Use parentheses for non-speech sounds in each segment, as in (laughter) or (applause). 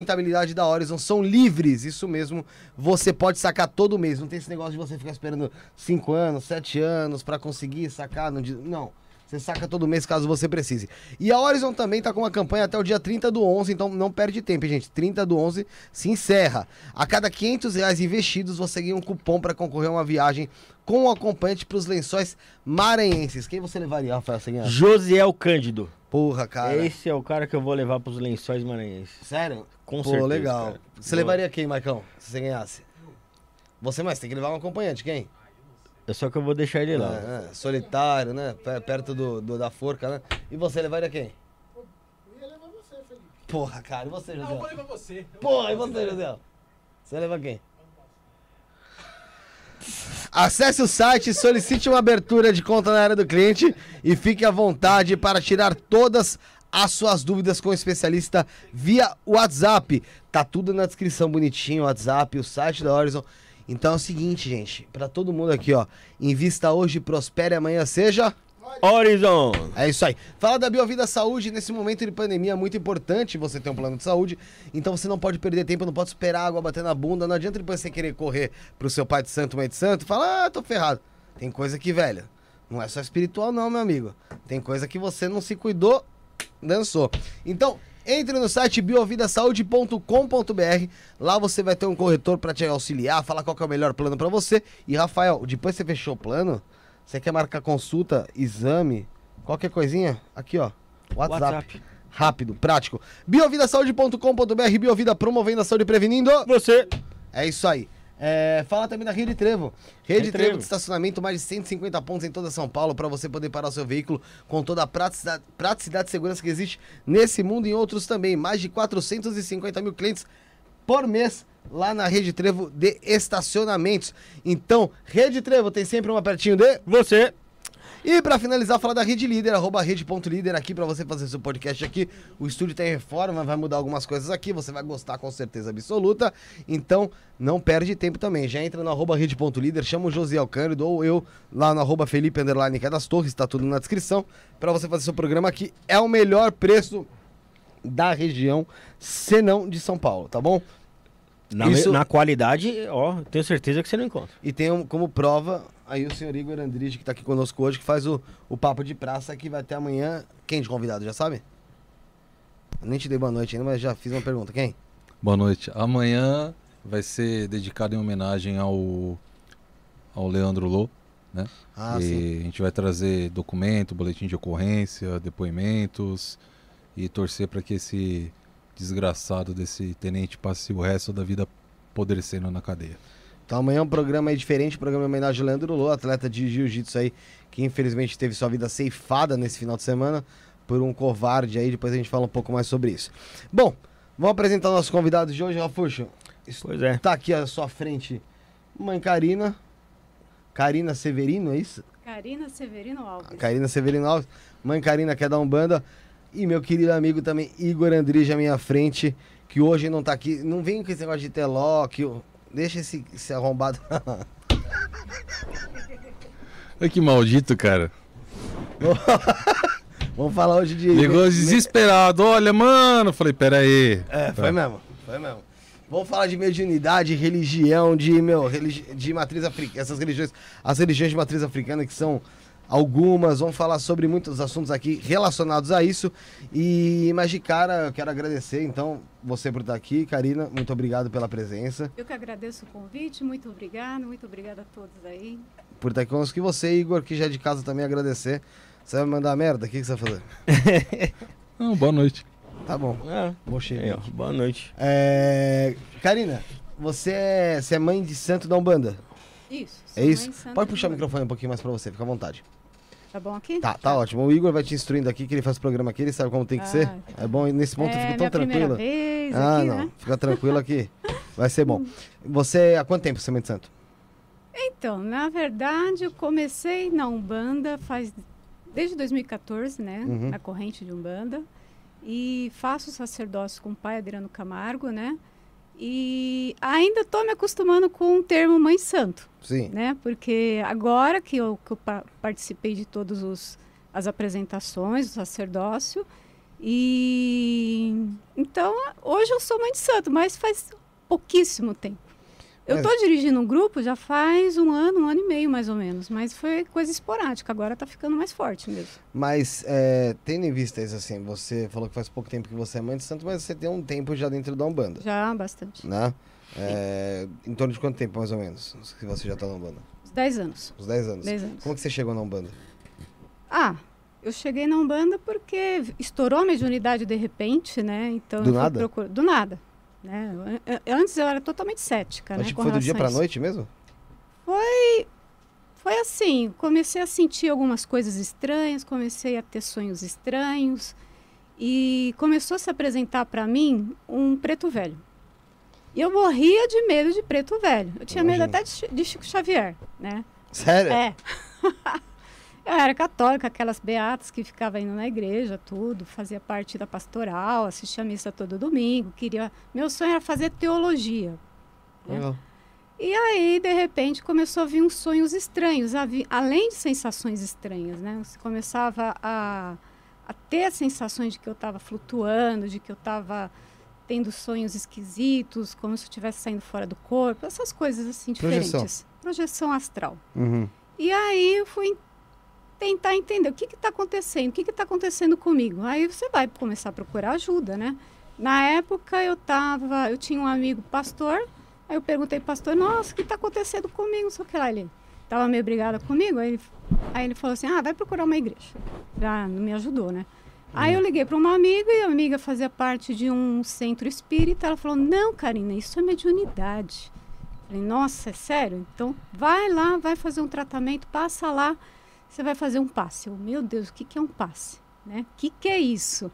rentabilidade da Horizon são livres, isso mesmo. Você pode sacar todo mês. Não tem esse negócio de você ficar esperando 5 anos, 7 anos para conseguir sacar. Dia... Não. Você saca todo mês caso você precise. E a Horizon também tá com uma campanha até o dia 30 do 11, então não perde tempo, gente. 30 do 11 se encerra. A cada 500 reais investidos, você ganha um cupom para concorrer a uma viagem com o acompanhante para os lençóis maranhenses. Quem você levaria, Rafael? Você Josiel Cândido. Porra, cara. Esse é o cara que eu vou levar pros lençóis maranhenses. Sério? Com Pô, certeza. legal. cara. Você Vou- levaria quem, Marcão? Se você ganhasse? Você mais, tem que levar um acompanhante, quem? É só que eu vou deixar ele lá. É, é, solitário, né? Pe- Perto do, do- da forca, né? E você levaria quem? Eu ia levar você, Felipe. Porra, cara, e você, Não, eu José? vou levar você. Porra, e você, José? Você leva quem? Acesse o site, solicite uma abertura de conta na área do cliente e fique à vontade para tirar todas as suas dúvidas com o especialista via WhatsApp. Tá tudo na descrição bonitinho, o WhatsApp, o site da Horizon. Então é o seguinte, gente, para todo mundo aqui, ó, invista hoje, prospere amanhã, seja Horizon! é isso aí. Fala da Biovida Saúde nesse momento de pandemia é muito importante você ter um plano de saúde. Então você não pode perder tempo, não pode esperar a água bater na bunda. Não adianta depois você querer correr pro seu pai de santo, mãe de santo, falar, ah, tô ferrado. Tem coisa que, velho, não é só espiritual, não, meu amigo. Tem coisa que você não se cuidou, dançou. Então, entre no site biovidasaude.com.br. Lá você vai ter um corretor para te auxiliar, falar qual é o melhor plano para você. E Rafael, depois que você fechou o plano, você quer marcar consulta, exame, qualquer coisinha? Aqui, ó. WhatsApp. WhatsApp. Rápido, prático. Biovidasaude.com.br, Biovida promovendo a saúde e prevenindo. Você! É isso aí. É, fala também da Rede Trevo. Rede Rede Trevo Trevo. de estacionamento, mais de 150 pontos em toda São Paulo para você poder parar o seu veículo com toda a praticidade, praticidade e segurança que existe nesse mundo e em outros também. Mais de 450 mil clientes por mês lá na Rede Trevo de estacionamentos. Então, Rede Trevo tem sempre uma pertinho de Você! E pra finalizar, falar da Rede Líder, arroba rede.líder aqui pra você fazer seu podcast aqui. O estúdio tem reforma, vai mudar algumas coisas aqui, você vai gostar com certeza absoluta. Então, não perde tempo também. Já entra no arroba rede.líder, chama o Josiel Cândido ou eu lá no arroba Felipe Underline que é das Torres, tá tudo na descrição. Pra você fazer seu programa aqui. É o melhor preço da região, senão de São Paulo, tá bom? Na, Isso- na qualidade, ó, tenho certeza que você não encontra. E tem um- como prova aí o senhor Igor Andrige, que tá aqui conosco hoje, que faz o, o papo de praça que vai ter amanhã. Quem de convidado, já sabe? Eu nem te dei boa noite ainda, mas já fiz uma pergunta. Quem? Boa noite. Amanhã vai ser dedicado em homenagem ao, ao Leandro Lô, né? Ah, e sim. a gente vai trazer documento, boletim de ocorrência, depoimentos e torcer para que esse desgraçado desse tenente passe o resto da vida apodrecendo na cadeia. Então amanhã é um programa aí diferente, um programa em homenagem ao Leandro Lô, atleta de jiu-jitsu aí, que infelizmente teve sua vida ceifada nesse final de semana por um covarde aí. Depois a gente fala um pouco mais sobre isso. Bom, vamos apresentar nossos convidados de hoje, Rafuxo. Pois é. Tá aqui à sua frente, mãe Karina. Karina Severino, é isso? Karina Severino Alves. Karina Severino Alves, mãe Karina quer dar um banda. E meu querido amigo também, Igor Andrige, à minha frente, que hoje não tá aqui. Não vem com esse negócio de T-Lock. ô, Deixa esse, esse arrombado. (laughs) Ai, que maldito, cara. (laughs) Vamos falar hoje de. Ligou desesperado. Olha, mano. Falei, pera aí. É, foi mesmo, foi mesmo. Vamos falar de mediunidade, religião, de, meu, religi de matriz africana, essas religiões, as religiões de matriz africana que são algumas, vamos falar sobre muitos assuntos aqui relacionados a isso. E, mas de cara, eu quero agradecer, então, você por estar aqui, Karina, muito obrigado pela presença, Eu que agradeço o convite, muito obrigada, muito obrigada a todos aí. por estar aqui conosco. E você, Igor, que já é de casa também agradecer. Você vai me mandar merda? O que, que você vai fazer? (laughs) Não, boa noite. Tá bom, mochei. aí, ó, boa noite. É... Karina, você é, você é mãe de santo da Umbanda? Isso. É isso? Pode de puxar o microfone um pouquinho mais pra você, fica à vontade. Tá bom aqui? Tá, tá ótimo. O Igor vai te instruindo aqui, que ele faz o programa aqui, ele sabe como tem que Ah, ser. tá. É bom, nesse ponto é, eu fico tão tranquila. vez Ah, aqui, não. né? Fica tranquilo aqui. (laughs) Vai ser bom. Você, há quanto tempo você é santo? Então, na verdade, eu comecei na Umbanda faz desde 2014, né? Uhum. Na corrente de Umbanda. E faço sacerdócio com o pai Adriano Camargo, né? E ainda estou me acostumando com o termo mãe santo. Sim. né? Porque agora que eu, que eu pa- participei de todas as apresentações do sacerdócio, E então, hoje eu sou mãe de santo, mas faz pouquíssimo tempo. Eu Mas- estou dirigindo um grupo já faz um ano, um ano e meio mais ou menos, mas foi coisa esporádica, agora está ficando mais forte mesmo. Mas, é, tendo em vista isso assim, você falou que faz pouco tempo que você é mãe de santo, mas você tem um tempo já dentro da Umbanda, Já bastante. né? É, em torno de quanto tempo, mais ou menos, que você já tá na Umbanda? Uns 10 anos. Uns 10 anos. 10 anos. Como que você chegou na Umbanda? Ah, eu cheguei na Umbanda porque estourou a mediunidade de repente, né? Então Do nada? procurar- Do nada. Né? Antes eu era totalmente cética, Mas, né? tipo, foi do dia relação a pra isso. noite mesmo? Foi assim, comecei a sentir algumas coisas estranhas, comecei a ter sonhos estranhos e começou a se apresentar para mim um preto velho. E eu morria de medo de preto velho. Eu tinha medo Imagino. até de, de Chico Xavier, né? Sério? É. (laughs) eu era católica, aquelas beatas que ficavam indo na igreja, tudo, fazia parte da pastoral, assistia a missa todo domingo, queria, meu sonho era fazer teologia. né? Legal. E aí, de repente, começou a vir uns sonhos estranhos, a vi- além de sensações estranhas, né? Você começava a, a ter sensações de que eu estava flutuando, de que eu estava tendo sonhos esquisitos, como se eu estivesse saindo fora do corpo, essas coisas assim diferentes. Projeção. Projeção astral. Uhum. E aí eu fui tentar entender o que está acontecendo, o que está acontecendo comigo. Aí você vai começar a procurar ajuda, né? Na época eu tava, eu tinha um amigo pastor, aí eu perguntei pastor, nossa, o que está acontecendo comigo? O que lá. Ele estava meio brigado comigo, aí ele, aí ele falou assim, ah, vai procurar uma igreja. Já não me ajudou, né? Aí eu liguei para uma amiga e a amiga fazia parte de um centro espírita. Ela falou: Não, Karina, isso é mediunidade. Falei: Nossa, é sério? Então vai lá, vai fazer um tratamento, passa lá, você vai fazer um passe. Eu, Meu Deus, o que, que é um passe? Né? O que, que é isso?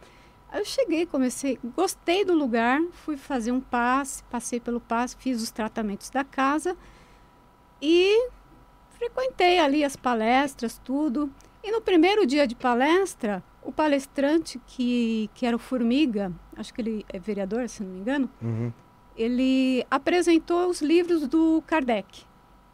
Aí eu cheguei, comecei, gostei do lugar, fui fazer um passe, passei pelo passe, fiz os tratamentos da casa e frequentei ali as palestras, tudo. E no primeiro dia de palestra, o palestrante, que, que era o Formiga, acho que ele é vereador, se não me engano, Uhum. ele apresentou os livros do Kardec.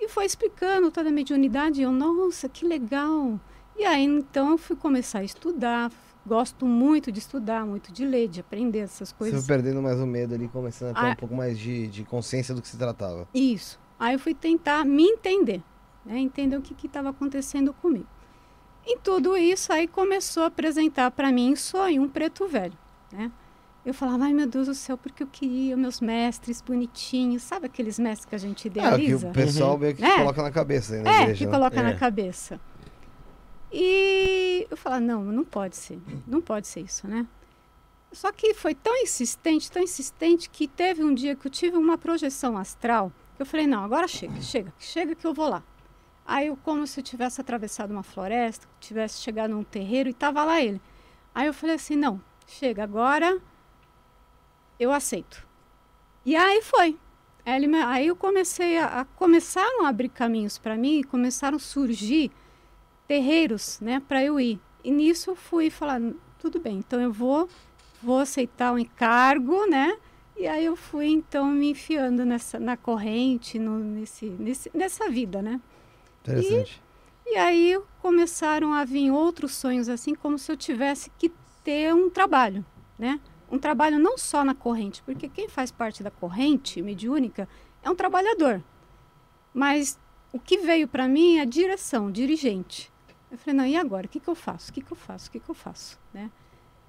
E foi explicando toda a mediunidade. E eu, nossa, que legal! E aí, então, eu fui começar a estudar. Gosto muito de estudar, muito de ler, de aprender essas Você coisas. foi perdendo mais o medo ali, começando a ter Ah. um pouco mais de, de consciência do que se tratava. Isso. Aí eu fui tentar me entender, né? entender o que estava acontecendo comigo. Em tudo isso, aí começou a apresentar para mim em sonho um preto velho, né? Eu falava, ai meu Deus do céu, porque eu queria meus mestres bonitinhos, sabe aqueles mestres que a gente É, o que idealiza? o pessoal meio que É. coloca na cabeça aí na É, igreja. que né? coloca É. na cabeça. E eu falava, não, não pode ser, não pode ser isso, né? Só que foi tão insistente, tão insistente, que teve um dia que eu tive uma projeção astral, que eu falei, não, agora chega, chega, chega que eu vou lá. Aí eu, como se eu tivesse atravessado uma floresta, tivesse chegado num terreiro e tava lá ele. Aí eu falei assim, não, chega, agora eu aceito. E aí foi. Aí, eu comecei a, a começaram a abrir caminhos para mim, começaram a surgir terreiros, né, para eu ir. E nisso eu fui falar, tudo bem, então eu vou vou aceitar o encargo, né? E aí eu fui então me enfiando nessa na corrente, no, nesse, nesse nessa vida, né? Interessante. E aí começaram a vir outros sonhos, assim, como se eu tivesse que ter um trabalho, né? Um trabalho não só na corrente, porque quem faz parte da corrente mediúnica é um trabalhador. Mas o que veio para mim é a direção, dirigente. Eu falei, não, e agora? O que, que eu faço? O que, que eu faço? O que, que eu faço? Né?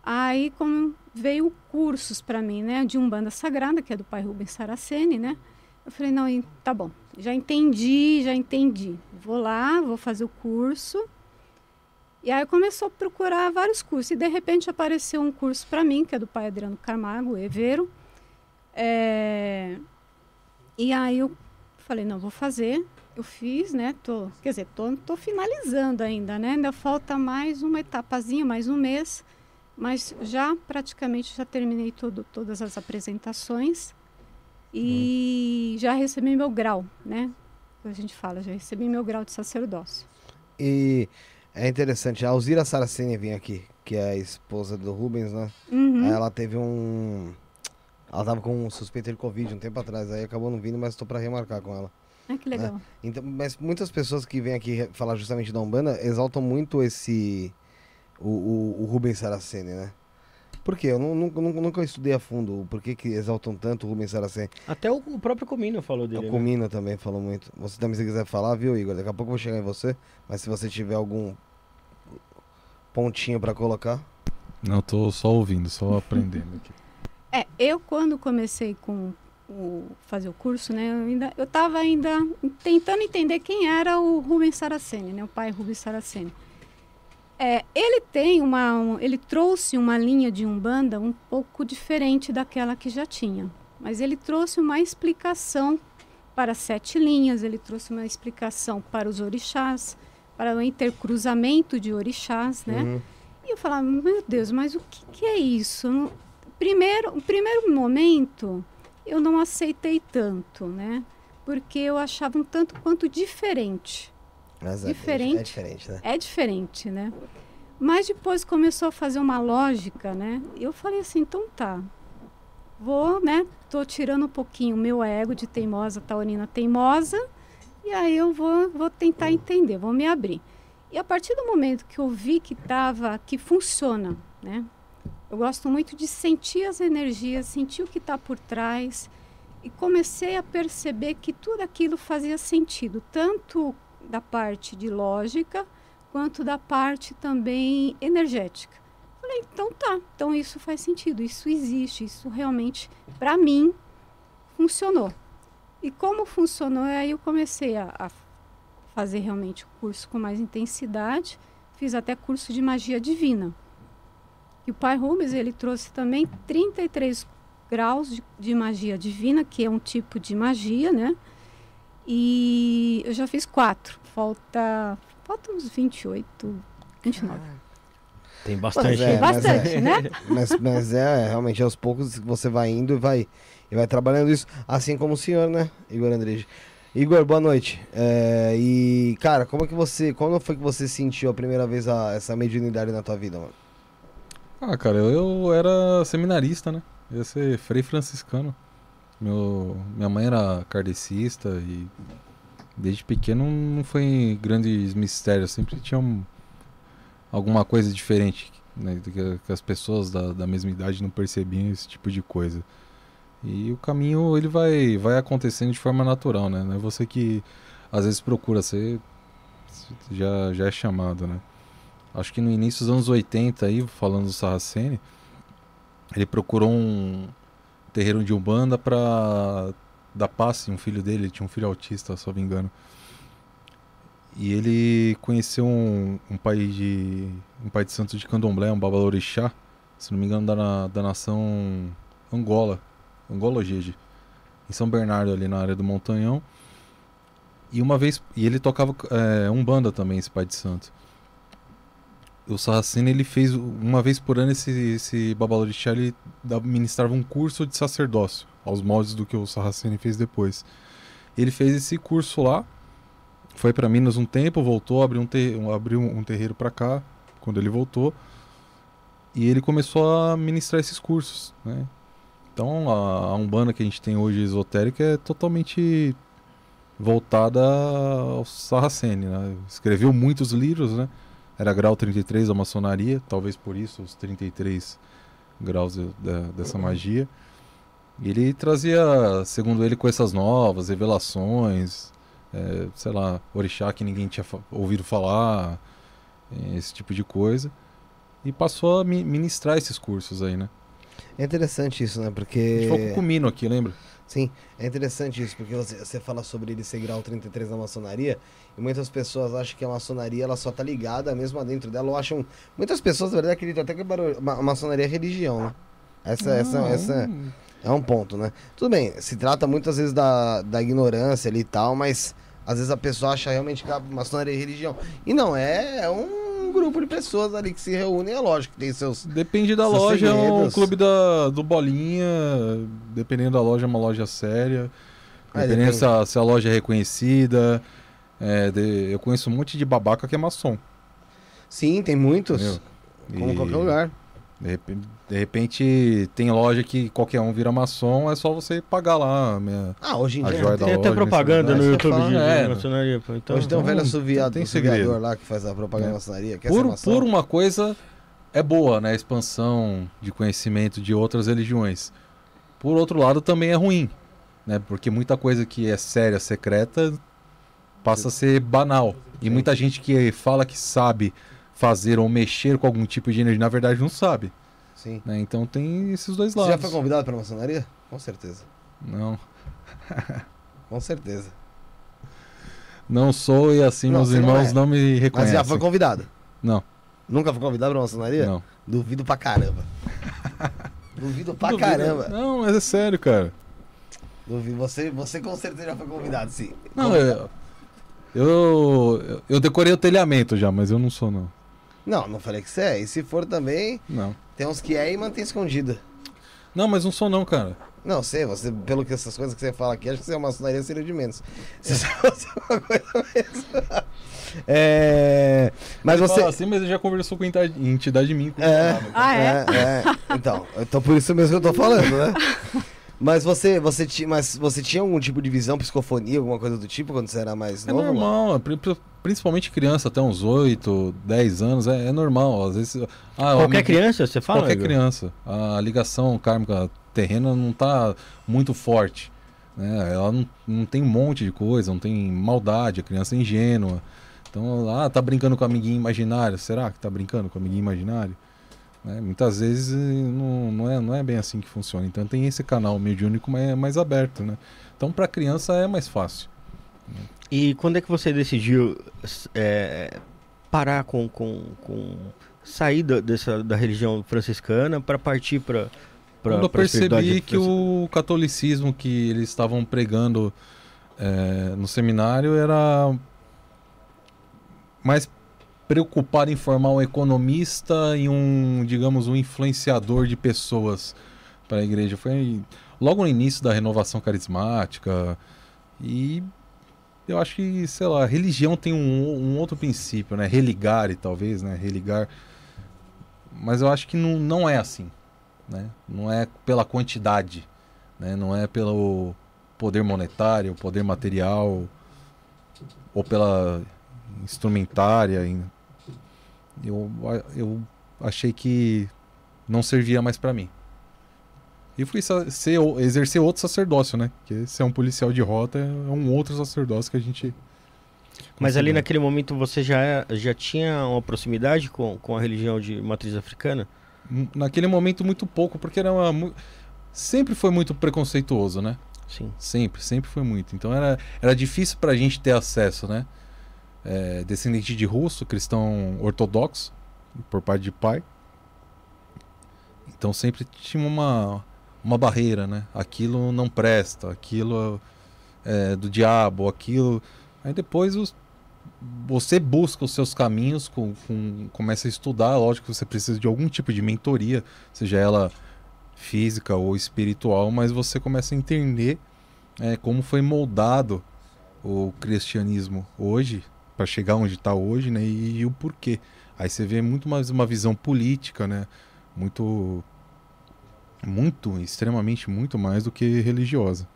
Aí como veio cursos para mim, né? De Umbanda Sagrada, que é do pai Rubens Saraceni, né? Eu falei, não, tá bom, já entendi, já entendi. Vou lá, vou fazer o curso. E aí começou a procurar vários cursos. E de repente apareceu um curso para mim, que é do pai Adriano Camargo, Evero. É, E aí eu falei, não, vou fazer. Eu fiz, né? Tô, quer dizer, tô, tô finalizando ainda, né? Ainda falta mais uma etapazinha, mais um mês. Mas já praticamente já terminei todo, todas as apresentações. E já recebi meu grau, né? A gente fala, já recebi meu grau de sacerdócio. E é interessante, a Alzira Saraceni vinha aqui, que é a esposa do Rubens, né? Uhum. Aí ela teve um. Ela tava com um suspeita de Covid um tempo atrás, aí acabou não vindo, mas tô pra remarcar com ela. Ah, que legal. Então, mas muitas pessoas que vêm aqui falar justamente da Umbanda exaltam muito esse. O, o, o Rubens Saraceni, né? Por quê? Eu nu- nunca, nunca, nunca estudei a fundo o porquê que exaltam tanto o Rubens Saracen. Até o, o próprio Comino falou dele. O né? Comino também falou muito. Você também, se quiser falar, viu, Igor? Daqui a pouco eu vou chegar em você. Mas se você tiver algum pontinho pra colocar. Não, tô só ouvindo, só aprendendo aqui. (laughs) É, eu quando comecei com o fazer o curso, né, eu ainda eu estava ainda tentando entender quem era o Rubens Saraceni, né, o pai Rubens Saraceni. É, ele tem uma, um- ele trouxe uma linha de umbanda um pouco diferente daquela que já tinha, mas ele trouxe uma explicação para sete linhas, ele trouxe uma explicação para os orixás, para o intercruzamento de orixás, né? Uhum. E eu falava, meu Deus, mas o que, que é isso? Primeiro, o primeiro momento, eu não aceitei tanto, né? Porque eu achava um tanto quanto diferente. É- Diferente. É diferente, né? É diferente, né? Mas depois começou a fazer uma lógica, né? Eu falei assim, então tá. Vou, né? Tô tirando um pouquinho o meu ego de teimosa, taurina teimosa. E aí eu vou, vou tentar entender, vou me abrir. E a partir do momento que eu vi que tava, que funciona, né? Eu gosto muito de sentir as energias, sentir o que está por trás. E comecei a perceber que tudo aquilo fazia sentido, tanto da parte de lógica, quanto da parte também energética. Falei, então tá, então isso faz sentido, isso existe, isso realmente, para mim, funcionou. E como funcionou, aí eu comecei a, a fazer realmente o curso com mais intensidade, fiz até curso de magia divina. E o pai Rubens, ele trouxe também 33 graus de, de magia divina, que é um tipo de magia, né? E eu já fiz quatro. Falta, falta uns 28, 29. Tem bastante. Mas é, hein? mas Bastante, né? (laughs) Mas, mas é, realmente, aos poucos você vai indo e vai, e vai trabalhando isso. Assim como o senhor, né, Igor Andrige? Igor, boa noite. É, e, cara, como é que você. Quando foi que você sentiu a primeira vez a- essa mediunidade na tua vida, mano? Ah, cara, eu, eu era seminarista, né? Eu ia ser frei franciscano. Meu, minha mãe era kardecista e desde pequeno não foi grandes mistérios. Sempre tinha um- alguma coisa diferente, né? Que, que as pessoas da, da mesma idade não percebiam esse tipo de coisa. E o caminho ele vai, vai acontecendo de forma natural, né? Não é você que às vezes procura ser já, já é chamado, né? Acho que no início dos anos 80 aí, falando do Saraceni, ele procurou um terreiro de Umbanda pra dar passe, um filho dele, ele tinha um filho autista, não me engano. E ele conheceu um, um pai de um pai de santo de Candomblé, um babalorixá, se não me engano, da, da nação Angola, Angola ou Jeje, em São Bernardo ali na área do Montanhão. E uma vez, e ele tocava é, Umbanda também, esse pai de santo o Sarraceno ele fez uma vez por ano esse, esse Babalorixá ele ministrava um curso de sacerdócio aos moldes do que o Sarraceno fez depois. Ele fez esse curso lá, foi para Minas um tempo, voltou, abriu um, ter, abriu um terreiro para cá quando ele voltou e ele começou a ministrar esses cursos, né? Então a, a umbanda que a gente tem hoje esotérica é totalmente voltada ao Sarracene, né? Escreveu muitos livros, né? Era grau 33 da maçonaria, talvez por isso os 33 graus de- da- dessa magia. E ele trazia, segundo ele, coisas novas, revelações, é, sei lá, orixá que ninguém tinha ouvido falar, é, esse tipo de coisa. E passou a mi- ministrar esses cursos aí, né? É interessante isso, né? A gente Porque. com o Comino aqui, lembra? Sim, é interessante isso, porque você, você fala sobre ele ser grau 33 na maçonaria, e muitas pessoas acham que a maçonaria ela só tá ligada mesmo dentro dela, ou acham. Muitas pessoas, na verdade, acreditam até que a maçonaria é religião, né? Essa, essa, Não, essa é um ponto, né? Tudo bem, se trata muitas vezes da, da ignorância ali e tal, mas às vezes a pessoa acha realmente que a maçonaria é religião. E não, é, é um grupo de pessoas ali que se reúnem, é lógico tem seus. Depende da Seus loja, é um segredos. clube da, do Bolinha. Dependendo da loja, é uma loja séria. Ah, Dependendo se a, se a loja é reconhecida. É, de- eu conheço um monte de babaca que é maçom. Sim, tem muitos. entendeu? Como E, qualquer lugar. De repente, de repente, tem loja que qualquer um vira maçom, é só você pagar lá. a Minha... Ah, hoje em A dia. Tem até propaganda no YouTube fala, de, é, de maçonaria. Então, Hoje tem um velho assoviado, tem assoviador segredo. lá que faz a propaganda É. da maçonaria. Quer Por, ser maçom? por uma coisa é boa, né? A expansão de conhecimento de outras religiões. Por outro lado, também é ruim, né? Porque muita coisa que é séria, secreta, passa a ser banal. E muita gente que fala que sabe fazer ou mexer com algum tipo de energia, na verdade não sabe. Sim. né? Então tem esses dois Você lados. já foi convidado pra maçonaria? Com certeza. Não. (laughs) Com certeza. Não sou e assim Não, meus você não irmãos é. não, me Mas reconhecem. já foi convidado? Não, Nunca foi convidado pra maçonaria? não. Duvido pra caramba. (laughs) Duvido pra Duvido. caramba. Não, mas é sério, cara. Duvido. Você, você com certeza já foi convidado, sim. Não, eu, eu, eu decorei o telhamento já, mas eu não sou, não. Não, não falei que você é. E se for também, Não. tem uns que é e mantém escondida. Não, mas não sou, não, cara. Não, sei, você, pelo que essas coisas que você fala aqui, acho que você é uma maçonaria seria de menos. (laughs) Você fosse uma coisa mesmo. É. Mas Ele você. fala assim, mas ele já conversou com entidade, entidade mim. com É. nada. Ah, é? É, é. Então, então por isso mesmo que eu tô falando, né? (laughs) Mas você, você, ti, mas você tinha algum tipo de visão, psicofonia, alguma coisa do tipo quando você era mais É novo? normal, pri- pri- principalmente criança, até uns 8, 10 anos, é, é normal. Às vezes. Ah, Qualquer amigo- criança, você fala? Qualquer Igor? criança. A ligação kármica terrena não tá muito forte. Né? Ela não, não tem um monte de coisa, não tem maldade, a criança é ingênua. Então, ah, tá brincando com o amiguinho imaginário. Será que tá brincando com o amiguinho imaginário? Né? Muitas vezes eh, não, não, é, não é bem assim que funciona. Então tem esse canal mediúnico mais, mais aberto, né? Então para criança é mais fácil. E quando é que você decidiu é, parar com, com, com sair da, dessa, da religião franciscana para partir para Quando eu percebi que o catolicismo que eles estavam pregando eh, no seminário era mais preocupado em formar um economista e um, digamos, um influenciador de pessoas para a igreja. Foi logo no início da renovação carismática e eu acho que, sei lá, religião tem um, um outro princípio, né? Religare, talvez, né? Religar. Mas eu acho que não, não é assim né? Não é pela quantidade, né? Não é pelo poder monetário, poder material ou pela instrumentária. Eu, eu achei que não servia mais para mim. E fui ser, exercer outro sacerdócio, né? Porque ser um policial de rota é um outro sacerdócio que a gente. Mas ali naquele momento você já, é- já tinha uma proximidade com, com a religião de matriz africana? M- Naquele momento, muito pouco, porque era uma. Sempre foi muito preconceituoso, né? Sim. Sempre, sempre foi muito. Então era, era difícil pra gente ter acesso, né? É, descendente de russo, cristão ortodoxo, por parte de pai. Então sempre tinha uma, uma barreira, né? Aquilo não presta, aquilo é do diabo, aquilo. Aí depois os- você busca os seus caminhos, com, com- começa a estudar. Lógico que você precisa de algum tipo de mentoria, seja ela física ou espiritual, mas você começa a entender é, como foi moldado o cristianismo hoje, para chegar onde está hoje, né? E, e o porquê. Aí você vê muito mais uma visão política, né? Muito, muito, extremamente muito mais do que religiosa.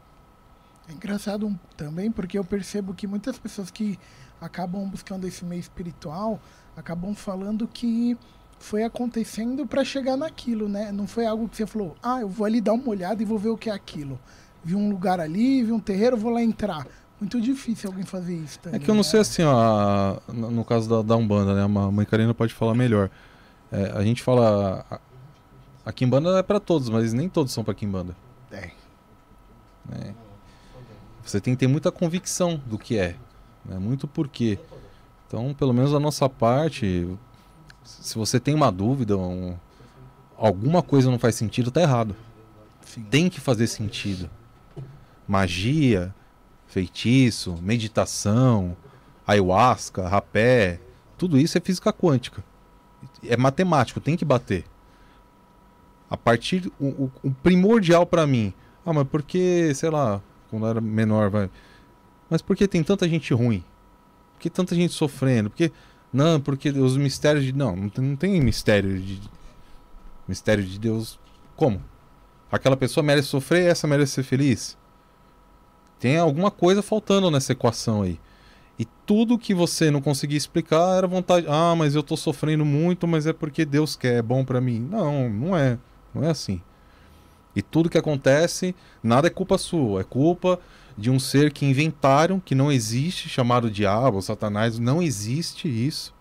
É engraçado também porque eu percebo que muitas pessoas que acabam buscando esse meio espiritual acabam falando que foi acontecendo para chegar naquilo, né? Não foi algo que você falou, ah, eu vou ali dar uma olhada e vou ver o que é aquilo. Vi um lugar ali, vi um terreiro, vou lá entrar. Muito difícil alguém fazer isso também. É que eu não sei né? assim, ó, a- no caso da, da Umbanda, né? A mãe Karina pode falar melhor. É, a gente fala. A, a Kimbanda é para todos, mas nem todos são para Kimbanda. É. né? Você tem que ter muita convicção do que é, né? muito porquê. Então, pelo menos da nossa parte, se você tem uma dúvida, um- alguma coisa não faz sentido, tá errado. Sim. Tem que fazer sentido. Magia, feitiço, meditação, ayahuasca, rapé, tudo isso é física quântica. É matemático, tem que bater. A partir o, o- o primordial para mim. Ah, mas por que, sei lá, quando era menor, vai. Mas por que tem tanta gente ruim? Por que tanta gente sofrendo? Porque não, porque os mistérios de não, não tem, não tem mistério de mistério de Deus. Como? Aquela pessoa merece sofrer, essa merece ser feliz? Tem alguma coisa faltando nessa equação aí. E tudo que você não conseguia explicar era vontade. Ah, mas eu tô sofrendo muito, mas é porque Deus quer, é bom para mim. Não, não é. Não é assim. E tudo que acontece, nada é culpa sua, é culpa de um ser que inventaram, que não existe, chamado diabo, satanás, não existe isso.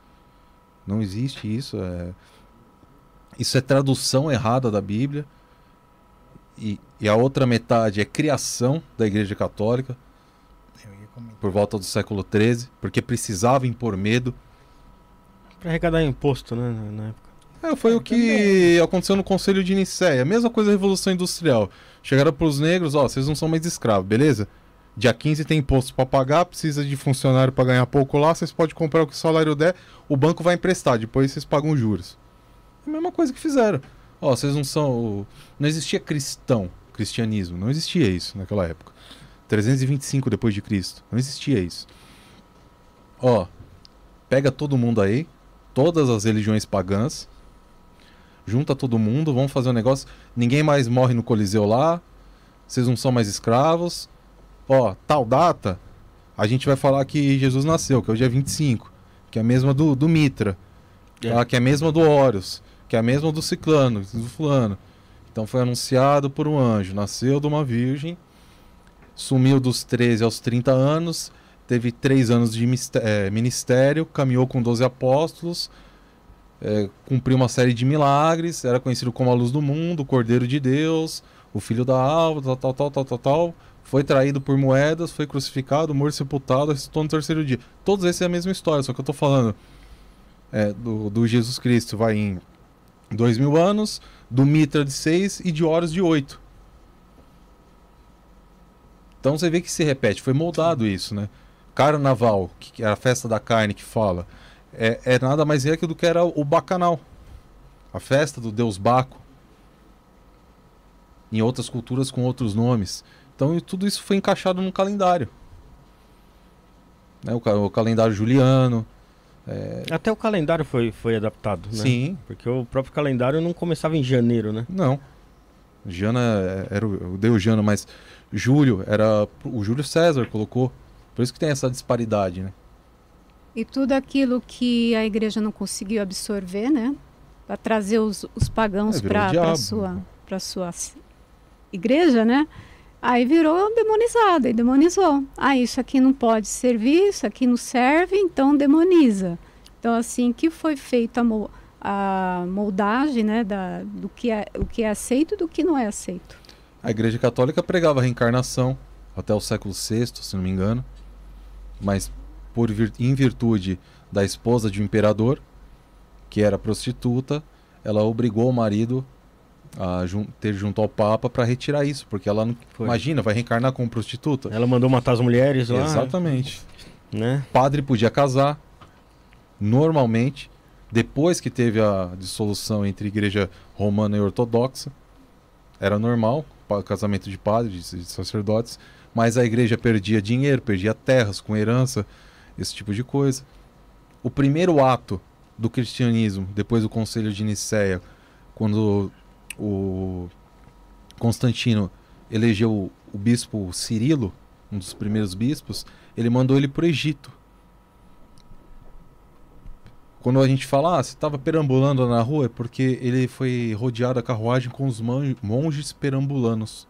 Não existe isso, é isso é tradução errada da Bíblia. E, e a outra metade é criação da Igreja Católica por volta do século XIII, porque precisava impor medo. Para arrecadar imposto, né, na época. É, foi é, o que também. aconteceu no Conselho de Nicéia. Mesma coisa da Revolução Industrial. Chegaram para os negros, ó, vocês não são mais escravos, beleza? Dia 15 tem imposto para pagar, precisa de funcionário para ganhar pouco lá, vocês podem comprar o que o salário der, o banco vai emprestar, depois vocês pagam juros. É a mesma coisa que fizeram. Ó, vocês não são. Não existia cristão, cristianismo, não existia isso naquela época. 325 depois de Cristo. Não existia isso. Ó, pega todo mundo aí, todas as religiões pagãs, junta todo mundo, vamos fazer um negócio. Ninguém mais morre no Coliseu lá. Vocês não são mais escravos. Ó, tal data, a gente vai falar que Jesus nasceu, que é o dia 25, que é a mesma do, do Mitra, é. Tá? que é a mesma do Horus, que é a mesma do Ciclano, do Fulano. Então foi anunciado por um anjo, nasceu de uma virgem sumiu dos 13 aos 30 anos, teve três anos de é, ministério, caminhou com 12 apóstolos, é, cumpriu uma série de milagres, era conhecido como a luz do mundo, o Cordeiro de Deus, o filho da alva, tal, tal, tal, tal, tal, tal. Foi traído por moedas, foi crucificado, morto, sepultado, ressuscitou no terceiro dia. Todos esses é a mesma história, só que eu estou falando é, do, do Jesus Cristo, vai em dois mil anos, do Mitra de seis e de Horus de oito. Então você vê que se repete, foi moldado isso, né? Carnaval, que é a festa da carne que fala, é, é nada mais é do que era o bacanal, a festa do deus Baco. Em outras culturas com outros nomes. Então tudo isso foi encaixado no calendário. Né? O, o calendário juliano, é... Até o calendário foi, foi adaptado, né? Sim. Porque o próprio calendário não começava em janeiro, né? Não. Jana é, era o, deus Jana, mas Júlio era o Júlio César colocou. Por isso que tem essa disparidade, né? E tudo aquilo que a igreja não conseguiu absorver, né? Para trazer os, os pagãos é, para a sua, pra sua igreja, né? Aí virou demonizado, e demonizou. Ah, isso aqui não pode servir, isso aqui não serve, então demoniza. Então, assim, que foi feita a, moldagem né, da, do que é, o que é aceito e do que não é aceito. A Igreja Católica pregava a reencarnação até o século VI, se não me engano, mas por em virtude da esposa de um imperador, que era prostituta, ela obrigou o marido a jun ter junto ao Papa para retirar isso, porque ela não. Foi. Imagina, vai reencarnar como prostituta. Ela mandou matar as mulheres lá. Exatamente. Né? Padre podia casar normalmente, depois que teve a dissolução entre igreja romana e ortodoxa. Era normal, casamento de padres, de sacerdotes, mas a igreja perdia dinheiro, perdia terras com herança, esse tipo de coisa. O primeiro ato do cristianismo, depois do Conselho de Nicéia, quando o Constantino elegeu o bispo Cirilo, um dos primeiros bispos, ele mandou ele para o Egito. Quando a gente fala, ah, você estava perambulando na rua, é porque ele foi rodeado a carruagem com os monges perambulanos.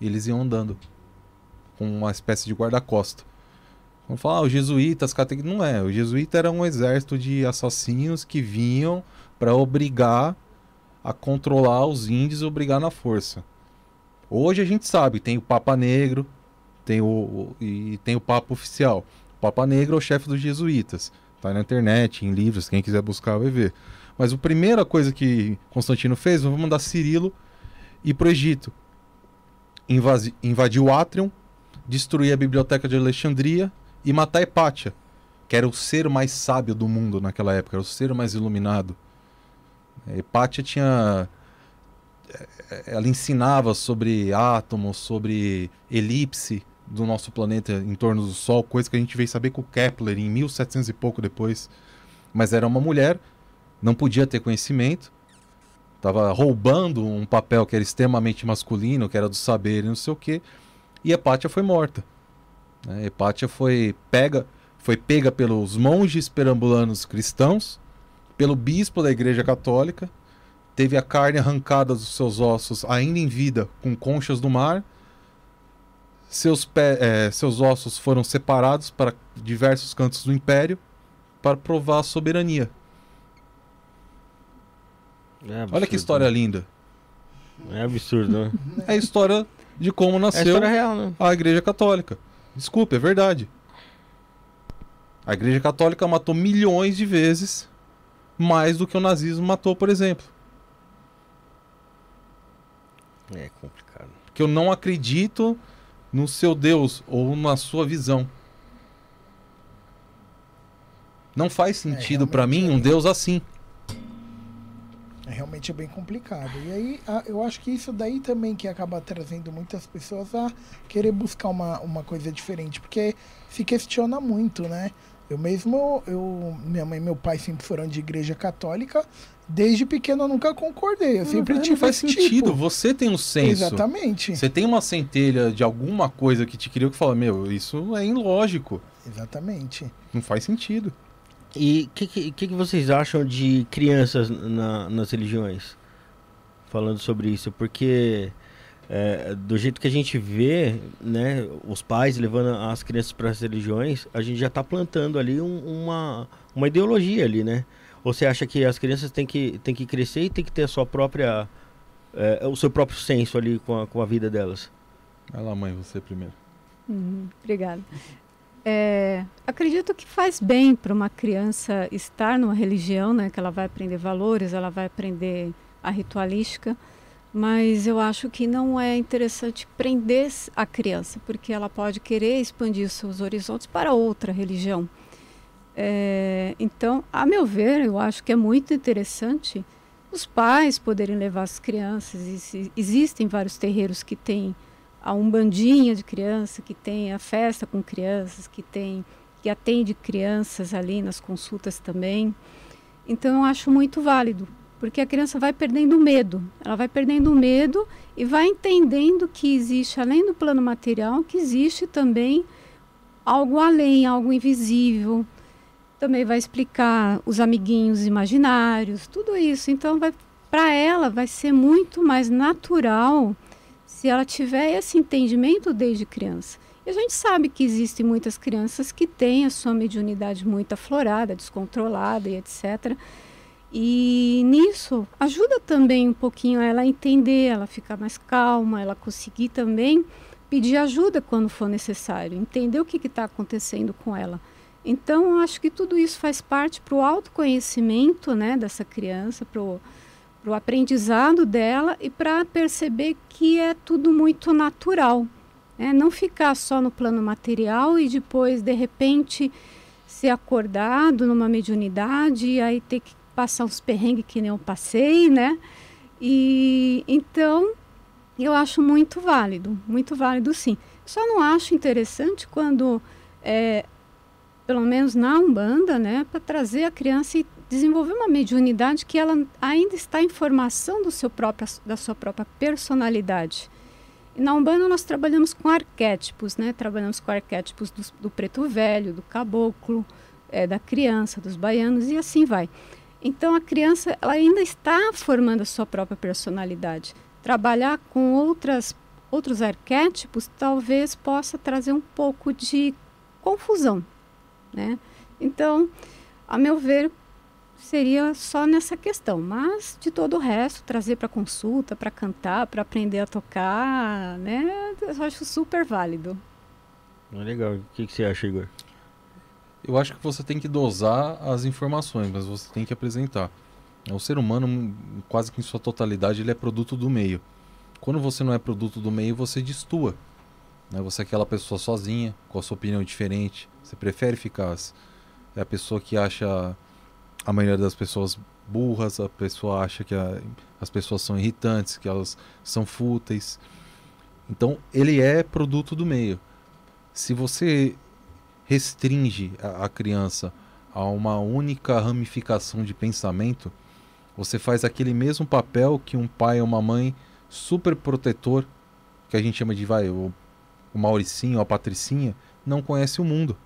Eles iam andando com uma espécie de guarda-costa. Vamos falar, ah, os jesuítas, não é. O jesuíta era um exército de assassinos que vinham para obrigar a controlar os índios e obrigar na força. Hoje a gente sabe, tem o Papa Negro, tem o, e tem o Papa Oficial. O Papa Negro é o chefe dos jesuítas. Tá na internet, em livros, quem quiser buscar vai ver. Mas a primeira coisa que Constantino fez, vamos mandar Cirilo ir para o Egito. Invasi invadir o Atrium, destruir a biblioteca de Alexandria e matar Hepátia, que era o ser mais sábio do mundo naquela época, era o ser mais iluminado. Hepátia tinha ela ensinava sobre átomos, sobre elipse, do nosso planeta em torno do Sol, coisa que a gente veio saber com Kepler em 1700 e pouco depois. Mas era uma mulher, não podia ter conhecimento, estava roubando um papel que era extremamente masculino, que era do saber e não sei o quê, e Hepátia foi morta. Né? Hepátia foi pega foi pega pelos monges perambulanos cristãos, pelo bispo da Igreja Católica, teve a carne arrancada dos seus ossos ainda em vida com conchas do mar. Seus, pé, é, seus ossos foram separados para diversos cantos do império para provar a soberania. É Olha que história linda. É absurdo, né? É a história de como É nasceu história real, né? a Igreja Católica. Desculpe, é verdade. A Igreja Católica matou milhões de vezes mais do que o nazismo matou, por exemplo. É complicado. Porque eu não acredito no seu Deus ou na sua visão. Não faz sentido pra mim realmente um é. Deus assim. É, realmente é bem complicado. E aí eu acho que isso daí também que acaba trazendo muitas pessoas a querer buscar uma, uma coisa diferente, porque se questiona muito, né? Eu mesmo, eu, minha mãe e meu pai sempre foram de igreja católica, desde pequeno eu nunca concordei, eu sempre não tive faz esse sentido. tipo. Você tem um senso. Exatamente. Você tem uma centelha de alguma coisa que te criou que fala, meu, isso é ilógico. Exatamente. Não faz sentido. E o que, que, que que vocês acham de crianças na- nas religiões? Falando sobre isso, porque é, do jeito que a gente vê, né, os pais levando as crianças para as religiões, a gente já está plantando ali um- uma, uma ideologia ali, né? Ou você acha que as crianças têm que, têm que crescer e têm que ter a sua própria, é, o seu próprio senso ali com a, com a vida delas? Vai lá, mãe, você primeiro. Uhum, obrigada. É, acredito que faz bem para uma criança estar numa religião, né, que ela vai aprender valores, ela vai aprender a ritualística, mas eu acho que não é interessante prender a criança, porque ela pode querer expandir seus horizontes para outra religião. É, então, a meu ver, eu acho que é muito interessante os pais poderem levar as crianças. E se- existem vários terreiros que têm a umbandinha de criança, que tem a festa com crianças, que tem que atende crianças ali nas consultas também. Então eu acho muito válido, porque a criança vai perdendo o medo. Ela vai perdendo o medo e vai entendendo que existe além do plano material, que existe também algo além, algo invisível. Também vai explicar os amiguinhos imaginários, tudo isso. Então para ela vai ser muito mais natural se ela tiver esse entendimento desde criança. E a gente sabe que existem muitas crianças que têm a sua mediunidade muito aflorada, descontrolada e etc. E nisso ajuda também um pouquinho ela a entender, ela ficar mais calma, ela conseguir também pedir ajuda quando for necessário, entender o que está acontecendo com ela. Então, eu acho que tudo isso faz parte para o autoconhecimento né, dessa criança, para o aprendizado dela e para perceber que é tudo muito natural. Né? Não ficar só no plano material e depois, de repente, ser acordado numa mediunidade e aí ter que passar uns perrengues que nem eu passei, né? E então eu acho muito válido, muito válido sim. Só não acho interessante quando, é, pelo menos na Umbanda, né, para trazer a criança e desenvolver uma mediunidade que ela ainda está em formação do seu próprio, da sua própria personalidade. E na Umbanda nós trabalhamos com arquétipos, né? Trabalhamos com arquétipos do, do preto velho, do caboclo, é, da criança, dos baianos e assim vai. Então a criança ela ainda está formando a sua própria personalidade. Trabalhar com outras, outros arquétipos talvez possa trazer um pouco de confusão, né? Então, a meu ver, seria só nessa questão, mas de todo o resto, trazer para consulta, para cantar, para aprender a tocar, né? Eu acho super válido. Legal. O que, que você acha, Igor? Eu acho que você tem que dosar as informações, mas você tem que apresentar. O ser humano, quase que em sua totalidade, ele é produto do meio. Quando você não é produto do meio, você destua. Né? Você é aquela pessoa sozinha, com a sua opinião diferente. Você prefere ficar. É a pessoa que acha a maioria das pessoas burras, a pessoa acha que a- as pessoas são irritantes, que elas são fúteis. Então, ele é produto do meio. Se você restringe a, a criança a uma única ramificação de pensamento, você faz aquele mesmo papel que um pai ou uma mãe super protetor, que a gente chama de vai, o, o Mauricinho, a Patricinha, não conhece o mundo.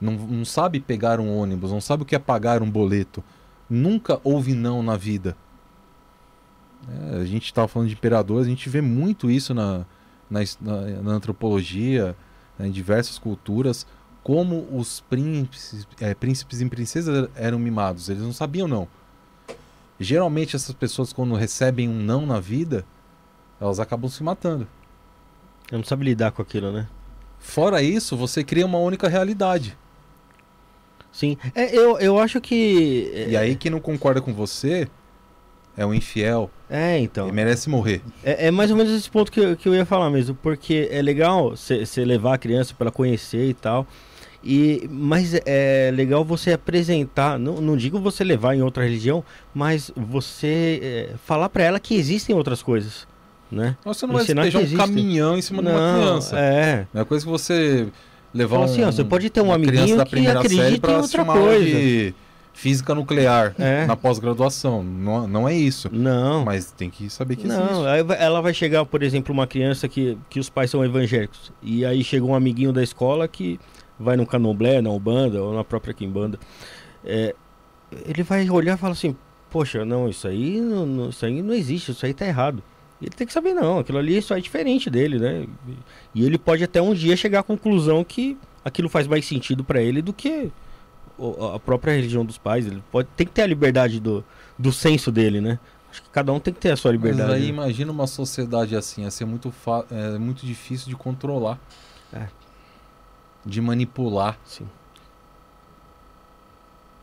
não, não sabe pegar um ônibus, não sabe o que é pagar um boleto. Nunca houve não na vida. É, a gente estava falando de imperadores, a gente vê muito isso na, na, na, na antropologia, né, em diversas culturas, como os príncipes, é, príncipes e princesas eram mimados. Eles não sabiam não. Geralmente essas pessoas quando recebem um não na vida, elas acabam se matando. Eu não sabe lidar com aquilo, né? Fora isso, você cria uma única realidade. Sim. É, eu, eu acho que. é, E aí quem não concorda com você é um infiel É, então. e merece morrer. É, é mais ou menos esse ponto que eu, que eu ia falar mesmo, porque é legal você levar a criança para ela conhecer e tal. E, mas é legal você apresentar, não, não digo você levar em outra religião, mas você é, falar para ela que existem outras coisas, né? Você não vai despejar um existe. caminhão em cima de uma Não, criança. É. Não é coisa que você levar Fala um, assim, ó, você pode ter um amiguinho da que acredita em outra coisa. de física nuclear É. na pós-graduação. Não, não é isso. Não. Mas tem que saber que Não, existe. ela vai chegar, por exemplo, uma criança que, que os pais são evangélicos. E aí chega um amiguinho da escola que vai no candomblé, na Ubanda ou na própria Quimbanda. É, ele vai olhar e falar assim, poxa, não, isso aí não, isso aí não existe, isso aí tá errado. Ele tem que saber, não, aquilo ali só é diferente dele, né? E ele pode até um dia chegar à conclusão que aquilo faz mais sentido pra ele do que a própria religião dos pais. Ele pode, tem que ter a liberdade do, do senso dele, né? Acho que cada um tem que ter a sua Mas liberdade. aí né? imagina uma sociedade assim, ia ser muito, é, muito difícil de controlar. É. De manipular. Sim.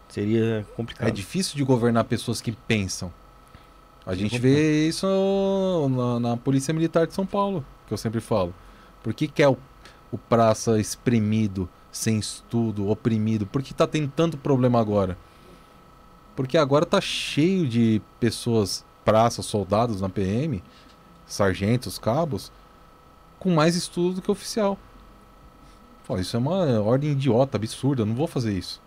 Seria complicado. É difícil de governar pessoas que pensam. A gente vê isso na, na Polícia Militar de São Paulo, que eu sempre falo. Por que, que é o, o praça espremido, sem estudo, oprimido? Por que tá tendo tanto problema agora? Porque agora tá cheio de pessoas, praças, soldados na PM, sargentos, cabos, com mais estudo do que oficial. Pô, isso é uma ordem idiota, absurda, eu não vou fazer isso.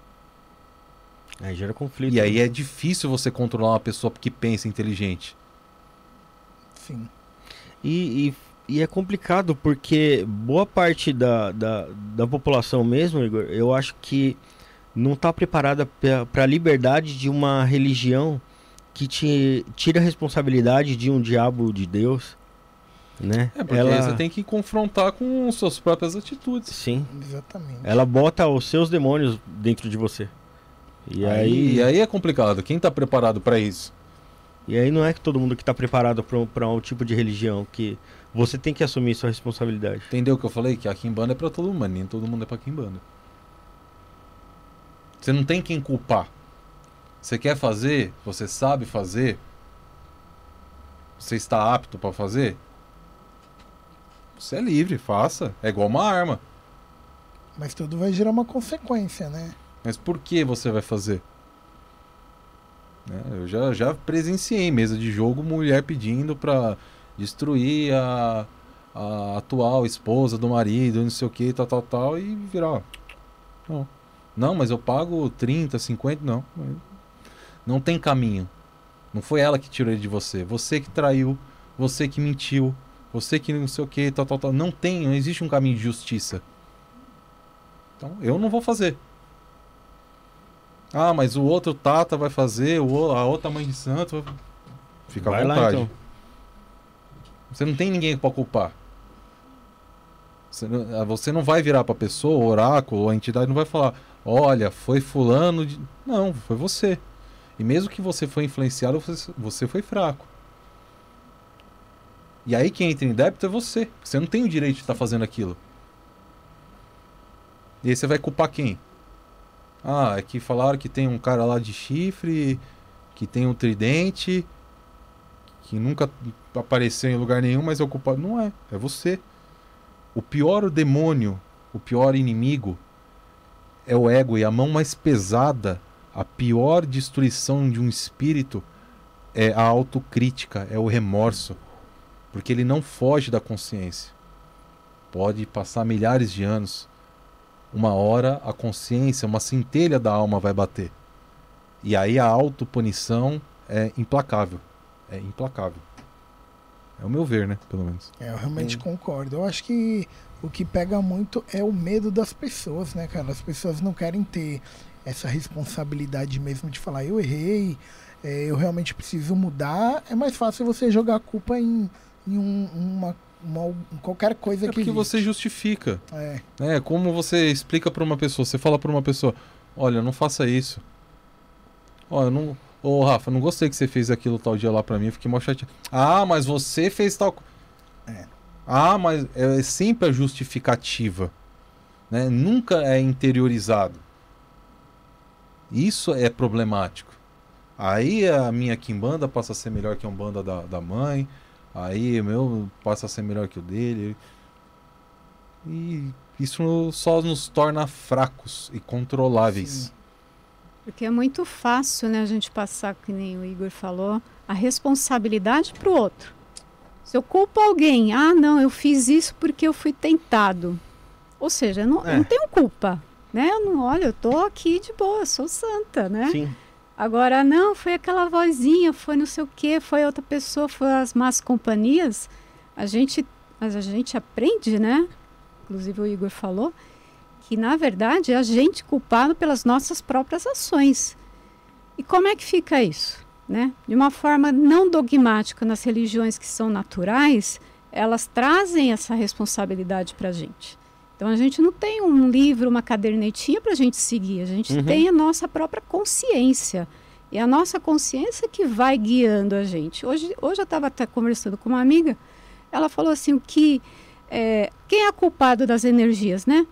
Aí gera conflito. E aí é difícil você controlar uma pessoa que pensa inteligente. Sim. E, e, e é complicado porque boa parte da, da, da população mesmo, Igor, eu acho que não está preparada para a liberdade de uma religião que te tira a responsabilidade de um diabo de Deus, né? É, porque ela, aí você tem que confrontar com suas próprias atitudes. Sim, Exatamente. ela bota os seus demônios dentro de você. E aí, e aí é complicado. Quem tá preparado pra isso? E aí não é que todo mundo que está preparado para um tipo de religião que você tem que assumir sua responsabilidade. Entendeu o que eu falei? Que a Kimbanda é pra todo mundo, mas nem todo mundo é pra Kimbanda. Você não tem quem culpar. Você quer fazer? Você sabe fazer? Você está apto pra fazer? Você é livre, faça. É igual uma arma. Mas tudo vai gerar uma consequência, né? Mas por que você vai fazer? Né, Eu já, já presenciei mesa de jogo mulher pedindo pra destruir a, a atual esposa do marido, não sei o que, tal, tal, tal, e virar. Não. Não, mas eu pago 30, 50, não. Não tem caminho. Não foi ela que tirou ele de você. Você que traiu, você que mentiu, você que não sei o que, tal, tal, tal. Não tem, não existe um caminho de justiça. Então eu não vou fazer. Ah, mas o outro Tata vai fazer, a outra mãe de santo vai... Fica à Vai lá, vontade. então. Você não tem ninguém pra culpar. Você não, ah, você não vai virar pra pessoa, o oráculo, a entidade não vai falar, olha, foi fulano de... Não, foi você. E mesmo que você foi influenciado, você, foi fraco. E aí quem entra em débito é você. Você não tem o direito de estar fazendo aquilo. E aí você vai culpar quem? Ah, é que falaram que tem um cara lá de chifre, que tem um tridente, que nunca apareceu em lugar nenhum, mas é o culpado. Não é, é você. O pior demônio, o pior inimigo é o ego e a mão mais pesada, a pior destruição de um espírito é a autocrítica, é o remorso, porque ele não foge da consciência. Pode passar milhares de anos, uma hora a consciência, uma centelha da alma vai bater. E aí a autopunição é implacável. É implacável. É o meu ver, né? Pelo menos. É, eu realmente concordo. Eu acho que o que pega muito é o medo das pessoas, né, cara? As pessoas não querem ter essa responsabilidade mesmo de falar, eu errei, é, eu realmente preciso mudar. É mais fácil você jogar a culpa em, em um- uma, uma- qualquer coisa É que. você justifica. É, É como você explica pra uma pessoa. Você fala pra uma pessoa: Olha, não faça isso. Olha, não. Ô, Rafa, não gostei que você fez aquilo tal dia lá pra mim. Fiquei mó chateado. Ah, mas você fez tal. co-" É. Ah, mas é sempre a justificativa. Né? Nunca é interiorizado. Isso é problemático. Aí a minha Kimbanda passa a ser melhor que a Umbanda da, da mãe. Aí o meu passa a ser melhor que o dele. E isso só nos torna fracos e controláveis. Sim. Porque é muito fácil, né, a gente passar, que nem o Igor falou, a responsabilidade para o outro. Se eu culpo alguém, ah, não, eu fiz isso porque eu fui tentado. Ou seja, eu não, eu É. não tenho culpa, né? Eu não, olha, eu tô aqui de boa, sou santa, né? Sim. Agora, não, foi aquela vozinha, foi não sei o quê, foi outra pessoa, foi as más companhias. A gente, mas a gente aprende, né? Inclusive o Igor falou que na verdade é a gente culpado pelas nossas próprias ações. E como é que fica isso, né? De uma forma não dogmática nas religiões que são naturais, elas trazem essa responsabilidade para a gente. Então a gente não tem um livro, uma cadernetinha para a gente seguir, a gente Uhum. tem a nossa própria consciência. E a nossa consciência que vai guiando a gente. Hoje, hoje eu estava até conversando com uma amiga, ela falou assim, que é, quem é culpado das energias, né?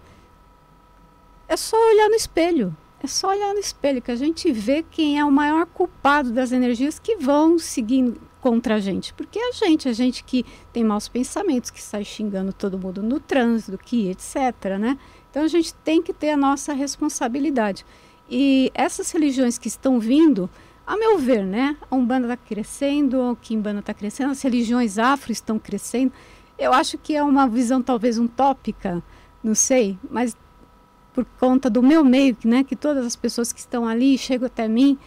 É só olhar no espelho. É só olhar no espelho que a gente vê quem é o maior culpado das energias que vão seguindo contra a gente. Porque a gente, a gente que tem maus pensamentos, que sai xingando todo mundo no trânsito, que etc, né? Então a gente tem que ter a nossa responsabilidade. E essas religiões que estão vindo, a meu ver, né? A Umbanda está crescendo, a Kimbanda está crescendo, as religiões afro estão crescendo. Eu acho que é uma visão talvez utópica, não sei, mas por conta do meu meio, que, né, que todas as pessoas que estão ali chegam até mim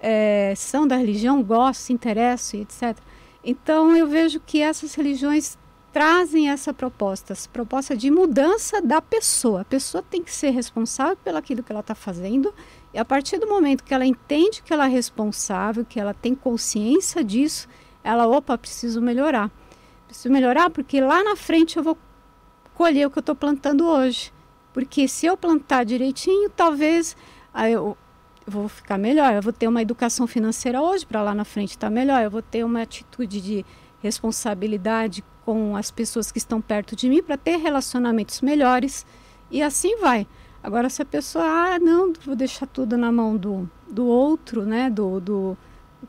eh, são da religião, gostam, se interessam etc. Então eu vejo que essas religiões trazem essa proposta, essa proposta de mudança da pessoa. A pessoa tem que ser responsável pelo aquilo que ela está fazendo e a partir do momento que ela entende que ela é responsável, que ela tem consciência disso, ela, opa, preciso melhorar. Preciso melhorar porque lá na frente eu vou colher o que eu estou plantando hoje. Porque se eu plantar direitinho, talvez aí eu, vou ficar melhor. Eu vou ter uma educação financeira hoje para lá na frente estar melhor. Eu vou ter uma atitude de responsabilidade com as pessoas que estão perto de mim para ter relacionamentos melhores. E assim vai. Agora, se a pessoa, ah, não, vou deixar tudo na mão do, do outro, né? Do, do,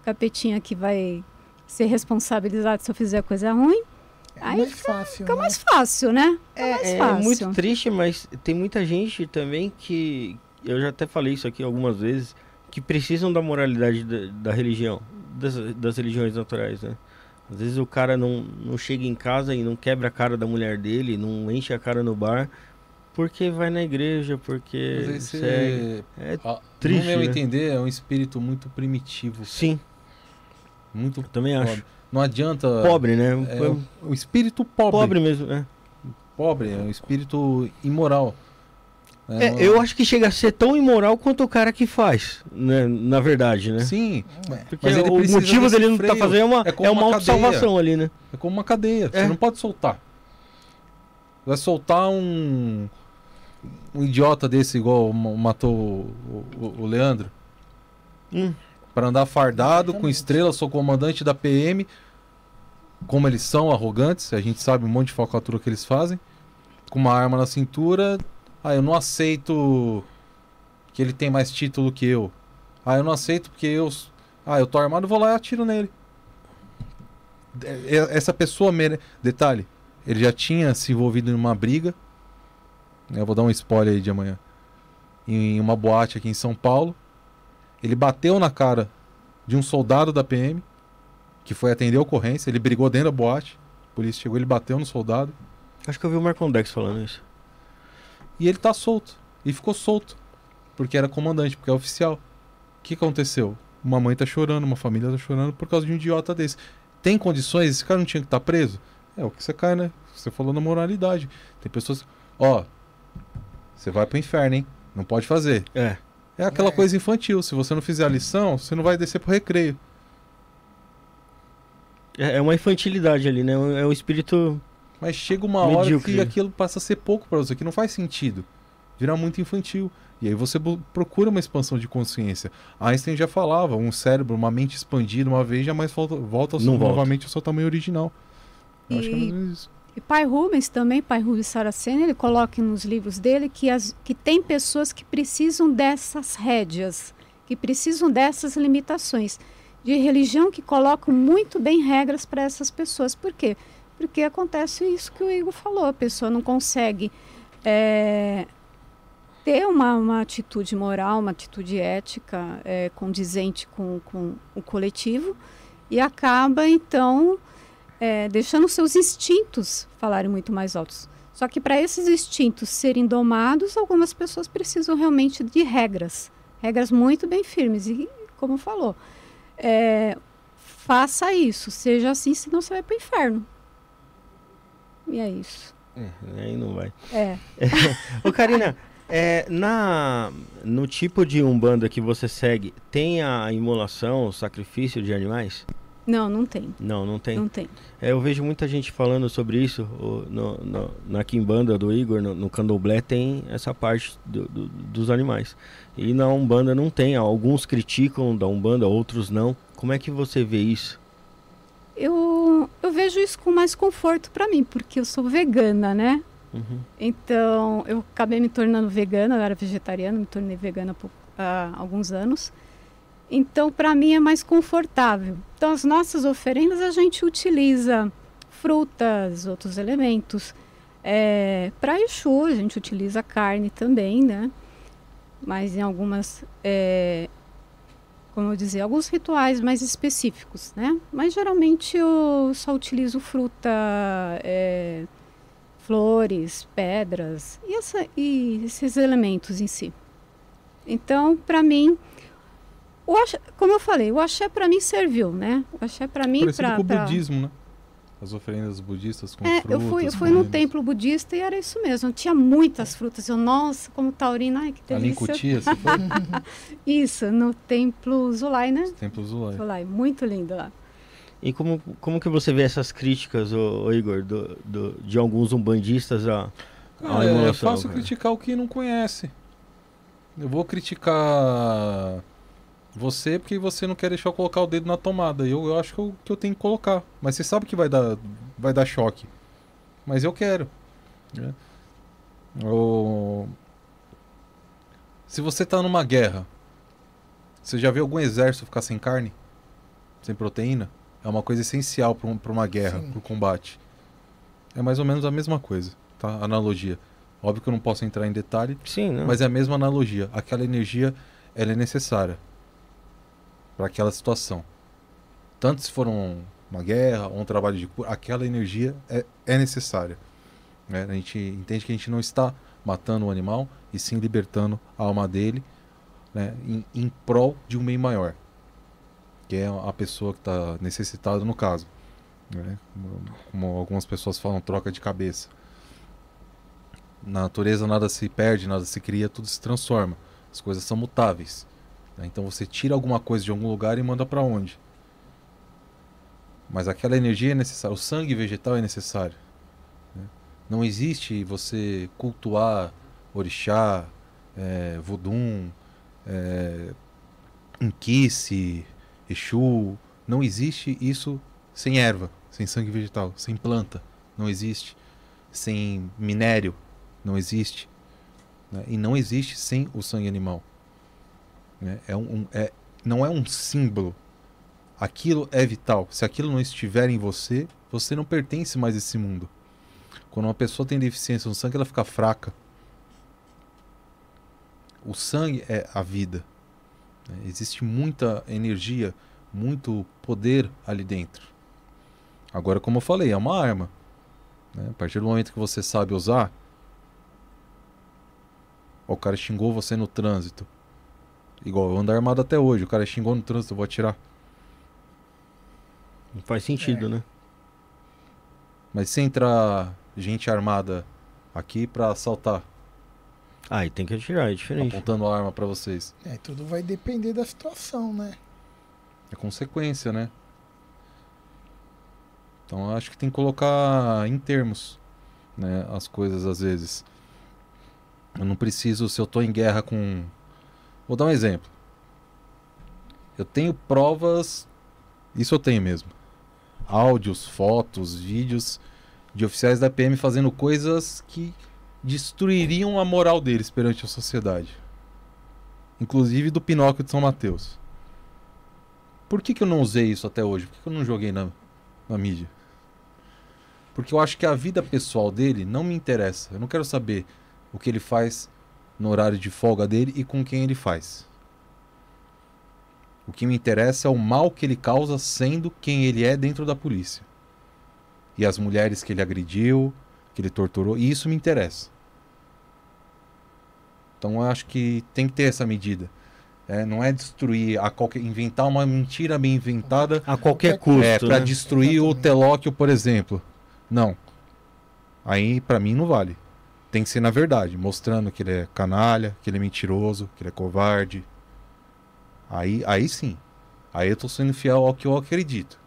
capetinha que vai ser responsabilizado se eu fizer coisa ruim, Aí mais fácil. fica né? mais fácil, né? Fica mais É, é fácil. muito triste, mas tem muita gente também que. Eu já até falei isso aqui algumas vezes, que precisam da moralidade da, da religião, das, das religiões naturais, né? Às vezes o cara não, não chega em casa e não quebra a cara da mulher dele, não enche a cara no bar, porque vai na igreja, porque Mas aí segue. você- É, Ah, triste, no meu né? entender, é um espírito muito primitivo. sim, Muito eu também acho. Não adianta. Pobre, né? É um, um espírito pobre. Pobre mesmo, né? Pobre, é um espírito imoral. É, não- eu acho que chega a ser tão imoral quanto o cara que faz, né? Na verdade, né? Sim, Porque Mas ele o motivo dele não tá fazendo é uma, É como é uma uma autossalvação ali, né? é como uma cadeia. É. Você não pode soltar. Vai soltar um. Um idiota desse, igual ma- matou o, o- o Leandro. Hum. Pra andar fardado, com estrela, sou comandante da PM. Como eles são arrogantes, a gente sabe um monte de falcatrua que eles fazem. Com uma arma na cintura. Ah, eu não aceito que ele tem mais título que eu. Ah, eu não aceito porque eu. Ah, eu tô armado, vou lá e atiro nele. É- é- Essa pessoa. mere- Detalhe, ele já tinha se envolvido em uma briga. Eu vou dar um spoiler aí de amanhã. Em uma boate aqui em São Paulo. Ele bateu na cara de um soldado da PM que foi atender a ocorrência. Ele brigou dentro da boate. A polícia chegou, ele bateu no soldado. Acho que eu vi o Marcondex falando isso. E ele tá solto. E ficou solto. Porque era comandante, porque é oficial. O que aconteceu? Uma mãe tá chorando, uma família tá chorando por causa de um idiota desse. tem condições, esse cara não tinha que estar preso. É o que você cai, né? Você falou na moralidade. Tem pessoas, ó, você vai pro inferno, hein? Não pode fazer. É. É aquela É. coisa infantil. Se você não fizer a lição, você não vai descer pro recreio. É é uma infantilidade ali, né? É um espírito. Mas chega uma hora Medíocre. que aquilo passa a ser pouco pra você, que não faz sentido. Vira muito infantil. E aí você procura uma expansão de consciência. Einstein já falava, um cérebro, uma mente expandida uma vez, jamais volta, volta, ao seu- Não volta. novamente ao seu tamanho original. Eu acho que é mais E- isso. E Pai Rubens também, Pai Rubens Saraceni, ele coloca nos livros dele que, as, que tem pessoas que precisam dessas rédeas, que precisam dessas limitações. De religião que colocam muito bem regras para essas pessoas. Por quê? Porque acontece isso que o Igor falou, a pessoa não consegue é, ter uma, uma atitude moral, uma atitude ética é, condizente com, com o coletivo e acaba, então, é, deixando seus instintos falarem muito mais altos. Só que para esses instintos serem domados, algumas pessoas precisam realmente de regras, regras muito bem firmes. E, como falou, é, faça isso, seja assim, senão você vai para o inferno. E é isso. É, aí não vai. É. (laughs) Ô, Karina, é, na, no tipo de umbanda que você segue, tem a imolação, o sacrifício de animais? Não, não tem. Não, não tem. Não tem. É, eu vejo muita gente falando sobre isso. no, no- na Kimbanda do Igor, no, no Candomblé, tem essa parte do- do- dos animais. E na Umbanda não tem. Alguns criticam da Umbanda, outros não. Como é que você vê isso? Eu, eu vejo isso com mais conforto para mim, porque eu sou vegana, né? Uhum. Então, eu acabei me tornando vegana, eu era vegetariana, me tornei vegana pou- há alguns anos. Então, para mim é mais confortável. Então, as nossas oferendas a gente utiliza frutas, outros elementos. É, para Exu, a gente utiliza carne também, né? Mas em algumas, é, como eu dizia, alguns rituais mais específicos, né? Mas geralmente eu só utilizo fruta, é, flores, pedras e, essa- e esses elementos em si. Então, para mim, o axé, como eu falei, o axé para mim serviu, né? O axé para mim para com o budismo, né? As oferendas budistas com é, frutas. eu fui, eu fui num templo budista e era isso mesmo. Tinha muitas frutas. Eu, nossa, como taurina, ai que Ali em delícia. Você foi? (laughs) Isso, no templo Zulai, né? Templo Zulai. Zulai, muito lindo lá. E como, como que você vê essas críticas, ô, ô Igor, do, do- de alguns umbandistas a, Ah, é imolação? fácil cara? criticar o que não conhece. Eu vou criticar você porque você não quer deixar eu colocar o dedo na tomada. Eu, eu acho que eu, que eu tenho que colocar. Mas você sabe que vai dar, vai dar choque. Mas eu quero. né? O- Se você tá numa guerra, você já viu algum exército ficar sem carne? Sem proteína? É uma coisa essencial para um, uma guerra, para o combate. É mais ou menos a mesma coisa, tá? Analogia. Óbvio que eu não posso entrar em detalhe, Sim, não. mas é a mesma analogia. Aquela energia, ela é necessária para aquela situação. Tanto se for um- uma guerra ou um trabalho de cura, aquela energia é, é necessária. né? A gente entende que a gente não está matando o animal e sim libertando a alma dele né? em, em prol de um bem maior, que é a pessoa que está necessitada no caso. né? Como algumas pessoas falam, troca de cabeça. Na natureza nada se perde, nada se cria, tudo se transforma. As coisas são mutáveis. Né? Então você tira alguma coisa de algum lugar e manda para onde? Mas aquela energia é necessária, o sangue vegetal é necessário. né? Não existe você cultuar orixá, é, vodum, é, exu. Não existe isso sem erva, sem sangue vegetal, sem planta. Não existe. Sem minério. Não existe. né? E não existe sem o sangue animal. Né? É um, um- é, não é um símbolo. Aquilo é vital. Se aquilo não estiver em você, você não pertence mais a esse mundo. Quando uma pessoa tem deficiência no sangue, ela fica fraca. O sangue é a vida. né? Existe muita energia, muito poder ali dentro. Agora, como eu falei, é uma arma. né? A partir do momento que você sabe usar, o cara xingou você no trânsito. Igual eu ando armado até hoje. O cara xingou no trânsito, eu vou atirar. Não faz sentido, É. né? Mas se entrar gente armada aqui pra assaltar, Ah, e tem que atirar, é diferente. apontando a arma pra vocês, É, tudo vai depender da situação, né? é consequência, né? Então eu acho que tem que colocar em termos, né, as coisas às vezes. Eu não preciso, se eu tô em guerra com. Vou dar um exemplo. Eu tenho provas, isso eu tenho mesmo. Áudios, fotos, vídeos de oficiais da PM fazendo coisas que destruiriam a moral deles perante a sociedade. Inclusive do Pinóquio de São Mateus. Por que, que eu não usei isso até hoje? Por que, que eu não joguei na, na mídia? Porque eu acho que a vida pessoal dele não me interessa. Eu não quero saber o que ele faz no horário de folga dele e com quem ele faz. O que me interessa é o mal que ele causa sendo quem ele é dentro da polícia. E as mulheres que ele agrediu, que ele torturou, e isso me interessa. Então eu acho que tem que ter essa medida. É, não é destruir a qualquer inventar uma mentira bem inventada A qualquer custo, é, pra né? destruir o Exatamente. Telóquio, por exemplo. Não. Aí, pra mim, não vale. Tem que ser na verdade, mostrando que ele é canalha, que ele é mentiroso, que ele é covarde. Aí, aí sim. Aí eu tô sendo fiel ao que eu acredito.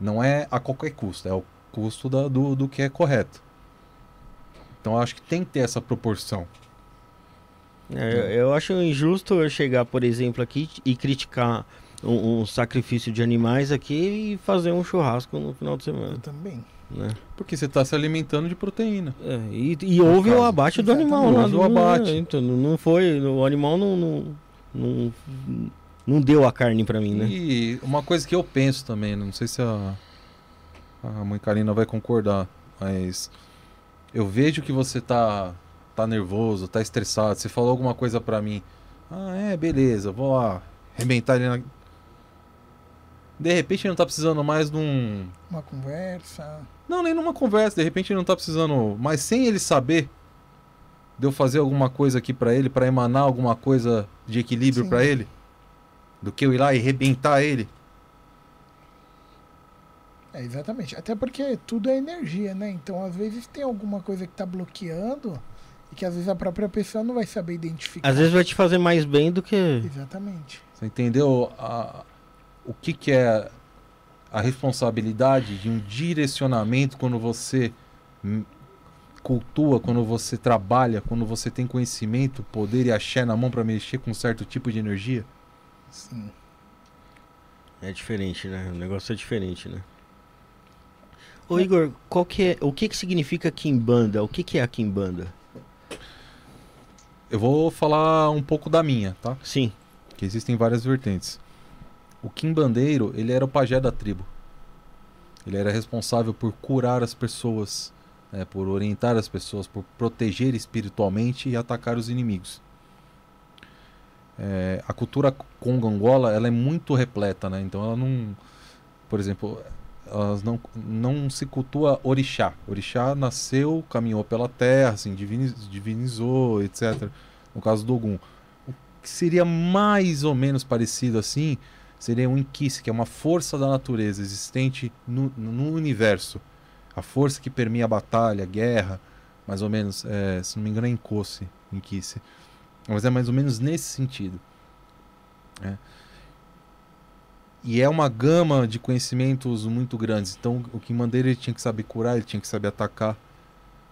Não é a qualquer custo, é o custo da- do, do que é correto. Então eu acho que tem que ter essa proporção. É, eu acho injusto eu chegar, por exemplo, aqui e criticar um, um sacrifício de animais aqui e fazer um churrasco no final de Eu semana. também. Né? Porque você tá se alimentando de proteína. É, e, e houve o caso. abate do animal Exatamente. Houve o abate. Então, não foi. O animal não, não, não, não deu a carne pra mim, né? E uma coisa que eu penso também, não sei se a, a mãe Karina vai concordar, mas eu vejo que você tá, tá nervoso, tá estressado. Você falou alguma coisa pra mim. Ah, é, beleza, vou lá arrebentar ele na. De repente ele não tá precisando mais de um. Uma conversa. Não, nem numa conversa, de repente ele não tá precisando. Mas sem ele saber de eu fazer alguma coisa aqui pra ele, pra emanar alguma coisa de equilíbrio pra ele, do que eu ir lá e arrebentar ele. É, exatamente. Até porque tudo é energia, né? Então, às vezes, tem alguma coisa que tá bloqueando e que às vezes a própria pessoa não vai saber identificar. Às vezes vai te fazer mais bem do que. Exatamente. Você entendeu a- o que, que é a responsabilidade de um direcionamento quando você cultua, quando você trabalha, quando você tem conhecimento, poder e axé na mão para mexer com um certo tipo de energia? Sim. É diferente, né? O negócio é diferente, né? Ô Igor, qual que é, o que que significa Kimbanda? O que que é a Kimbanda? Eu vou falar um pouco da minha, tá? Sim. Que existem várias vertentes. O quimbandeiro, ele era o pajé da tribo. Ele era responsável por curar as pessoas, né, por orientar as pessoas, por proteger espiritualmente e atacar os inimigos. É, a cultura congo-angola, ela é muito repleta, né? Então ela não, por exemplo, elas não, não se cultua orixá. Orixá nasceu, caminhou pela terra, assim, diviniz- divinizou, etc. No caso do Ogum. O que seria mais ou menos parecido assim seria um Inquisi, que é uma força da natureza existente no, no universo. A força que permeia a batalha, a guerra, mais ou menos, é, se não me engano é Inkosi, Inquisi. Mas é mais ou menos nesse sentido. É. E é uma gama de conhecimentos muito grandes. Então, o Kimbandeira ele tinha que saber curar, ele tinha que saber atacar,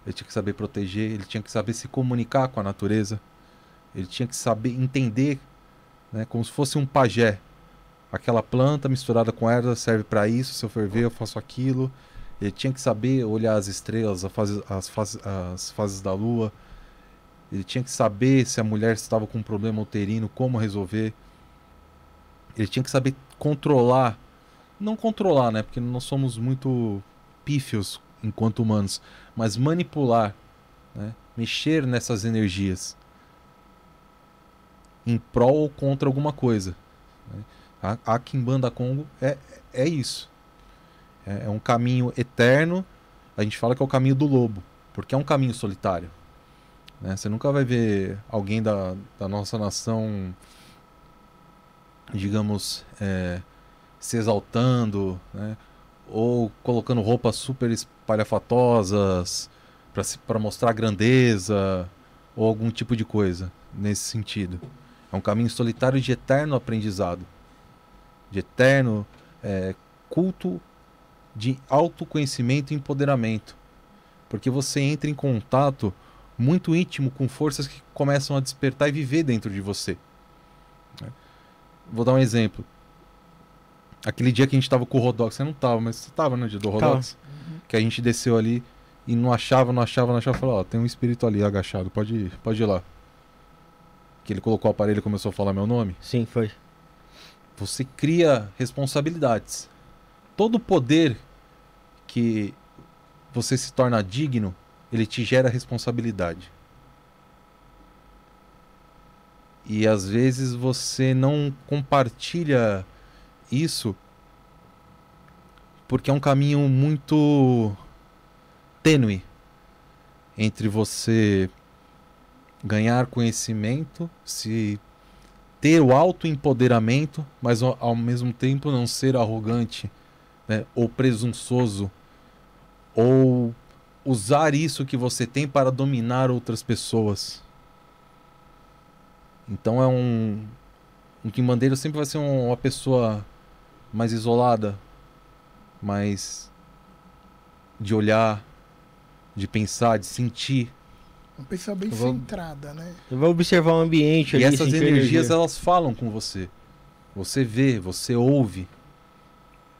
ele tinha que saber proteger, ele tinha que saber se comunicar com a natureza, ele tinha que saber entender, né, como se fosse um pajé. Aquela planta misturada com erva serve para isso, se eu ferver eu faço aquilo. Ele tinha que saber olhar as estrelas, a fase- as, fases, as fases da lua. Ele tinha que saber se a mulher estava com um problema uterino, como resolver. Ele tinha que saber controlar, não controlar, né? Porque nós somos muito pífios enquanto humanos, mas manipular, né? Mexer nessas energias em prol ou contra alguma coisa. né? A, a Kimbanda Congo é, é isso. É, é um caminho eterno. A gente fala que é o caminho do lobo, porque é um caminho solitário. né? Você nunca vai ver alguém da, da nossa nação, digamos, é, se exaltando, né? ou colocando roupas super espalhafatosas para mostrar grandeza ou algum tipo de coisa nesse sentido. É um caminho solitário de eterno aprendizado, de eterno é, culto de autoconhecimento e empoderamento, porque você entra em contato muito íntimo com forças que começam a despertar e viver dentro de você. Né? Vou dar um exemplo. Aquele dia que a gente tava com o Rodox, você não tava, mas você tava no dia do Rodox? Uhum. Que a gente desceu ali e não achava, não achava, não achava. Falou, ó, tem um espírito ali agachado, pode ir, pode ir lá. Que ele colocou o aparelho e começou a falar meu nome? Sim, foi. Você cria responsabilidades. Todo poder que você se torna digno, ele te gera responsabilidade. E às vezes você não compartilha isso porque é um caminho muito tênue entre você ganhar conhecimento, se ter o autoempoderamento, mas ao mesmo tempo não ser arrogante, né, ou presunçoso, ou usar isso que você tem para dominar outras pessoas. Então é um um quimbandeiro sempre vai ser uma pessoa mais isolada, mais de olhar, de pensar, de sentir. Uma pessoa bem vou... centrada, né? Vai observar o ambiente. E ali, essas energias energia. elas falam com você. Você vê, você ouve.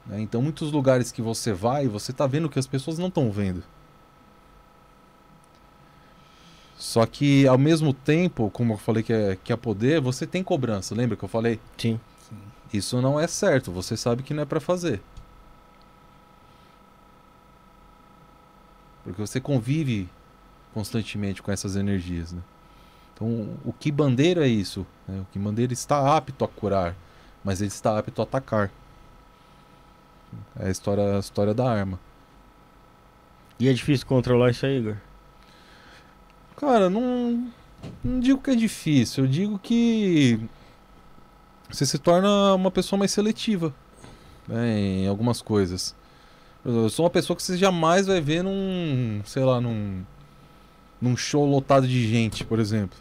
Né? Então, muitos lugares que você vai, você está vendo que as pessoas não estão vendo. Só que ao mesmo tempo, como eu falei que é, que é poder, você tem cobrança. Lembra que eu falei? Sim. Isso não é certo. Você sabe que não é para fazer. Porque você convive constantemente com essas energias. Né? Então, o que bandeira é isso? Né? O que bandeira está apto a curar, mas ele está apto a atacar. É a história, a história da arma. E é difícil controlar isso aí, Igor? Cara, não, não digo que é difícil, eu digo que você se torna uma pessoa mais seletiva né, em algumas coisas. Eu sou uma pessoa que você jamais vai ver num, sei lá, num, num show lotado de gente, por exemplo.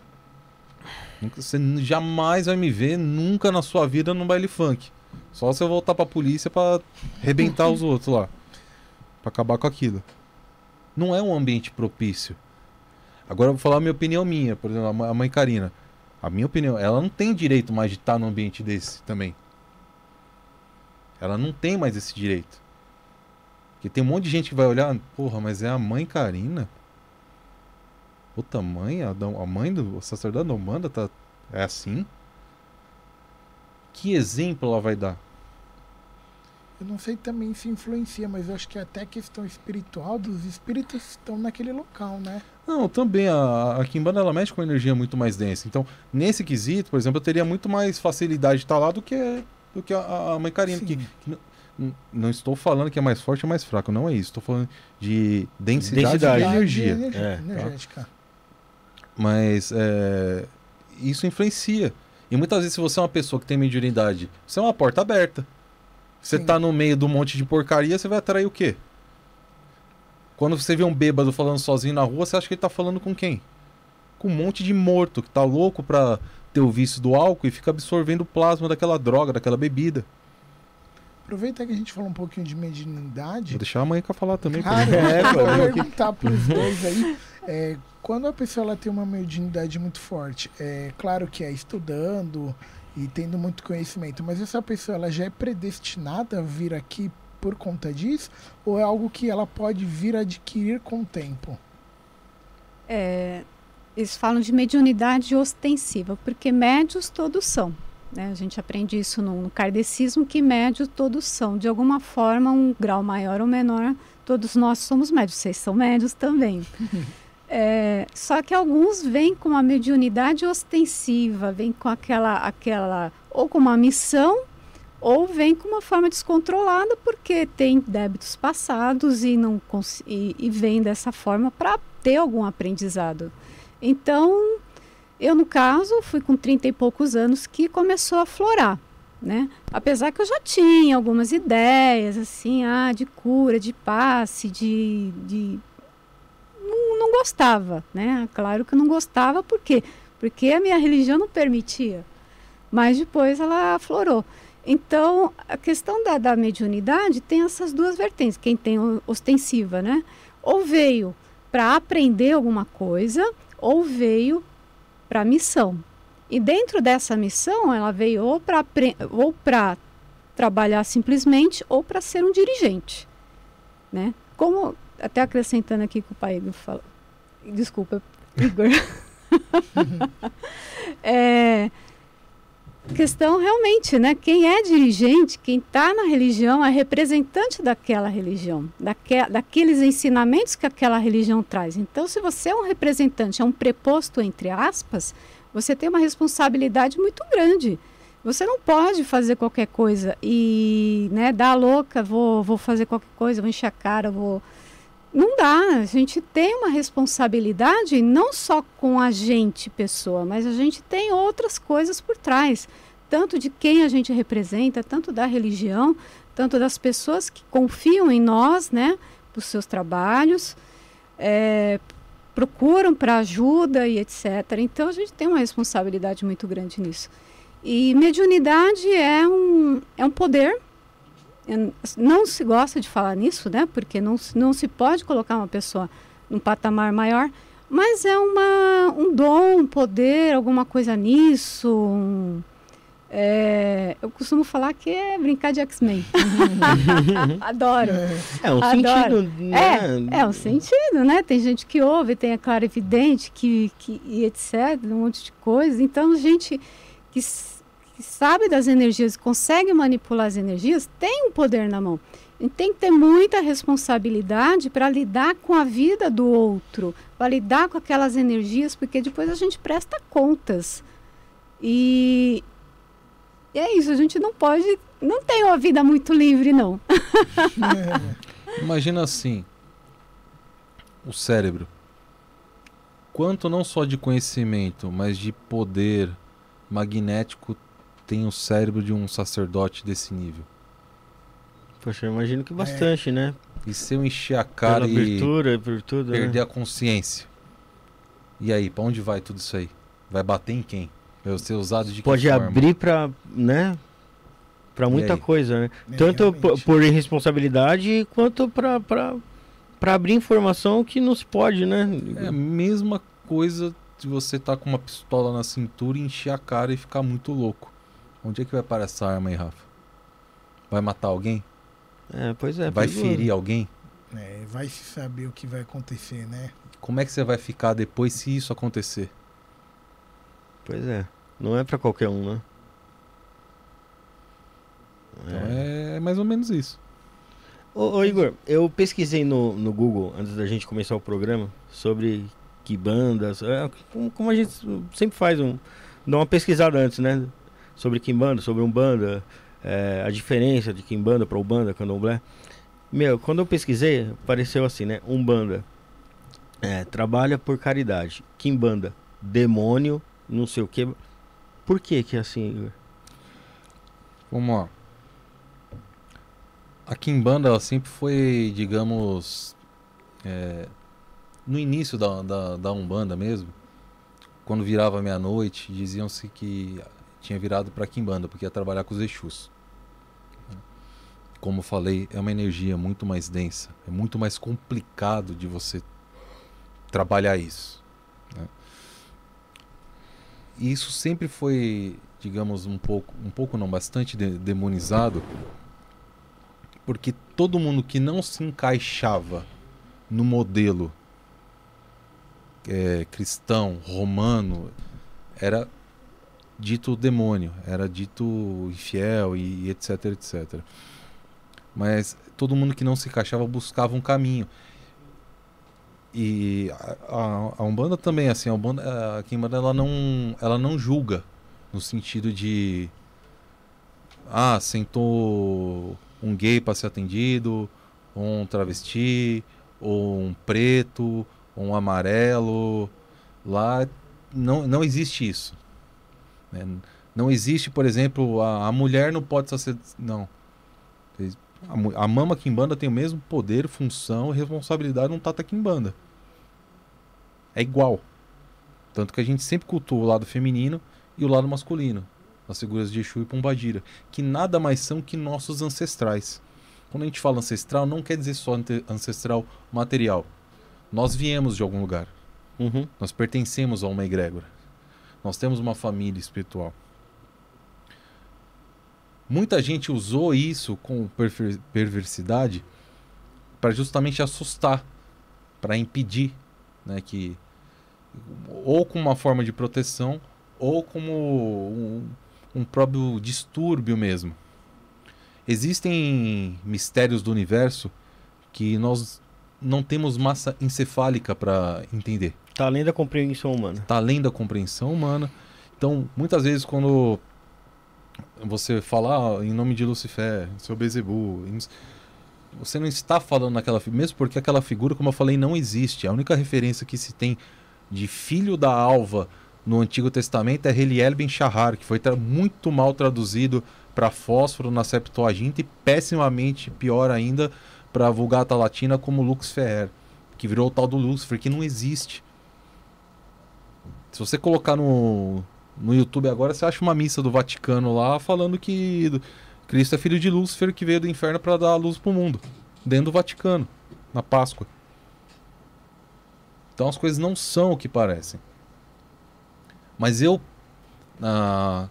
Você jamais vai me ver nunca na sua vida num baile funk. Só se eu voltar pra polícia pra arrebentar os outros lá. Pra acabar com aquilo. Não é um ambiente propício. Agora eu vou falar a minha opinião minha, por exemplo, a mãe Karina. A minha opinião, ela não tem direito mais de estar num ambiente desse também. Ela não tem mais esse direito. Porque tem um monte de gente que vai olhar, porra, mas é a mãe Karina? Puta mãe, a, a mãe do sacerdote não manda, tá, é assim? Que exemplo ela vai dar? Eu não sei também se influencia, mas eu acho que até a questão espiritual dos espíritos estão naquele local, né? Não, também a, a Kimbanda ela mexe com energia muito mais densa. Então, nesse quesito, por exemplo, eu teria muito mais facilidade de estar lá do que, do que a, a mãe Karina. Que, que, não estou falando que é mais forte ou mais fraco, não é isso. Estou falando de densidade, densidade. de energia. De energia é, energética. Tá? Mas é, isso influencia. E muitas vezes, se você é uma pessoa que tem mediunidade, você é uma porta aberta. Você tá no meio de um monte de porcaria, você vai atrair o quê? Quando você vê um bêbado falando sozinho na rua, você acha que ele tá falando com quem? Com um monte de morto que tá louco pra ter o vício do álcool e fica absorvendo o plasma daquela droga, daquela bebida. Aproveita que a gente falou um pouquinho de mediunidade. Vou deixar a mãe falar também. Cara, (laughs) é, eu vou perguntar pros dois aí. É, quando a pessoa ela tem uma mediunidade muito forte, é claro que é estudando, e tendo muito conhecimento, mas essa pessoa ela já é predestinada a vir aqui por conta disso ou é algo que ela pode vir a adquirir com o tempo? É, eles falam de mediunidade ostensiva, porque médios todos são. Né? A gente aprende isso no, no kardecismo, que médios todos são. De alguma forma, um grau maior ou menor, todos nós somos médios. Vocês são médios também. (laughs) É, só que alguns vêm com uma mediunidade ostensiva, vêm com aquela, aquela, ou com uma missão, ou vêm com uma forma descontrolada porque tem débitos passados e não e, e vem dessa forma para ter algum aprendizado. Então, eu no caso fui com 30 e poucos anos que começou a florar, né? Apesar que eu já tinha algumas ideias, assim, ah, de cura, de passe, de... de... Não, não gostava, né? Claro que não gostava, por quê? Porque a minha religião não permitia. Mas depois ela aflorou. Então, a questão da, da mediunidade tem essas duas vertentes. Quem tem ostensiva, né? Ou veio para aprender alguma coisa, ou veio para missão. E dentro dessa missão, ela veio ou para ou para trabalhar simplesmente ou para ser um dirigente, né? Como até acrescentando aqui que o pai falou. Desculpa, Igor. (laughs) é, questão realmente, né? Quem é dirigente, quem está na religião, é representante daquela religião, daque, daqueles ensinamentos que aquela religião traz. Então, se você é um representante, é um preposto entre aspas, você tem uma responsabilidade muito grande. Você não pode fazer qualquer coisa e, né, dar louca, vou, vou fazer qualquer coisa, vou encher a cara, vou não dá. A gente tem uma responsabilidade não só com a gente, pessoa, mas a gente tem outras coisas por trás. Tanto de quem a gente representa, tanto da religião, tanto das pessoas que confiam em nós, né, para os seus trabalhos, é, procuram para ajuda e etc. Então a gente tem uma responsabilidade muito grande nisso. E mediunidade é um, é um poder não se gosta de falar nisso, né? Porque não, não se pode colocar uma pessoa num patamar maior, mas é uma, um dom, um poder, alguma coisa nisso. Um, é, eu costumo falar que é brincar de X-Men. (laughs) Adoro. É um Adoro. sentido, né? É, é um sentido, né? Tem gente que ouve, tem a clara evidente, que, que, e etc, um monte de coisa. Então, gente que que sabe das energias consegue manipular as energias, tem um poder na mão. E tem que ter muita responsabilidade para lidar com a vida do outro, para lidar com aquelas energias, porque depois a gente presta contas. E, e é isso, a gente não pode, não tem uma vida muito livre, não. (laughs) Imagina assim, o cérebro. Quanto não só de conhecimento, mas de poder magnético tem o cérebro de um sacerdote desse nível? Poxa, eu imagino que bastante, é. né? E se eu encher a cara Pela abertura, e por tudo, perder né? a consciência? E aí, para onde vai tudo isso aí? Vai bater em quem? Vai ser usado de Pode abrir para, né? Para muita coisa, né? É, Tanto por irresponsabilidade quanto para para abrir informação que não se pode, né? É a mesma coisa de você estar tá com uma pistola na cintura, encher a cara e ficar muito louco. Onde é que vai parar essa arma aí, Rafa? Vai matar alguém? É, pois é. Vai ferir alguém? É, vai se saber o que vai acontecer, né? Como é que você vai ficar depois se isso acontecer? Pois é. Não é para qualquer um, né? Então é... é mais ou menos isso. Ô, ô, Igor, eu pesquisei no, no Google, antes da gente começar o programa, sobre que bandas, é, como, como, a gente sempre faz, um, dá uma pesquisada antes, né? Sobre Kimbanda, sobre Umbanda, é, a diferença de Kimbanda para Umbanda, Candomblé. Meu, quando eu pesquisei, apareceu assim, né? Umbanda é, trabalha por caridade. Kimbanda, demônio, não sei o que. Por que que é assim? Vamos lá. A Kimbanda ela sempre foi, digamos, é, no início da, da, da Umbanda mesmo, quando virava meia-noite, diziam-se que tinha virado para Kimbanda, porque ia trabalhar com os Exus. Como falei, é uma energia muito mais densa, é muito mais complicado de você trabalhar isso. Né? E isso sempre foi, digamos, um pouco, um pouco não, bastante de, demonizado, porque todo mundo que não se encaixava no modelo é, cristão, romano, era dito demônio, era dito infiel e, e etc, etc. Mas todo mundo que não se encaixava buscava um caminho. E a, a, a Umbanda também, assim, a Umbanda, a Kimbanda, ela não, ela não julga no sentido de ah, sentou um gay para ser atendido, ou um travesti, ou um preto, ou um amarelo. Lá não, não existe isso. Né? Não existe, por exemplo, a, a mulher não pode ser. Não. A, a mama quimbanda tem o mesmo poder, função e responsabilidade num tata quimbanda. É igual. Tanto que a gente sempre cultua o lado feminino e o lado masculino. As figuras de Exu e Pombagira. Que nada mais são que nossos ancestrais. Quando a gente fala ancestral, não quer dizer só ancestral material. Nós viemos de algum lugar. Uhum. Nós pertencemos a uma egrégora. Nós temos uma família espiritual. Muita gente usou isso com perver- perversidade para justamente assustar, para impedir, né, que ou com uma forma de proteção ou como um, um próprio distúrbio mesmo. Existem mistérios do universo que nós não temos massa encefálica para entender Tá além da compreensão humana. está além da compreensão humana. Então, muitas vezes, quando você fala ah, em nome de Lucifer, seu Bezebu, você não está falando naquela figura, mesmo porque aquela figura, como eu falei, não existe. A única referência que se tem de filho da alva no Antigo Testamento é Heliel Ben Shahar, que foi muito mal traduzido para fósforo na Septuaginta e pessimamente pior ainda para a Vulgata Latina como Lux Ferrer, que virou o tal do Lúcifer, que não existe. Se você colocar no, no YouTube agora, você acha uma missa do Vaticano lá falando que Cristo é filho de Lúcifer que veio do inferno para dar a luz pro mundo, dentro do Vaticano, na Páscoa. Então as coisas não são o que parecem. Mas eu, ah,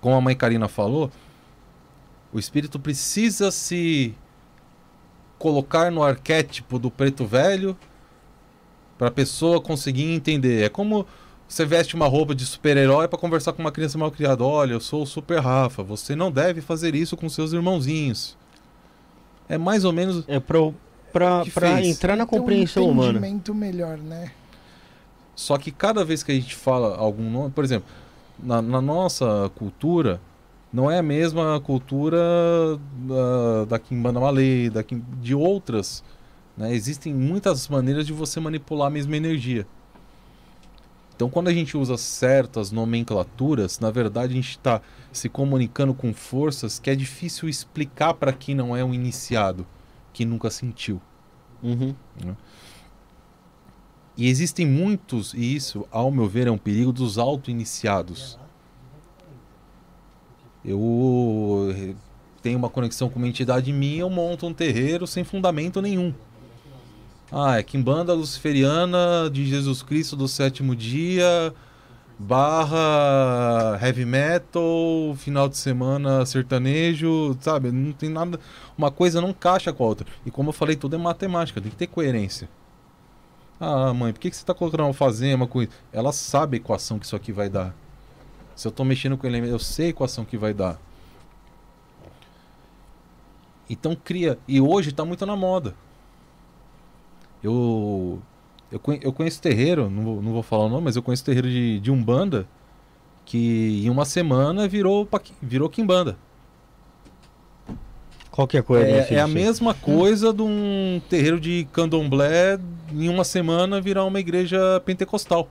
como a mãe Karina falou, o espírito precisa se colocar no arquétipo do preto velho para a pessoa conseguir entender. É como você veste uma roupa de super-herói para conversar com uma criança mal criada. Olha, eu sou o Super Rafa. Você não deve fazer isso com seus irmãozinhos. É mais ou menos. É pra, pra, entrar na Ter um compreensão humana. entendimento melhor, né? Só que cada vez que a gente fala algum nome, por exemplo, na, na nossa cultura, não é a mesma cultura da, da Kimbanda Malay, da Kim- de outras. né? Existem muitas maneiras de você manipular a mesma energia. Então, quando a gente usa certas nomenclaturas, na verdade a gente está se comunicando com forças que é difícil explicar para quem não é um iniciado, que nunca sentiu. Uhum. E existem muitos, e isso, ao meu ver, é um perigo dos auto-iniciados. Eu eh, tenho uma conexão com uma entidade minha, eu monto um terreiro sem fundamento nenhum. Ah, é Kimbanda Luciferiana de Jesus Cristo do sétimo dia, barra heavy metal, final de semana sertanejo, sabe? Não tem nada. Uma coisa não caixa com a outra. E como eu falei, tudo é matemática, tem que ter coerência. Ah, mãe, por que, que você está colocando alfazema com isso? Ela sabe a equação que isso aqui vai dar. Se eu estou mexendo com elemento, eu sei a equação que vai dar. Então cria. E hoje está muito na moda. Eu, eu, eu conheço terreiro, não vou, não vou falar o nome, mas eu conheço terreiro de, de Umbanda que em uma semana virou, virou Kimbanda. Qual que é a coerência É, é a mesma coisa de um terreiro de candomblé em uma semana virar uma igreja pentecostal.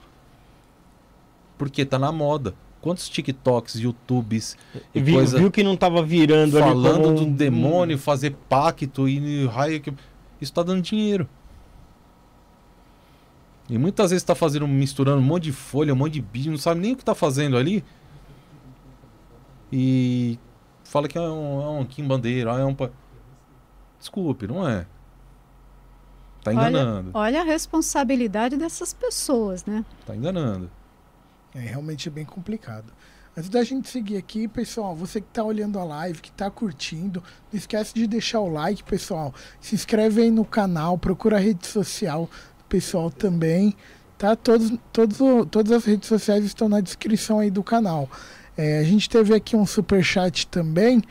Porque tá na moda. Quantos TikToks, YouTubes e Viu, coisa viu que não tava virando ali falando como do demônio, fazer pacto e raio que isso tá dando dinheiro. E muitas vezes tá fazendo misturando um monte de folha, um monte de bicho, não sabe nem o que tá fazendo ali. E fala que é um, é um quimbandeiro, ah, é um Desculpe, não é. Tá Olha- enganando, Olha a responsabilidade dessas pessoas, né? tá enganando. É realmente bem complicado. Antes da gente seguir aqui, pessoal, você que está olhando a live, que está curtindo, não esquece de deixar o like, pessoal. Se inscreve aí no canal, procura a rede social pessoal também, tá? Todos, todos, todas as redes sociais estão na descrição aí do canal. É, a gente teve aqui um super chat também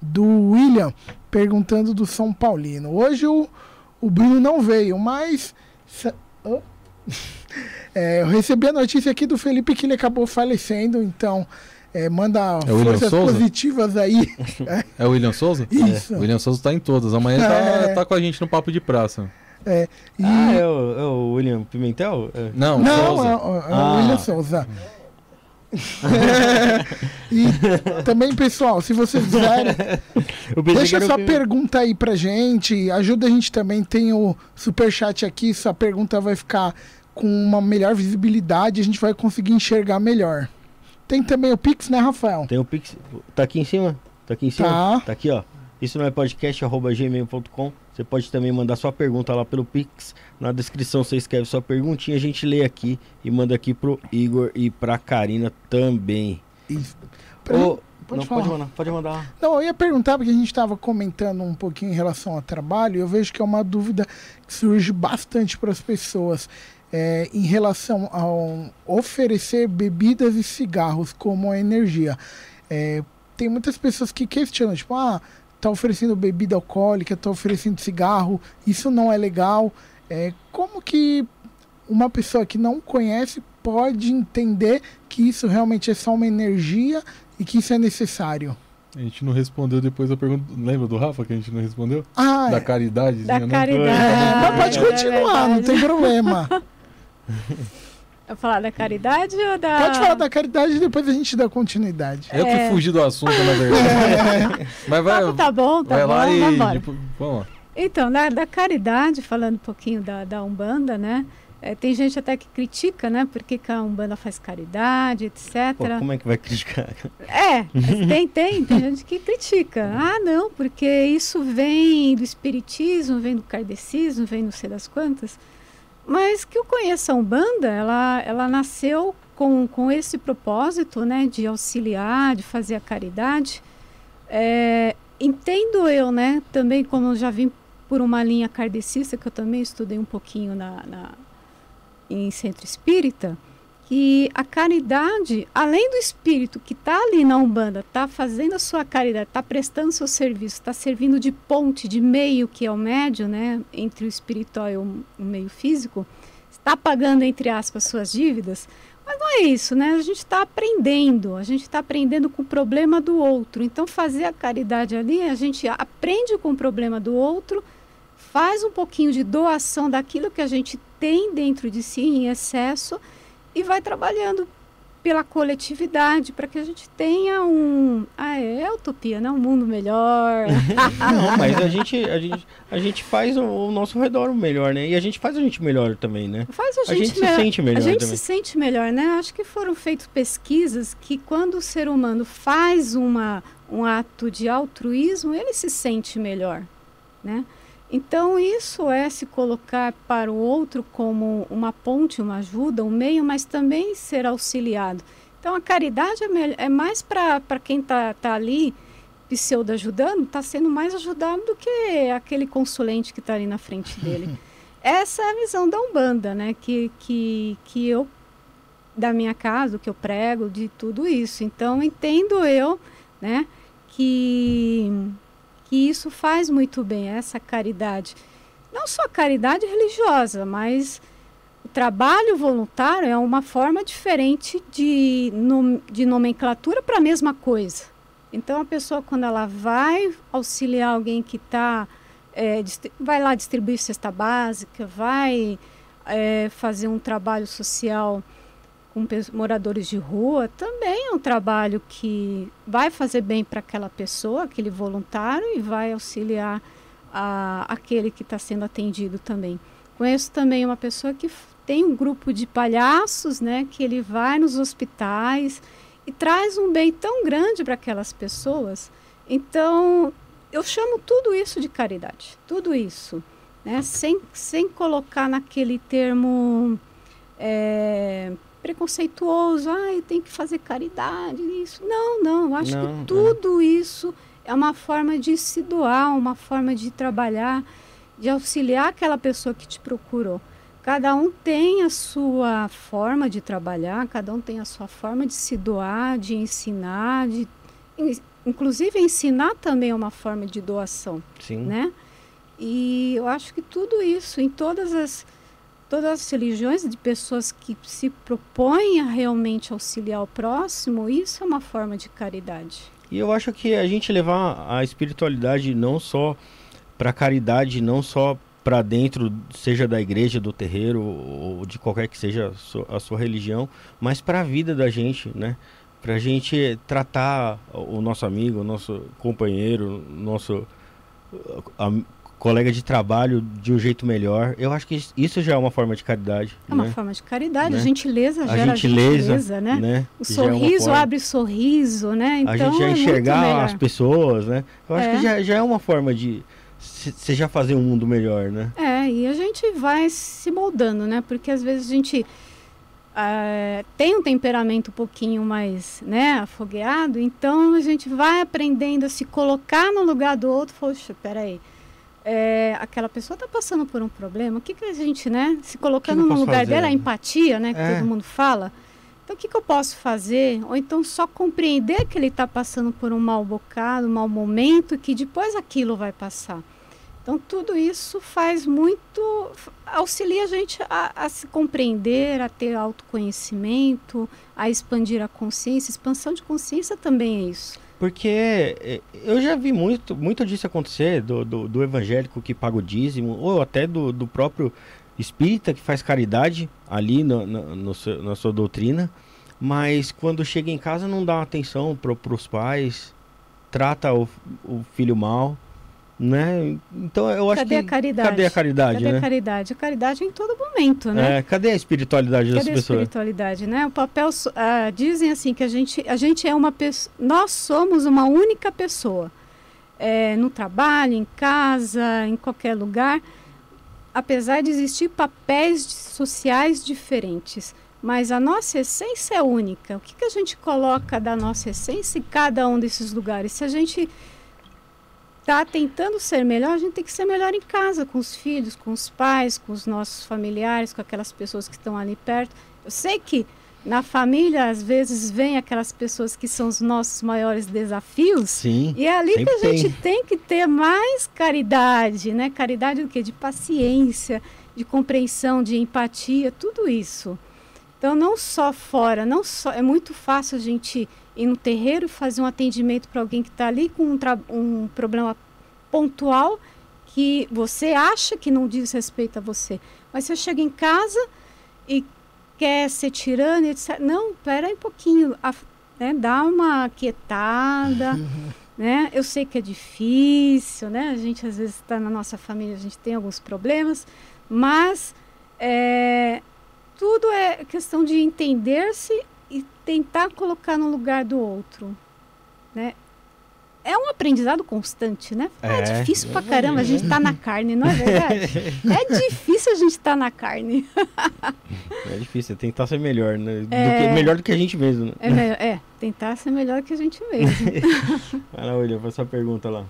do William perguntando do São Paulino. Hoje o, o Bruno não veio, mas oh. (laughs) É, eu recebi a notícia aqui do Felipe que ele acabou falecendo, então é, manda É forças positivas aí. (laughs) É o William Souza? Isso. O William Souza tá em todas. Amanhã tá, É. tá com a gente no papo de praça. E- Ah, é o, é o William Pimentel? É. Não, Não, Souza. é, o- é o Ah. William Souza. (laughs) (laughs) e também, pessoal, se vocês quiserem, (laughs) deixa sua pergunta aí pra gente. Ajuda a gente também. Tem o superchat aqui. Sua pergunta vai ficar com uma melhor visibilidade. A gente vai conseguir enxergar melhor. Tem também o Pix, né, Rafael? Tem o Pix. Tá aqui em cima? Tá aqui em cima? Tá. Tá aqui, ó. Isso não é podcast, arroba gmail.com. Você pode também mandar sua pergunta lá pelo Pix. Na descrição você escreve sua perguntinha, a gente lê aqui e manda aqui pro Igor e pra Karina também. Isso. Ô, pode não, pode mandar, pode mandar. Não, eu ia perguntar, porque a gente estava comentando um pouquinho em relação ao trabalho, e eu vejo que é uma dúvida que surge bastante para as pessoas é, em relação ao oferecer bebidas e cigarros como energia. É, tem muitas pessoas que questionam, tipo, ah, tá oferecendo bebida alcoólica, tá oferecendo cigarro, isso não é legal. É, como que uma pessoa que não conhece pode entender que isso realmente é só uma energia e que isso é necessário? A gente não respondeu depois a pergunta. Lembra do Rafa que a gente não respondeu? Ah, Da é. caridadezinha, Da né? caridade. É, mas pode É continuar, não verdade. tem problema. (laughs) Eu falar da caridade ou da. Pode falar da caridade e depois a gente dá continuidade. Eu É. que fugi do assunto, na verdade. (laughs) Mas O vai, papo tá bom, tá vai bom, lá e. depois- Vamos lá. Então, da, da caridade, falando um pouquinho da, da Umbanda, né? É, tem gente até que critica, né? Por que, que a Umbanda faz caridade, etc. Pô, como é que vai criticar? É, tem, tem, tem gente que critica. (laughs) Ah, não, porque isso vem do espiritismo, vem do kardecismo, vem não sei das quantas. Mas que eu conheço a Umbanda, ela, ela nasceu com, com esse propósito, né, de auxiliar, de fazer a caridade. É, entendo eu, né, também como já vim por uma linha kardecista, que eu também estudei um pouquinho na, na- em centro espírita, que a caridade, além do espírito que está ali na Umbanda, está fazendo a sua caridade, está prestando seu serviço, está servindo de ponte, de meio, que é o médio, né, entre o espiritual e o meio físico, está pagando, entre aspas, suas dívidas, mas não é isso, né? A gente está aprendendo, a gente está aprendendo com o problema do outro. Então, fazer a caridade ali, a gente aprende com o problema do outro, faz um pouquinho de doação daquilo que a gente tem dentro de si em excesso e vai trabalhando pela coletividade para que a gente tenha um ah é, é utopia né um mundo melhor (laughs) Não, mas a gente, a gente, a gente faz o, o nosso redor melhor, né? E a gente faz a gente melhor também, né? faz a A gente, gente se sente melhor a gente também. se sente melhor né acho que foram feitas pesquisas que quando o ser humano faz uma um ato de altruísmo ele se sente melhor né então isso é se colocar para o outro como uma ponte uma ajuda um meio mas também ser auxiliado então a caridade é, é mais para quem está tá ali pseudo ajudando está sendo mais ajudado do que aquele consulente que está ali na frente dele (laughs) essa é a visão da Umbanda, né? Que, que, que eu, da minha casa, que eu prego, de tudo isso. Então, entendo eu, né? Que, que isso faz muito bem, essa caridade. Não só caridade religiosa, mas o trabalho voluntário é uma forma diferente de, nom- de nomenclatura para a mesma coisa. Então, a pessoa, quando ela vai auxiliar alguém que está é, vai lá distribuir cesta básica, vai é, fazer um trabalho social com moradores de rua, também é um trabalho que vai fazer bem para aquela pessoa, aquele voluntário, e vai auxiliar a, aquele que está sendo atendido também. Conheço também uma pessoa que tem um grupo de palhaços, né, que ele vai nos hospitais e traz um bem tão grande para aquelas pessoas. Então, eu chamo tudo isso de caridade, tudo isso, né? sem, sem colocar naquele termo é, preconceituoso, ah, tem que fazer caridade, isso. Não, não, eu acho Não, que é. tudo isso é uma forma de se doar, uma forma de trabalhar, de auxiliar aquela pessoa que te procurou. Cada um tem a sua forma de trabalhar, cada um tem a sua forma de se doar, de ensinar, de in- inclusive ensinar também é uma forma de doação, Sim. né? E eu acho que tudo isso em todas as todas as religiões de pessoas que se propõem a realmente auxiliar o próximo, isso é uma forma de caridade. E eu acho que a gente levar a espiritualidade não só para caridade, não só para dentro, seja da igreja, do terreiro ou de qualquer que seja a sua, a sua religião, mas para a vida da gente, né? Para a gente tratar o nosso amigo, o nosso companheiro, nosso colega de trabalho de um jeito melhor. Eu acho que isso já é uma forma de caridade. É uma né? forma de caridade. Né? A gentileza A gera gentileza, gentileza, né? né? O Já é uma sorriso forma- abre sorriso, né? Então a gente já é enxergar as pessoas, né? Eu acho É. que já, já é uma forma de você já fazer um mundo melhor, né? É, e a gente vai se moldando, né? Porque às vezes a gente ah, tem um temperamento um pouquinho mais, né, afogueado, então a gente vai aprendendo a se colocar no lugar do outro. Poxa, peraí, é, aquela pessoa está passando por um problema, o que, que a gente, né, se colocando no lugar fazer, dela, a empatia, né, que É. todo mundo fala. Então, o que, que eu posso fazer? Ou então só compreender que ele está passando por um mau bocado, um mau momento, que depois aquilo vai passar. Então, tudo isso faz muito. auxilia a gente a, a se compreender, a ter autoconhecimento, a expandir a consciência. Expansão de consciência também é isso. Porque eh, eu já vi muito, muito disso acontecer, do, do, do evangélico que paga o dízimo, ou até do, do próprio espírita que faz caridade ali no, no- no seu- na sua doutrina, mas quando chega em casa não dá atenção para os pais, trata o, o filho mal, né? Então eu acho Cadê que... a caridade? Cadê a caridade, Cadê né? a caridade? A caridade é em todo momento, né? É, cadê a espiritualidade das Cadê a pessoas? espiritualidade, né? O papel ah, dizem assim que a gente a gente é uma pessoa, nós somos uma única pessoa, É, no trabalho, em casa, em qualquer lugar, apesar de existir papéis sociais diferentes, mas a nossa essência é única. O que, que a gente coloca da nossa essência em cada um desses lugares? Se a gente está tentando ser melhor, a gente tem que ser melhor em casa, com os filhos, com os pais, com os nossos familiares, com aquelas pessoas que estão ali perto. Eu sei que na família, às vezes, vem aquelas pessoas que são os nossos maiores desafios. Sim. E é ali que a gente tem. tem que ter mais caridade, né? Caridade do quê? De paciência, de compreensão, de empatia, tudo isso. Então, não só fora, não só é muito fácil a gente ir no terreiro e fazer um atendimento para alguém que está ali com um, um problema pontual que você acha que não diz respeito a você. Mas você chega em casa e quer ser tirano, etc. Não, pera aí um pouquinho, a- né? dá uma quietada, (laughs) né? Eu sei que é difícil, né? A gente às vezes está na nossa família, a gente tem alguns problemas, mas é, tudo é questão de entender-se e tentar colocar no lugar do outro, né? É um aprendizado constante, né? É, É, difícil pra caramba a gente tá na carne, não é (laughs) verdade? é difícil a gente estar na carne. (laughs) É difícil, é tentar ser melhor, né? Do É. que- melhor do que a gente mesmo, né? É, melhor- é, tentar ser melhor que a gente mesmo. (laughs) Vai lá, William, faz sua pergunta lá.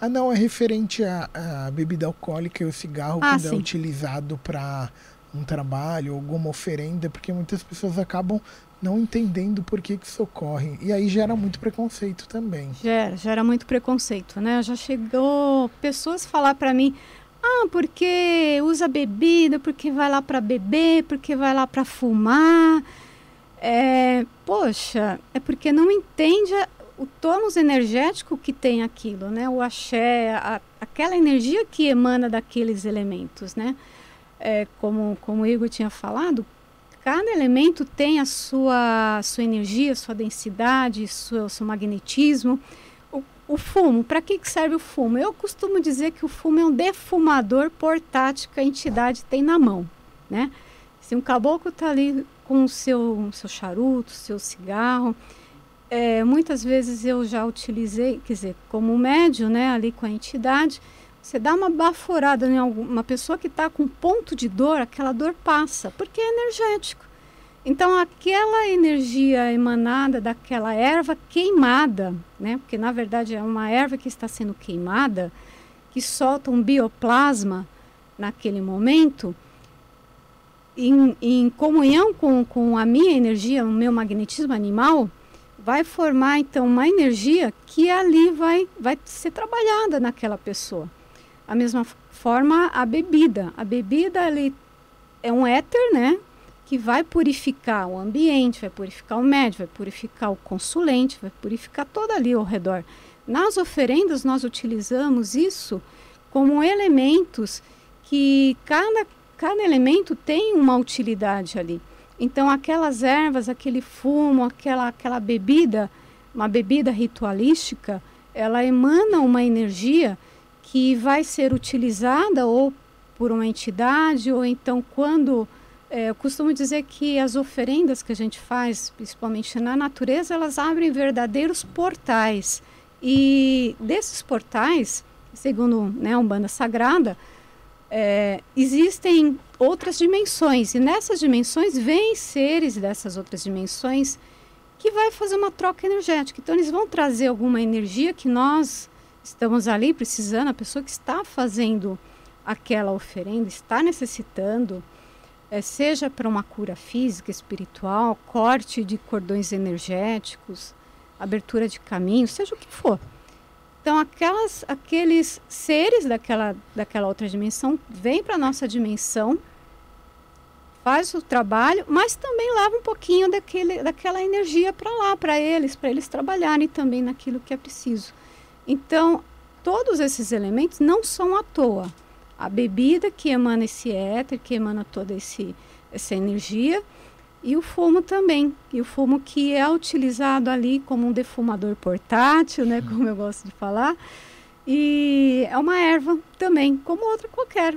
Ah, não, é referente à, à bebida alcoólica e o cigarro Ah, quando é sim. utilizado para um trabalho, alguma oferenda, porque muitas pessoas acabam não entendendo por que, isso ocorre. E aí gera muito preconceito também. Gera, gera muito preconceito, né? Já chegou pessoas falar pra mim, ah, porque usa bebida, porque vai lá pra beber, porque vai lá pra fumar. É, poxa, é porque não entende o tônus energético que tem aquilo, né? O axé, a- aquela energia que emana daqueles elementos, né? É, como, como o Igor tinha falado, cada elemento tem a sua, sua energia, sua densidade, sua, seu magnetismo. O, o fumo, para que, que serve o fumo? Eu costumo dizer que o fumo é um defumador portátil que a entidade tem na mão, né? Se um caboclo está ali com o seu, seu charuto, seu cigarro, é, muitas vezes eu já utilizei, quer dizer, como médio, né, ali com a entidade, você dá uma baforada em alguma pessoa que está com ponto de dor, aquela dor passa, porque é energético. Então, aquela energia emanada daquela erva queimada, né? Porque na verdade é uma erva que está sendo queimada, que solta um bioplasma naquele momento, em, em comunhão com, com a minha energia, o meu magnetismo animal, vai formar então uma energia que ali vai, vai ser trabalhada naquela pessoa. A mesma forma a bebida. A bebida ali é um éter, né? Que vai purificar o ambiente, vai purificar o médio, vai purificar o consulente, vai purificar todo ali ao redor. Nas oferendas nós utilizamos isso como elementos que cada, cada elemento tem uma utilidade ali. Então, aquelas ervas, aquele fumo, aquela, aquela bebida, uma bebida ritualística, ela emana uma energia que vai ser utilizada ou por uma entidade, ou então quando. É, eu costumo dizer que as oferendas que a gente faz, principalmente na natureza, elas abrem verdadeiros portais. E desses portais, segundo né, a Umbanda Sagrada, é, existem outras dimensões. E nessas dimensões vêm seres dessas outras dimensões que vai fazer uma troca energética. Então eles vão trazer alguma energia que nós estamos ali precisando, a pessoa que está fazendo aquela oferenda está necessitando, é, seja para uma cura física, espiritual, corte de cordões energéticos, abertura de caminho, seja o que for. Então, aquelas, aqueles seres daquela, daquela outra dimensão vêm para a nossa dimensão, faz o trabalho, mas também leva um pouquinho daquele, daquela energia para lá, para eles, para eles trabalharem também naquilo que é preciso. Então, todos esses elementos não são à toa. A bebida que emana esse éter, que emana toda esse, essa energia, e o fumo também. E o fumo que é utilizado ali como um defumador portátil, né, como eu gosto de falar. E é uma erva também, como outra qualquer.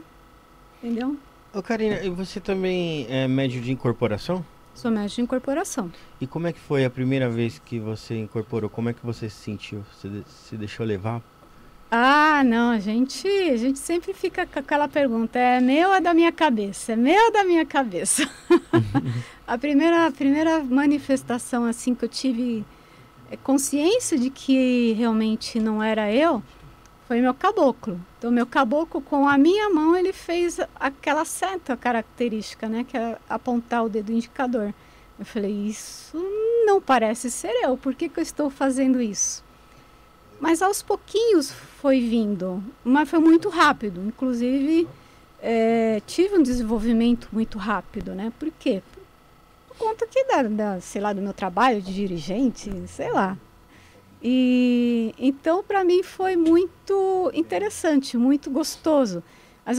Entendeu? Ô Karina, você também é médio de incorporação? Sou médio de incorporação. E como é que foi a primeira vez que você incorporou? Como é que você se sentiu? Você se deixou levar? Ah, não, a gente, a gente sempre fica com aquela pergunta, é meu ou é da minha cabeça? É meu ou da minha cabeça? (laughs) a primeira, a primeira manifestação assim que eu tive é, consciência de que realmente não era eu, foi meu caboclo. Então, meu caboclo, com a minha mão, ele fez aquela seta característica, né? Que é apontar o dedo indicador. Eu falei, isso não parece ser eu, por que, que eu estou fazendo isso? Mas aos pouquinhos foi vindo, mas foi muito rápido. Inclusive, é, tive um desenvolvimento muito rápido, né? Por quê? Por conta que da, da, sei lá, do meu trabalho de dirigente, sei lá. E então para mim foi muito interessante, muito gostoso. Mas,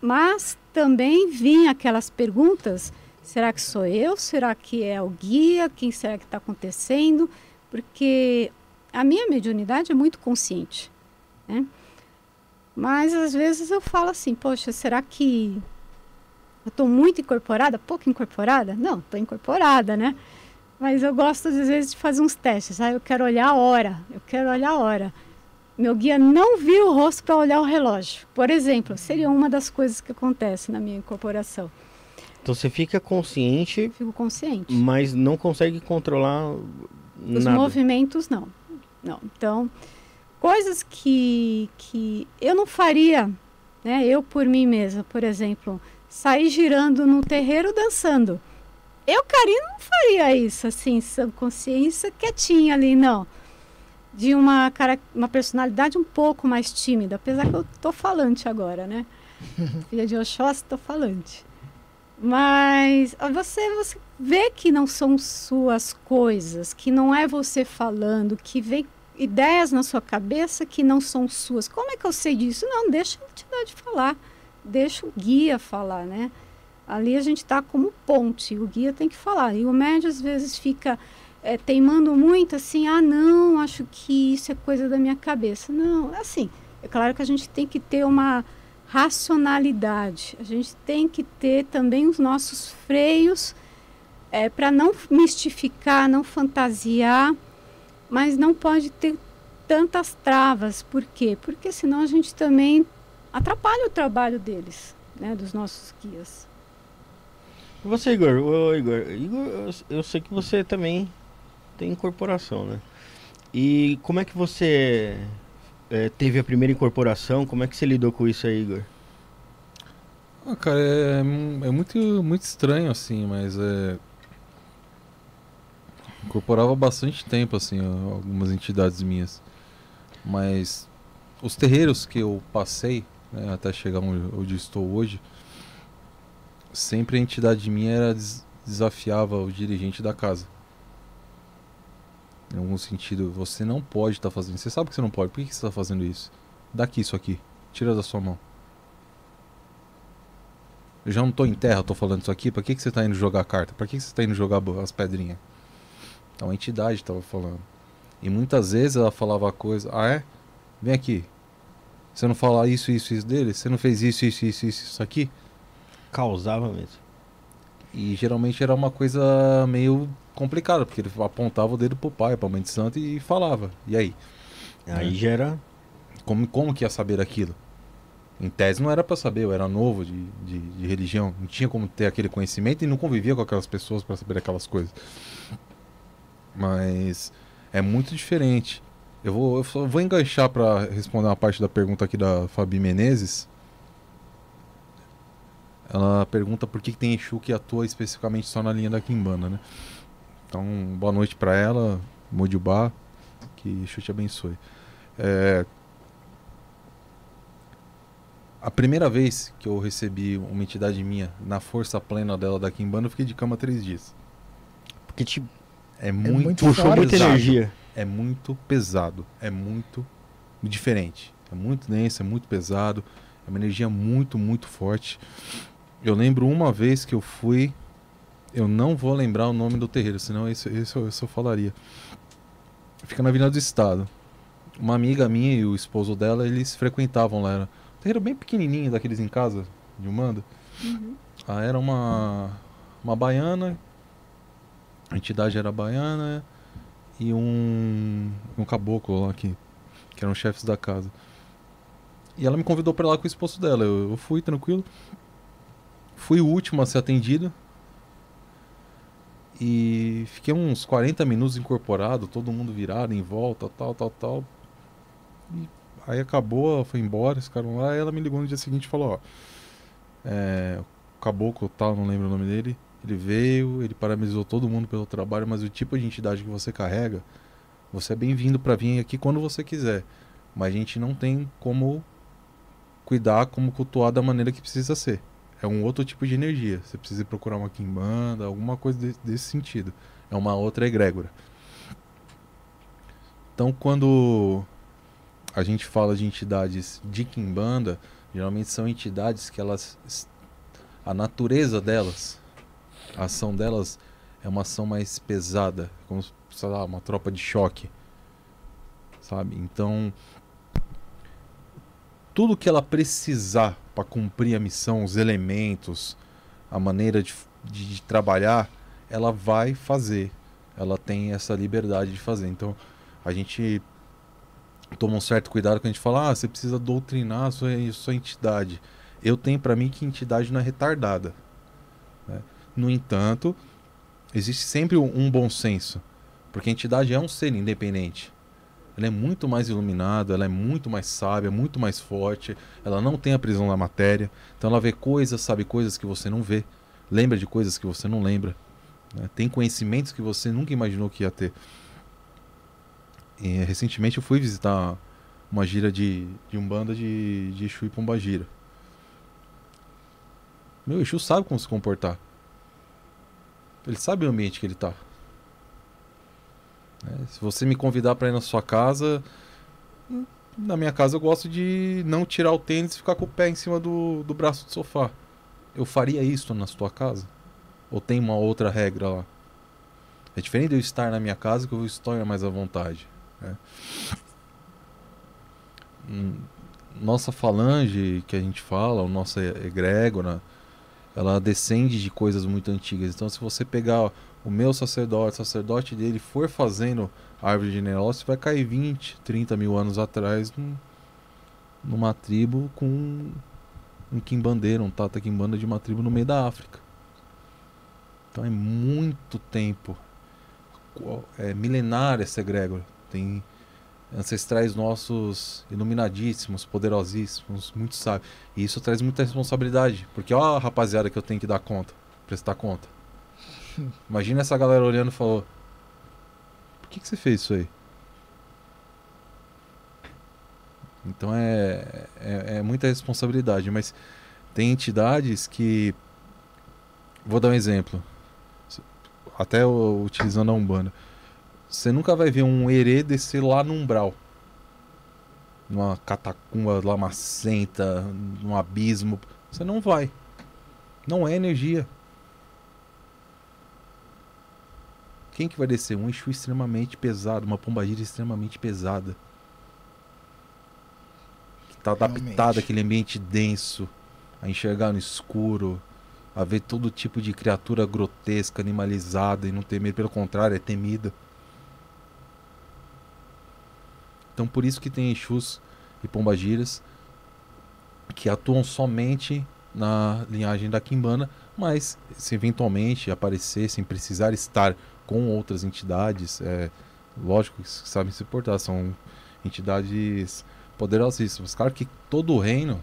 mas também vinha aquelas perguntas: será que sou eu? Será que é o guia? Quem será que está acontecendo? Porque a minha mediunidade é muito consciente. Né? Mas às vezes eu falo assim: poxa, será que eu estou muito incorporada? Pouco incorporada? Não, estou incorporada, né? Mas eu gosto, às vezes, de fazer uns testes. Ah, eu quero olhar a hora. Eu quero olhar a hora. Meu guia não vira o rosto para olhar o relógio. Por exemplo, seria uma das coisas que acontece na minha incorporação. Então você fica consciente. Fico consciente. Mas não consegue controlar Os nada. movimentos, não. Não. Então, coisas que, que eu não faria, né? Eu por mim mesma, por exemplo, sair girando no terreiro dançando. Eu, Karina, não faria isso, assim, sem consciência quietinha ali, não. De uma, cara, uma personalidade um pouco mais tímida, apesar que eu tô falante agora, né? (laughs) Filha de Oxóssi, tô falante. Mas você, você vê que não são suas coisas, que não é você falando, que vem ideias na sua cabeça que não são suas. Como é que eu sei disso? Não, deixa a entidade falar, deixa o guia falar, né? Ali a gente está como ponte, o guia tem que falar. E o médio às vezes fica é, teimando muito assim, ah não, acho que isso é coisa da minha cabeça. Não, é assim, é claro que a gente tem que ter uma racionalidade, a gente tem que ter também os nossos freios é, para não mistificar, não fantasiar, mas não pode ter tantas travas. Por quê? Porque senão a gente também atrapalha o trabalho deles, né, dos nossos guias. Você, Igor, ô, Igor, Igor, eu, sei que você também tem incorporação, né? E como é que você é, teve a primeira incorporação? Como é que você lidou com isso aí, Igor? Ah, cara, é, é muito, muito estranho, assim, mas é. Incorporava bastante tempo, assim, algumas entidades minhas. Mas os terreiros que eu passei, né, até chegar onde, onde estou hoje, sempre a entidade minha era des desafiava o dirigente da casa. Em algum sentido, você não pode estar tá fazendo. Você sabe que você não pode. Por que, que você está fazendo isso? Daqui isso aqui. Tira da sua mão. Eu já não tô em terra, tô falando isso aqui. Pra que, que você tá indo jogar carta? Pra que, que você tá indo jogar as pedrinhas? Então a entidade tava falando. E muitas vezes ela falava coisa. Ah, é? Vem aqui. Você não fala isso, isso, isso dele? Você não fez isso, isso, isso, isso, isso aqui? Causava mesmo. E geralmente era uma coisa meio complicada, porque ele apontava o dedo pro pai, pra mãe de santo e falava. E aí? Aí já era. Como, como que ia saber aquilo? Em tese não era pra saber, eu era novo de, de, de religião, não tinha como ter aquele conhecimento e não convivia com aquelas pessoas pra saber aquelas coisas. Mas é muito diferente. Eu vou, eu vou enganchar pra responder uma parte da pergunta aqui da Fabi Menezes. Ela pergunta por que, que tem Exu que atua especificamente só na linha da Kimbanda, né? Então, boa noite pra ela, Mojubá, que Exu te abençoe. É, a primeira vez que eu recebi uma entidade minha na força plena dela da Kimbanda, eu fiquei de cama três dias. Porque te É muito, muito puxou muita energia. É muito pesado. É muito diferente. É muito denso, é muito pesado. É uma energia muito, muito forte. Eu lembro uma vez que eu fui. Eu não vou lembrar o nome do terreiro, senão esse, eu- esse eu falaria. Fica na Avenida do Estado. Uma amiga minha e o esposo dela, eles frequentavam lá. Era um terreiro bem pequenininho, daqueles em casa, de Umanda. Ah, era uma, uma baiana. A entidade era baiana e um, um caboclo lá que, que eram chefes da casa. E ela me convidou para lá com o esposo dela. Eu, eu fui tranquilo. Fui o último a ser atendido. E fiquei uns 40 minutos incorporado, todo mundo virado em volta, tal, tal, tal. E aí acabou, foi embora, ficaram lá. Ela me ligou no dia seguinte e falou: Ó, é, o caboclo tal, não lembro o nome dele. Ele veio, ele parabenizou todo mundo pelo trabalho, mas o tipo de entidade que você carrega, você é bem-vindo para vir aqui quando você quiser. Mas a gente não tem como cuidar, como cultuar da maneira que precisa ser. É um outro tipo de energia. Você precisa procurar uma quimbanda, alguma coisa de- desse sentido. É uma outra egrégora. Então, quando a gente fala de entidades de quimbanda, geralmente são entidades que elas a natureza delas, a ação delas é uma ação mais pesada, como sei lá, uma tropa de choque. Sabe? Então, tudo que ela precisar para cumprir a missão, os elementos, a maneira de, de, de trabalhar, ela vai fazer. Ela tem essa liberdade de fazer. Então, a gente toma um certo cuidado quando a gente fala: ah, você precisa doutrinar a sua, a sua entidade. Eu tenho para mim que entidade não é retardada. né? No entanto, existe sempre um, um bom senso, porque a entidade é um ser independente. Ela é muito mais iluminada, ela é muito mais sábia, muito mais forte. Ela não tem a prisão da matéria. Então ela vê coisas, sabe coisas que você não vê. Lembra de coisas que você não lembra. né? Tem conhecimentos que você nunca imaginou que ia ter. E, recentemente eu fui visitar uma gira de, de Umbanda de, de Exu e Pombagira. Meu, Exu sabe como se comportar. Ele sabe o ambiente que ele tá. É, se você me convidar para ir na sua casa, na minha casa eu gosto de não tirar o tênis e ficar com o pé em cima do, do braço do sofá. Eu faria isso na sua casa? Ou tem uma outra regra lá? É diferente de eu estar na minha casa que eu estou mais à vontade. né? Hum, Nossa falange que a gente fala, a nossa egrégora, ela descende de coisas muito antigas. Então, se você pegar o meu sacerdote, sacerdote dele for fazendo a árvore genealógica, vai cair 20, 30 mil anos atrás num- numa tribo com um quimbandeiro, um tata quimbanda de uma tribo no meio da África. Então é muito tempo. É milenária essa egrégora. Tem ancestrais nossos iluminadíssimos, poderosíssimos, muito sábios. E isso traz muita responsabilidade. Porque ó a rapaziada que eu tenho que dar conta, prestar conta. Imagina essa galera olhando e falou: Por que, que você fez isso aí? Então é, é, é muita responsabilidade, mas tem entidades que. Vou dar um exemplo. Até utilizando a Umbanda. Você nunca vai ver um herê descer lá no umbral. Numa catacumba lamacenta, num abismo. Você não vai. Não é energia. Quem que vai descer? Um Exu extremamente pesado, uma pombagira extremamente pesada. Que tá adaptada àquele ambiente denso, a enxergar no escuro, a ver todo tipo de criatura grotesca, animalizada e não ter medo, pelo contrário, é temida. Então por isso que tem Exus e pombagiras que atuam somente na linhagem da Quimbanda, mas se eventualmente aparecer sem precisar estar com outras entidades, é lógico que sabem se portar, são entidades poderosíssimas. Claro que todo reino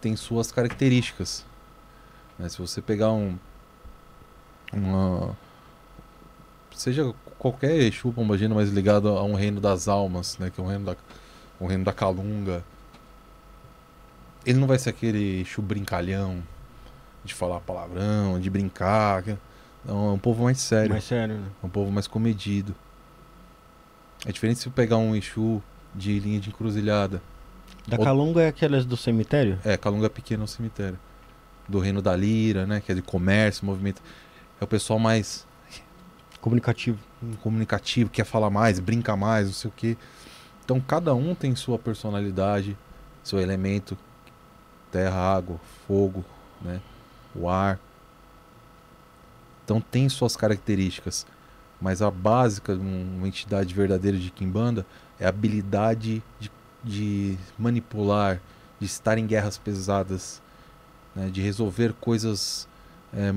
tem suas características. né? Se você pegar um uma seja qualquer Exu Pombagira mais ligado a um reino das almas, né, que é o reino da o reino da Calunga, ele não vai ser aquele Exu brincalhão de falar palavrão, de brincar, é um povo mais sério. Mais sério, né? É um povo mais comedido. É diferente se eu pegar um Exu de linha de encruzilhada. Da Ou- Calunga é aquelas do cemitério? É, Calunga Pequeno é um cemitério. Do Reino da Lira, né? Que é de comércio, movimento. É o pessoal mais Comunicativo. comunicativo, quer falar mais, brinca mais, não sei o quê. Então cada um tem sua personalidade, seu elemento. Terra, água, fogo, né? O ar. Então tem suas características. Mas a básica de um- uma entidade verdadeira de Kimbanda é a habilidade de, de manipular, de estar em guerras pesadas, né? de resolver coisas é,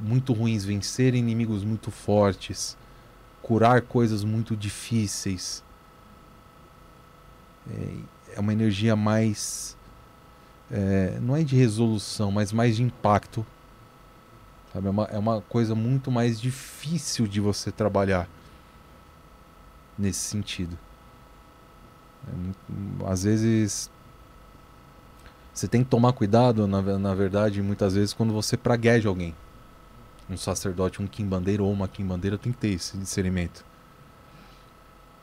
muito ruins, vencer inimigos muito fortes, curar coisas muito difíceis. É, é uma energia mais. é, não é de resolução, mas mais de impacto. Sabe? É, uma, é uma coisa muito mais difícil de você trabalhar nesse sentido. É às vezes você tem que tomar cuidado, na, na verdade, muitas vezes, quando você pragueja alguém. Um sacerdote, um quimbandeiro ou uma quimbandeira tem que ter esse discernimento.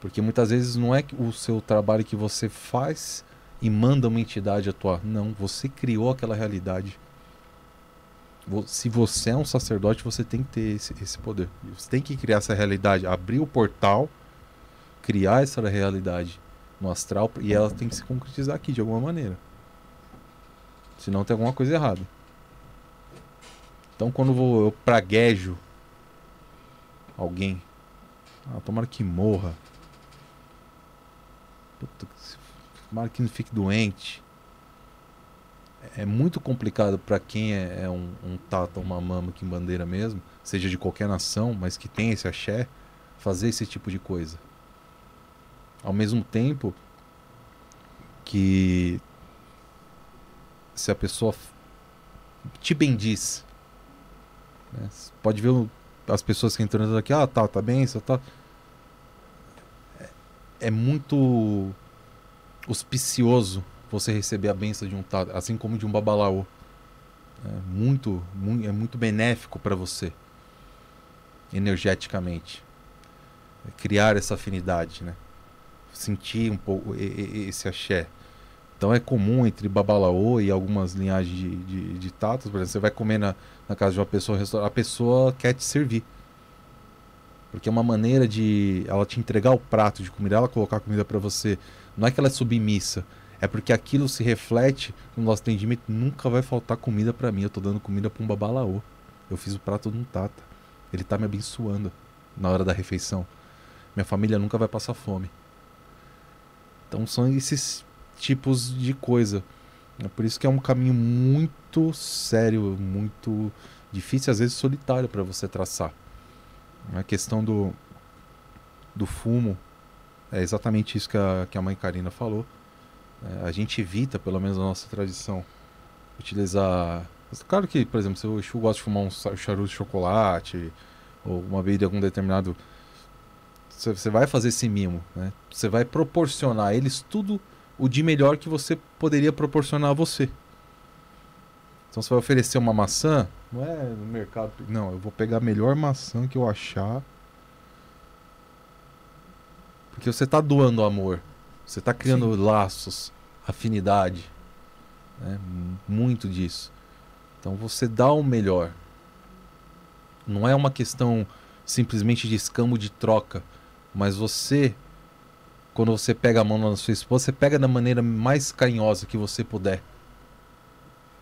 Porque muitas vezes não é o seu trabalho que você faz e manda uma entidade atuar. Não, você criou aquela realidade. Se você é um sacerdote, você tem que ter esse, esse poder. Você tem que criar essa realidade, abrir o portal, criar essa realidade no astral e ela tem que se concretizar aqui de alguma maneira. Senão tem alguma coisa errada. Então quando eu vou- eu praguejo alguém, ah, tomara que morra. Puta, tomara que não fique doente. É muito complicado para quem é, é um, um tata, uma mama, que bandeira mesmo, seja de qualquer nação, mas que tem esse axé, fazer esse tipo de coisa. Ao mesmo tempo que se a pessoa te bendiz, né? Pode ver as pessoas que entram aqui, ah, tá, tá bem, você tá. É, é muito auspicioso você receber a benção de um tata, assim como de um babalaô. É muito, mui- é muito benéfico para você, energeticamente. É criar essa afinidade, né? Sentir um pouco esse axé. Então é comum entre babalaô e algumas linhagens de, de, de tatas, por exemplo, você vai comer na, na casa de uma pessoa, a pessoa quer te servir. Porque é uma maneira de ela te entregar o prato de comida, ela colocar comida para você. Não é que ela é submissa, é porque aquilo se reflete no nosso atendimento. Nunca vai faltar comida para mim. Eu tô dando comida para um babalaô. Eu fiz o prato de um tata. Ele tá me abençoando na hora da refeição. Minha família nunca vai passar fome. Então são esses tipos de coisa. É por isso que é um caminho muito sério, muito difícil, às vezes solitário para você traçar. A questão do, do fumo é exatamente isso que a, que a mãe Karina falou. É, a gente evita, pelo menos na nossa tradição, utilizar. Claro que, por exemplo, se o Exu gosta de fumar um charuto de chocolate ou uma bebida algum determinado. Você você vai fazer esse mimo, né? Você vai proporcionar a eles tudo o de melhor que você poderia proporcionar a você. Então você vai oferecer uma maçã, não é no mercado. Não, eu vou pegar a melhor maçã que eu achar. Porque você está doando amor. Você está criando laços, afinidade. Né? Muito disso. Então você dá o melhor. Não é uma questão simplesmente de escambo de troca, mas você quando você pega a mão na sua esposa, você pega da maneira mais carinhosa que você puder.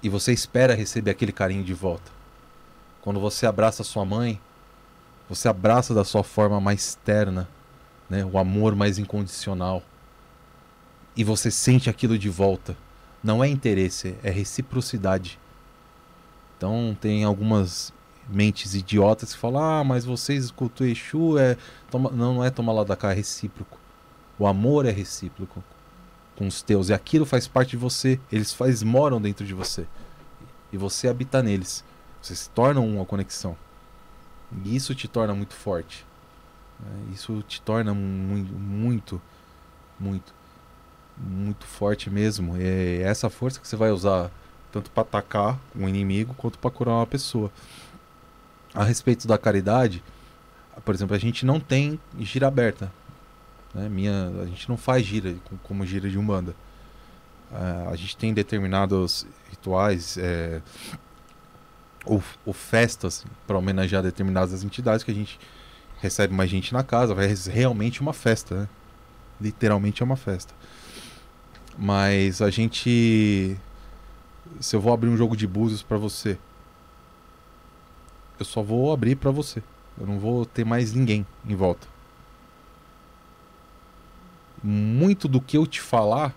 E você espera receber aquele carinho de volta. Quando você abraça sua mãe, você abraça da sua forma mais terna, né? O amor mais incondicional. E você sente aquilo de volta. Não é interesse, é reciprocidade. Então tem algumas mentes idiotas que falam: "Ah, mas vocês escutam Exu é toma... não, não é tomar lá da cá, é recíproco. O amor é recíproco com os teus. E aquilo faz parte de você. Eles faz, moram dentro de você. E você habita neles. Vocês se tornam uma conexão. E isso te torna muito forte. Né? Isso te torna muito, muito, muito, muito forte mesmo. É essa força que você vai usar tanto para atacar um inimigo quanto para curar uma pessoa. A respeito da caridade, por exemplo, a gente não tem gira aberta né? Minha, a gente não faz gira como gira de umbanda. Uh, a gente tem determinados rituais é, ou, ou festas para homenagear determinadas entidades que a gente recebe mais gente na casa. Vai realmente uma festa, né? Literalmente é uma festa. Mas a gente. Se eu vou abrir um jogo de búzios para você, eu só vou abrir para você. Eu não vou ter mais ninguém em volta muito do que eu te falar,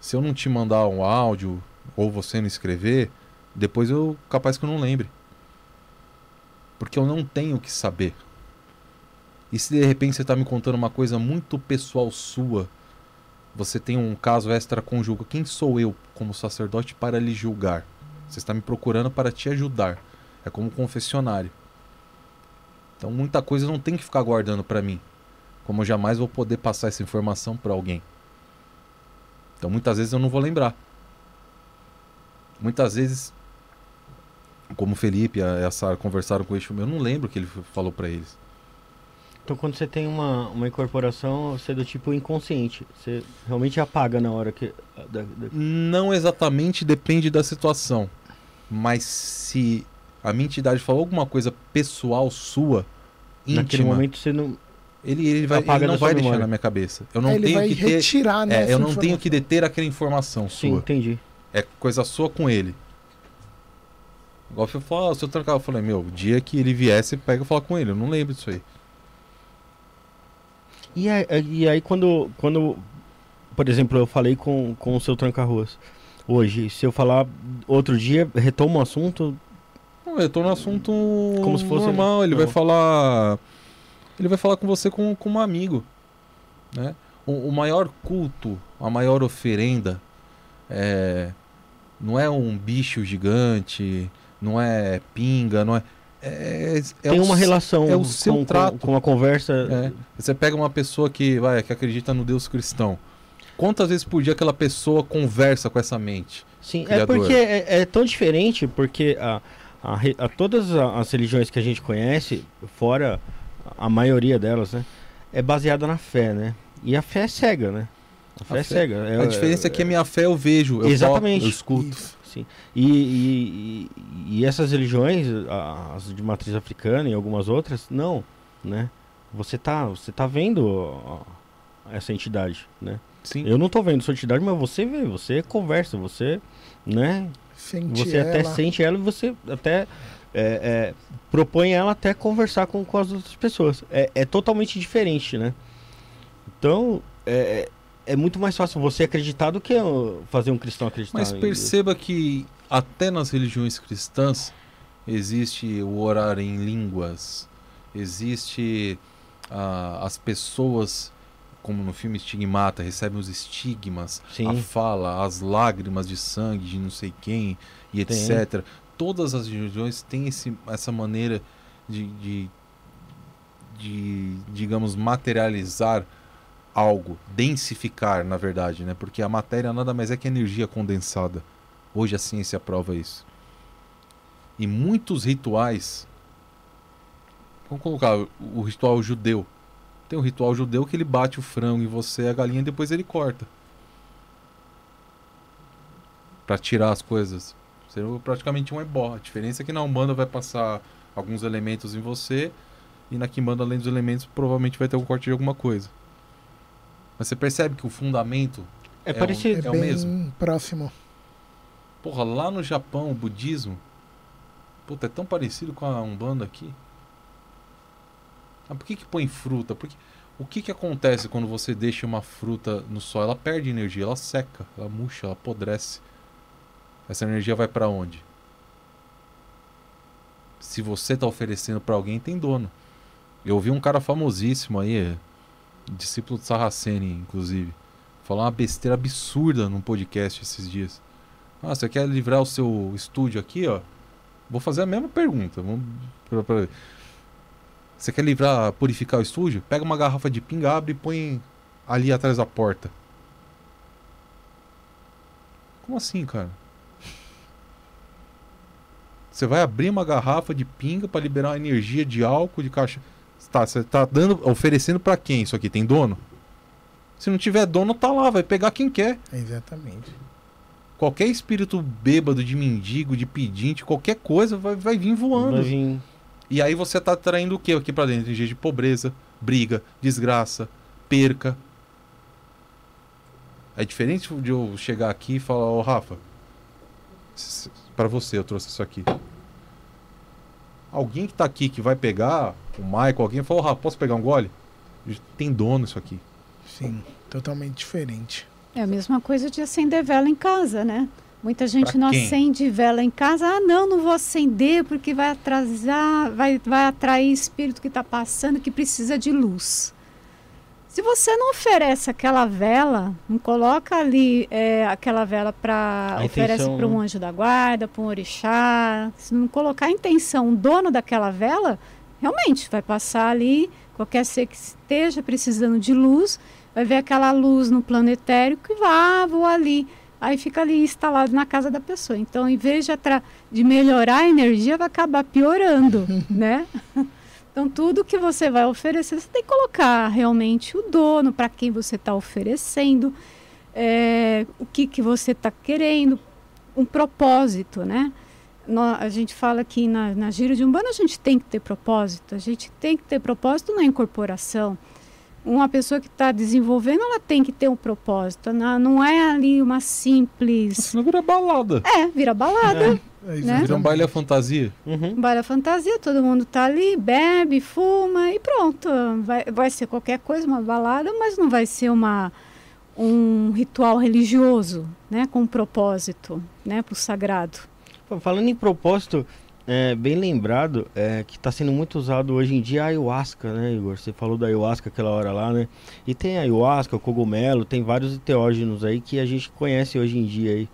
se eu não te mandar um áudio ou você não escrever, depois eu capaz que eu não lembre. Porque eu não tenho que saber. E se de repente você está me contando uma coisa muito pessoal sua, você tem um caso extraconjugal, quem sou eu como sacerdote para lhe julgar? Você está me procurando para te ajudar. É como confessionário. Então muita coisa não tem que ficar guardando para mim como eu jamais vou poder passar essa informação para alguém. Então muitas vezes eu não vou lembrar. Muitas vezes, como o Felipe e a Sara conversaram com o Exu, eu não lembro o que ele falou para eles. Então quando você tem uma, uma incorporação, você é do tipo inconsciente. Você realmente apaga na hora que. Da, da... Não exatamente depende da situação. Mas se a minha entidade falou alguma coisa pessoal sua, íntima. Naquele momento você não ele, ele, vai, ele não vai deixar memória. na minha cabeça. Eu não é, tenho que ter, retirar, né, é, eu não tenho que deter aquela informação Sim, sua. entendi. É coisa sua com ele. Igual eu falo, se eu trancar, eu falei, meu, o dia que ele viesse, pega e fala com ele. Eu não lembro disso aí. E aí, e aí quando, quando, por exemplo, eu falei com, com o seu tranca-ruas hoje, se eu falar outro dia, retoma o assunto? Não, retoma o assunto Como se fosse normal. Ele, vai falar ele vai falar com você como, como um amigo. Né? O, o, maior culto, a maior oferenda, é, não é um bicho gigante, não é pinga, não é. É, é Tem o, uma relação é o seu com, trato. com, com a conversa. É. Você pega uma pessoa que, vai, que acredita no Deus cristão. Quantas vezes por dia aquela pessoa conversa com essa mente? Sim, é criadora? é porque é, é, tão diferente, porque a, a, a, todas as religiões que a gente conhece, fora a maioria delas, né? É baseada na fé, né? E a fé é cega, né? A fé, a é fé. cega. É, a diferença é, que a minha fé eu vejo, eu exatamente. Toco, eu escuto. Isso. Sim. E, e, e, essas religiões, as de matriz africana e algumas outras, não, né? Você tá, você tá vendo essa entidade, né? Sim. Eu não tô vendo sua entidade, mas você vê, você conversa, você, né? Sente você ela. até sente ela e você até é, é, propõe ela até conversar com, com as outras pessoas. É, é totalmente diferente, né? Então, é, é, muito mais fácil você acreditar do que fazer um cristão acreditar. Mas perceba que até nas religiões cristãs existe o orar em línguas, existe uh, as pessoas, como no filme Estigmata, recebem os estigmas, Sim. a fala, as lágrimas de sangue de não sei quem e etc. Tem todas as religiões têm esse, essa maneira de, de, de, digamos, materializar algo, densificar, na verdade, né? Porque a matéria nada mais é que energia condensada. Hoje a ciência prova isso. E muitos rituais. Vamos colocar o ritual judeu. Tem um ritual judeu que ele bate o frango em você, a galinha, e depois ele corta. para tirar as coisas Seria praticamente um ebó. A diferença é que na Umbanda vai passar alguns elementos em você e na Kimbanda, além dos elementos, provavelmente vai ter um corte de alguma coisa. Mas você percebe que o fundamento É, É parecido. É, o bem mesmo. próximo. Porra, lá no Japão, o budismo. Puta, é tão parecido com a Umbanda aqui. Ah, por que que põe fruta? Por que- O que que acontece quando você deixa uma fruta no sol? Ela perde energia, ela seca, ela murcha, ela apodrece. Essa energia vai pra onde? Se você tá oferecendo pra alguém, tem dono. Eu ouvi um cara famosíssimo aí, é, discípulo de Sarraceni, inclusive, falar uma besteira absurda num podcast esses dias. Ah, você quer livrar o seu estúdio aqui, ó? Vou fazer a mesma pergunta. Vamos pra- pra- Você quer livrar, purificar o estúdio? Pega uma garrafa de pinga, abre e põe ali atrás da porta. Como assim, cara? Você vai abrir uma garrafa de pinga para liberar energia de álcool, de caixa. Tá, você tá dando, oferecendo para quem isso aqui? Tem dono? Se não tiver dono, tá lá, vai pegar quem quer. Exatamente. Qualquer espírito bêbado de mendigo, de pedinte, qualquer coisa vai, vai vir voando. Vai vir- E aí você tá traindo o que aqui pra dentro? Energia de pobreza, briga, desgraça, perca. É diferente de eu chegar aqui e falar, ô Rafa, s- pra você eu trouxe isso aqui. Alguém que tá aqui que vai pegar, o Michael, alguém fala, ô Rafa, posso pegar um gole? Tem dono isso aqui. Sim, totalmente diferente. É a mesma coisa de acender vela em casa, né? Muita gente Pra não quem? acende vela em casa. Ah, não, não vou acender porque vai atrasar, vai, vai atrair espírito que está passando que precisa de luz. Se você não oferece aquela vela, não coloca ali é, aquela vela para oferece para um né? anjo da guarda, para um orixá, se não colocar a intenção, o dono daquela vela, realmente vai passar ali qualquer ser que esteja precisando de luz, vai ver aquela luz no planetéreo que vai voar ali. Aí fica ali instalado na casa da pessoa. Então, em vez de, de melhorar a energia, vai acabar piorando, (laughs) né? Então, tudo que você vai oferecer, você tem que colocar realmente o dono, para quem você está oferecendo, é, o que, que você está querendo, um propósito, né? A gente fala que na, na Giro de Umbanda a gente tem que ter propósito, a gente tem que ter propósito na incorporação. Uma pessoa que está desenvolvendo, ela tem que ter um propósito, não, não é ali uma simples... Senão vira balada. É, vira balada, É, Né? Vira um baile à fantasia. Uhum. baila fantasia, todo mundo tá ali, bebe, fuma e pronto. Vai, vai ser qualquer coisa, uma balada, mas não vai ser uma, um ritual religioso, né? Com um propósito, né? Pro sagrado. Falando em propósito, é, bem lembrado, é, que está sendo muito usado hoje em dia a ayahuasca, né, Igor? Você falou da ayahuasca aquela hora lá, né? E tem a ayahuasca, o cogumelo, tem vários enteógenos aí que a gente conhece hoje em dia aí.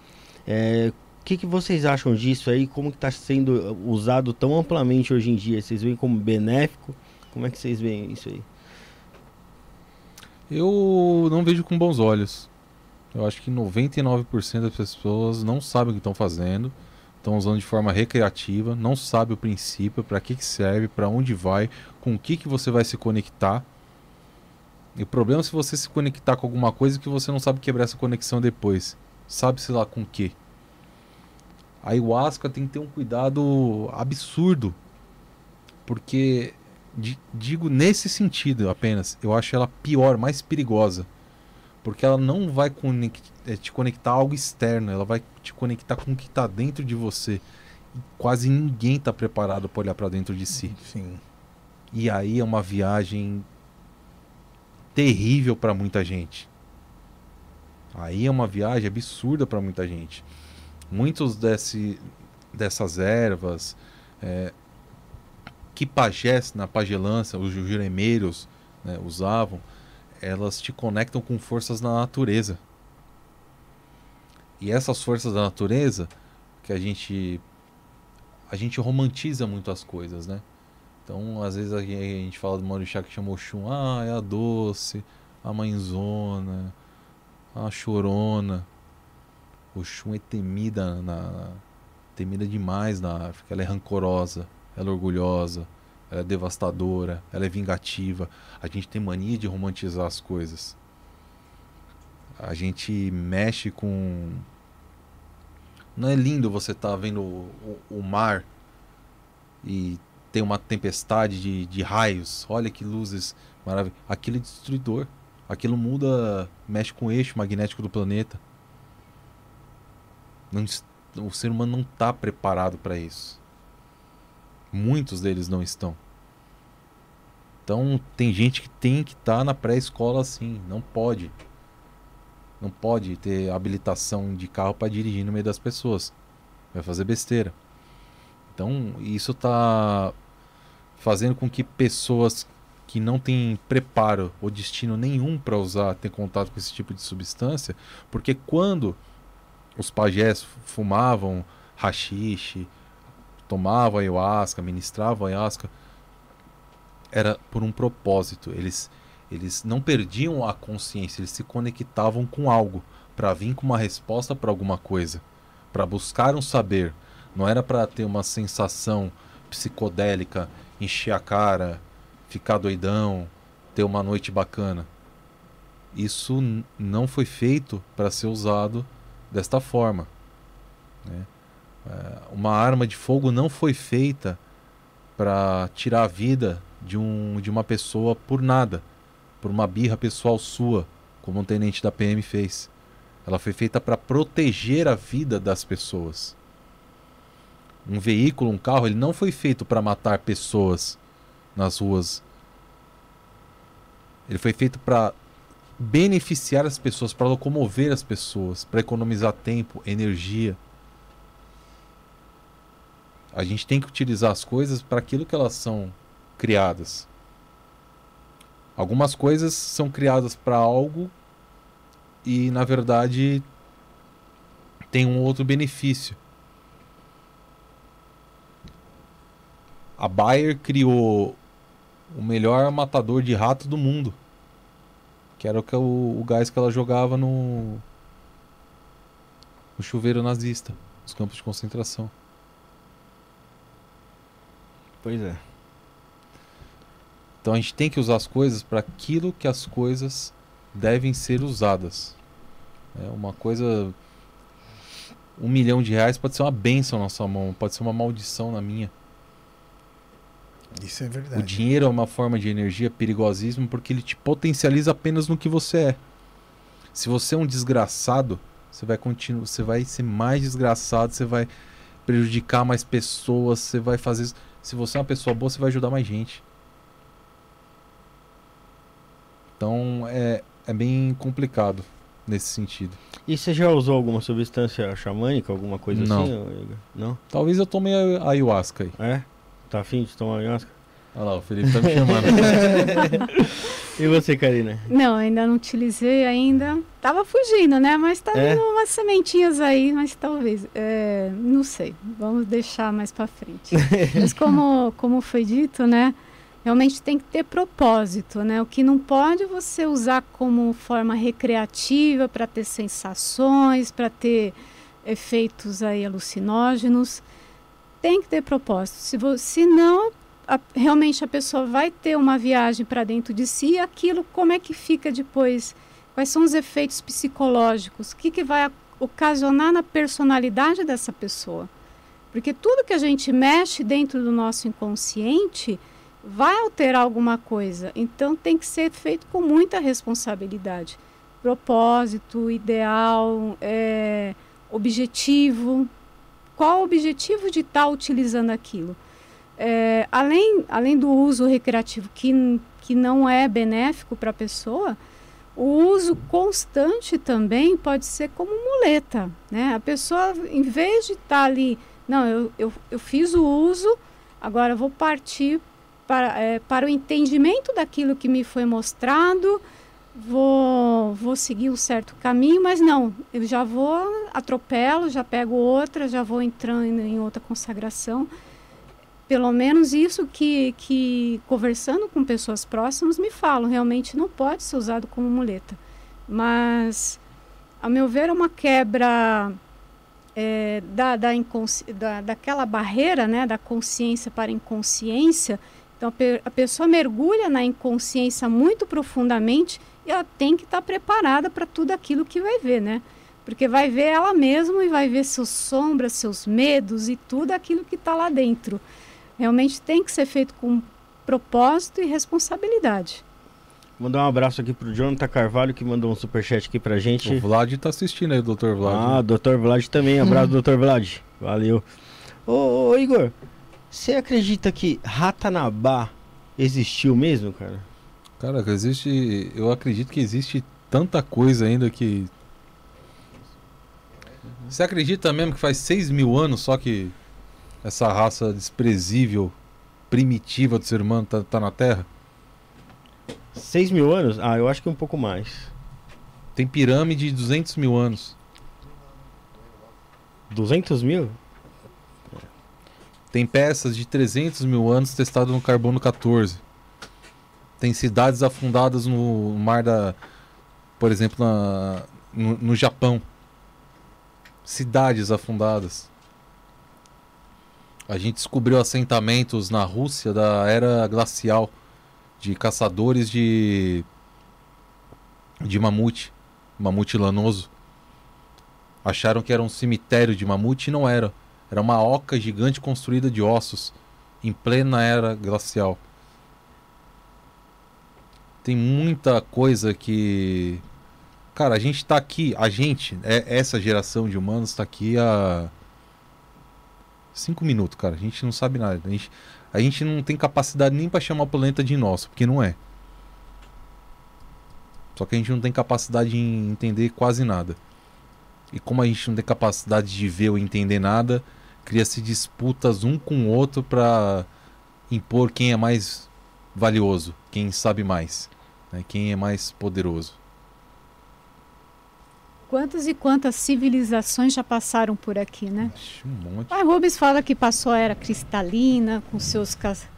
É, o que, que vocês acham disso aí? Como que está sendo usado tão amplamente hoje em dia? Vocês veem como benéfico? Como é que vocês veem isso aí? Eu não vejo com bons olhos. Eu acho que 99% das pessoas não sabem o que estão fazendo, estão usando de forma recreativa, não sabe o princípio, para que, que serve, para onde vai, com o que, que você vai se conectar. E o problema é se você se conectar com alguma coisa que você não sabe quebrar essa conexão depois. Sabe-se lá com o quê? A ayahuasca tem que ter um cuidado absurdo. Porque di- digo nesse sentido apenas. Eu acho ela pior, mais perigosa. Porque ela não vai conec- eh, te conectar a algo externo, ela vai te conectar com o que está dentro de você. E quase ninguém está preparado para olhar para dentro de si. Sim. E aí é uma viagem terrível para muita gente. Aí é uma viagem absurda para muita gente. Muitos desse, dessas ervas é, que pajés na pagelança, os juremeiros né, usavam, elas te conectam com forças da natureza. E essas forças da natureza que a gente a gente romantiza muito as coisas, né? Então, às vezes a gen- a gente fala do Maurixá que chamou Oxum, ah, é a doce, a mãezona, a chorona. Oxum é temida na temida demais na África, ela é rancorosa, ela é orgulhosa, ela é devastadora, ela é vingativa. A gente tem mania de romantizar as coisas. A gente mexe com Não é lindo você estar vendo o, o, o mar e tem uma tempestade de, de raios. Olha que luzes maravilhosas. Aquilo é destruidor. Aquilo muda, mexe com o eixo magnético do planeta. Não, o ser humano não está preparado para isso. Muitos deles não estão. Então tem gente que tem que estar tá na pré-escola assim, não pode. Não pode ter habilitação de carro para dirigir no meio das pessoas. Vai fazer besteira. Então isso está fazendo com que pessoas que não têm preparo ou destino nenhum para usar, ter contato com esse tipo de substância, porque quando os pajés fumavam rachixe, tomavam ayahuasca, ministravam ayahuasca, era por um propósito. Eles, eles não perdiam a consciência, eles se conectavam com algo para vir com uma resposta para alguma coisa, para buscar um saber. Não era para ter uma sensação psicodélica, encher a cara, ficar doidão, ter uma noite bacana. Isso não foi feito para ser usado desta forma. Né? É, uma arma de fogo não foi feita para tirar a vida de, um, de uma pessoa por nada, por uma birra pessoal sua, como um tenente da PM fez. Ela foi feita para proteger a vida das pessoas. Um veículo, um carro, ele não foi feito para matar pessoas nas ruas. Ele foi feito para beneficiar as pessoas, para locomover as pessoas, para economizar tempo, energia. A gente tem que utilizar as coisas para aquilo que elas são criadas. Algumas coisas são criadas para algo e, na verdade, tem um outro benefício. A Bayer criou o melhor matador de rato do mundo. Que era o, o gás que ela jogava no, no chuveiro nazista, nos campos de concentração. Pois é. Então a gente tem que usar as coisas para aquilo que as coisas devem ser usadas. É uma coisa. Um milhão de reais pode ser uma benção na sua mão, pode ser uma maldição na minha. Isso é verdade. O dinheiro é uma forma de energia perigosíssima porque ele te potencializa apenas no que você é. Se você é um desgraçado, você vai continuar, você vai ser mais desgraçado, você vai prejudicar mais pessoas, você vai fazer. Se você é uma pessoa boa, você vai ajudar mais gente. Então é, é bem complicado nesse sentido. E você já usou alguma substância xamânica, alguma coisa Não. assim? Não? Talvez eu tome a ayahuasca aí. É? Tá afim de tomar ayahuasca? Olha lá, o Felipe tá me chamando. (laughs) e você, Karina? Não, ainda não utilizei ainda. Tava fugindo, né? Mas tá É? vindo umas sementinhas aí, mas talvez. é, não sei. Vamos deixar mais pra frente. (laughs) mas como, como foi dito, né? Realmente tem que ter propósito, né? O que não pode você usar como forma recreativa para ter sensações, para ter efeitos aí alucinógenos. Tem que ter propósito. Se, vo- se não, a- realmente a pessoa vai ter uma viagem para dentro de si e aquilo como é que fica depois? Quais são os efeitos psicológicos? O que, que vai ocasionar na personalidade dessa pessoa? Porque tudo que a gente mexe dentro do nosso inconsciente vai alterar alguma coisa. Então tem que ser feito com muita responsabilidade. Propósito, ideal, é, objetivo. Qual o objetivo de estar utilizando aquilo? É, além, além do uso recreativo que, que não é benéfico para a pessoa, o uso constante também pode ser como muleta. Né? A pessoa, em vez de estar ali, não, eu, eu, eu fiz o uso, agora vou partir para, é, para o entendimento daquilo que me foi mostrado, vou, vou seguir um certo caminho, mas não, eu já vou, atropelo, já pego outra, já vou entrando em outra consagração. Pelo menos isso que, que conversando com pessoas próximas me falam, realmente não pode ser usado como muleta. Mas, a meu ver, é uma quebra é, da, da, da, daquela barreira né, da consciência para inconsciência. Então, a, pe- a pessoa mergulha na inconsciência muito profundamente e ela tem que estar preparada para tudo aquilo que vai ver, né? Porque vai ver ela mesma e vai ver seus sombras, seus medos e tudo aquilo que está lá dentro. Realmente tem que ser feito com propósito e responsabilidade. Mandar um abraço aqui pro Jonathan Carvalho, que mandou um superchat aqui pra gente. O Vlad tá assistindo aí, o Dr. Vlad. Ah, Dr. Vlad também. Abraço, (laughs) Dr. Vlad. Valeu. Ô, ô, Igor, você acredita que Ratanabá existiu mesmo, cara? Cara, existe. Eu acredito que existe tanta coisa ainda que. Você acredita mesmo que faz 6 mil anos só que essa raça desprezível, primitiva do ser humano tá, tá na Terra? 6 mil anos? Ah, eu acho que um pouco mais. Tem pirâmide de 200 mil anos. 200 mil? Tem peças de 300 mil anos testadas no carbono 14. Tem cidades afundadas no mar da. Por exemplo, na, no, no Japão. Cidades afundadas. A gente descobriu assentamentos na Rússia da era glacial de caçadores de de mamute, mamute lanoso. Acharam que era um cemitério de mamute e não era. Era uma oca gigante construída de ossos em plena era glacial. Tem muita coisa que cara, a gente tá aqui, a gente, é essa geração de humanos está aqui há cinco minutos, cara. A gente não sabe nada. A gente, a gente não tem capacidade nem para chamar o planeta de nosso, porque não é. Só que a gente não tem capacidade de entender quase nada. E como a gente não tem capacidade de ver ou entender nada, cria-se disputas um com o outro para impor quem é mais valioso, quem sabe mais, né? quem é mais poderoso. Quantas e quantas civilizações já passaram por aqui, né? Ixi, um monte. A Rubens fala que passou a era cristalina, com seus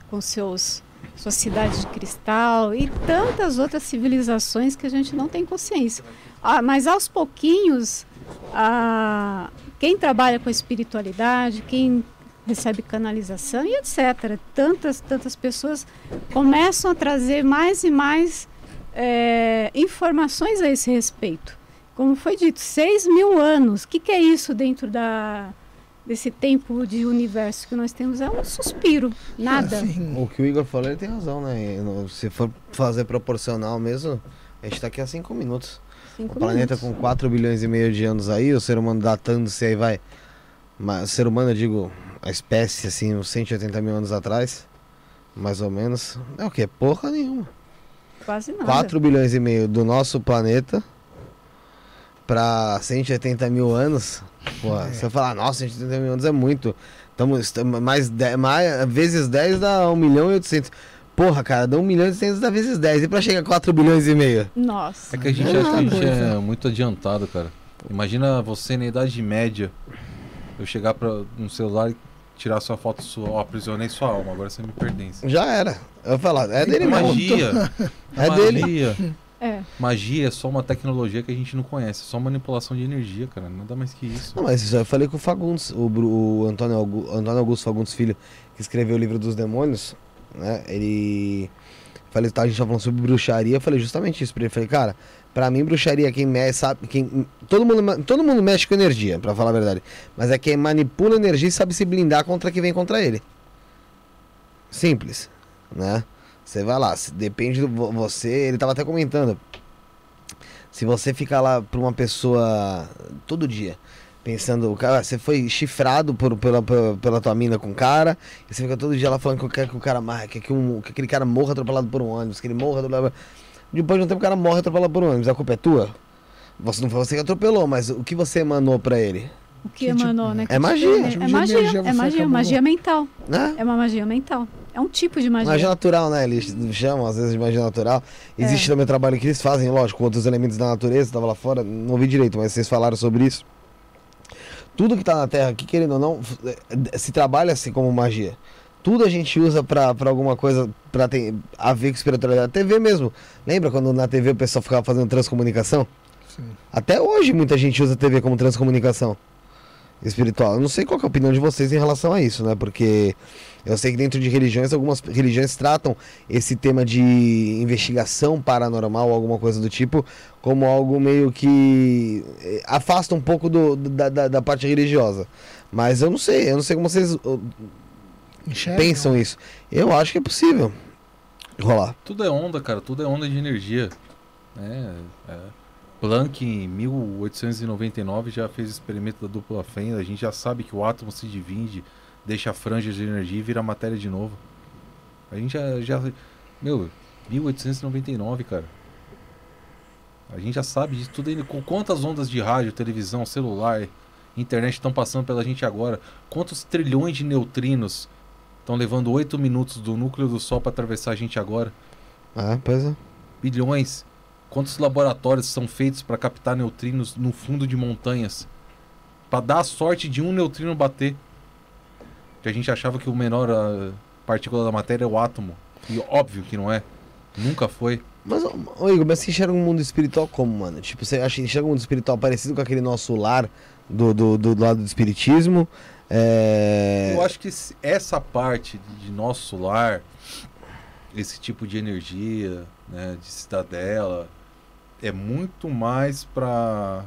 com seus suas cidades de cristal e tantas outras civilizações que a gente não tem consciência. Ah, mas aos pouquinhos, ah, quem trabalha com espiritualidade, quem recebe canalização e etc. Tantas, tantas pessoas começam a trazer mais e mais eh, informações a esse respeito. Como foi dito, 6 mil anos. O que, que é isso dentro da, desse tempo de universo que nós temos? É um suspiro, nada. Assim, O que o Igor falou, ele tem razão, né? No- Se for fazer proporcional mesmo, a gente tá aqui há 5 minutos. Cinco O planeta minutos. com 4 bilhões e meio de anos aí, o ser humano datando-se aí vai. Mas, ser humano, eu digo, a espécie, assim, uns 180 mil anos atrás, mais ou menos. É o quê? Porra nenhuma. Quase nada. 4 bilhões e meio do nosso planeta para 180 mil anos. Pô, você falar, nossa, 180 mil anos é muito. Estamos, mais, 10, mais vezes 10 dá 1 milhão e 800. Porra, cara, dá 1 milhão e 800 dá vezes 10. E pra chegar a 4 bilhões e meio? Nossa. É que a gente É acha que a gente é muito adiantado, cara. Imagina você na idade média, eu chegar para um celular e tirar sua foto sua, ó, aprisionei sua alma, agora você me pertence. Já era. Eu vou falar, é dele mesmo. Magia. (laughs) É dele. magia. É. Magia é só uma tecnologia que a gente não conhece, é só manipulação de energia, cara. Nada mais que isso. Não, mas isso eu falei com o Fagundes, o, o Antônio, Augu- Antônio Augusto Fagundes Filho, que escreveu o livro dos demônios, né? Ele. Falei, tá, a gente tá falando sobre bruxaria, eu falei justamente isso pra ele. Falei, cara, pra mim, bruxaria, quem mexe, sabe. Quem, todo, mundo, todo mundo mexe com energia, pra falar a verdade. Mas é quem manipula energia e sabe se blindar contra quem vem contra ele. Simples, né? Você vai lá, depende do vo- você. Ele tava até comentando. Se você ficar lá pra uma pessoa todo dia, pensando, cara, você foi chifrado por, pela, pela, pela tua mina com o cara, e você fica todo dia lá falando que quer que o cara morra, quer que, um, que aquele cara morra atropelado por um ônibus, que ele morra atropelado. Depois de um tempo o cara morre atropelado por um ônibus, a culpa é tua? Você não foi você que atropelou, mas o que você emanou pra ele? O que Que tipo- emanou, né? É Que magia. tipo Tipo É magia, energia é magia, magia mental. Né? É uma magia mental. É um tipo de magia. Magia natural, né? Eles chamam às vezes de magia natural. Existe também o trabalho que eles fazem, lógico, com outros elementos da natureza, tava lá fora, não ouvi direito, mas vocês falaram sobre isso. Tudo que tá na Terra aqui, querendo ou não, f- se trabalha assim como magia. Tudo a gente usa pra, pra alguma coisa pra ter a ver com espiritualidade. TV mesmo. Lembra quando na TV o pessoal ficava fazendo transcomunicação? sim. Até hoje muita gente usa TV como transcomunicação. Espiritual. Eu não sei qual que é a opinião de vocês em relação a isso, né? Porque eu sei que dentro de religiões, algumas religiões tratam esse tema de investigação paranormal, alguma coisa do tipo, como algo meio que eh, afasta um pouco do, da, da, da parte religiosa. Mas eu não sei, eu não sei como vocês uh, Enxerga? pensam isso. Eu acho que é possível rolar. Tudo é onda, cara. Tudo é onda de energia. né? É. Planck, em 1899, já fez o experimento da dupla fenda. A gente já sabe que o átomo se divide, deixa franjas de energia e vira matéria de novo. A gente já. já meu, 1899, cara. A gente já sabe disso tudo. Com quantas ondas de rádio, televisão, celular, internet estão passando pela gente agora? Quantos trilhões de neutrinos estão levando 8 minutos do núcleo do Sol para atravessar a gente agora? Ah, pois é. bilhões. Quantos laboratórios são feitos para captar neutrinos no fundo de montanhas? Para dar a sorte de um neutrino bater. Que a gente achava que o menor partícula da matéria é o átomo. E óbvio que não é. Nunca foi. Mas, ô, Igor, mas você enxerga um mundo espiritual como, mano? Tipo, você acha, enxerga um mundo espiritual parecido com aquele nosso lar do, do, do lado do espiritismo? É... Eu acho que essa parte de nosso lar, esse tipo de energia, né, de cidadela, é muito mais para,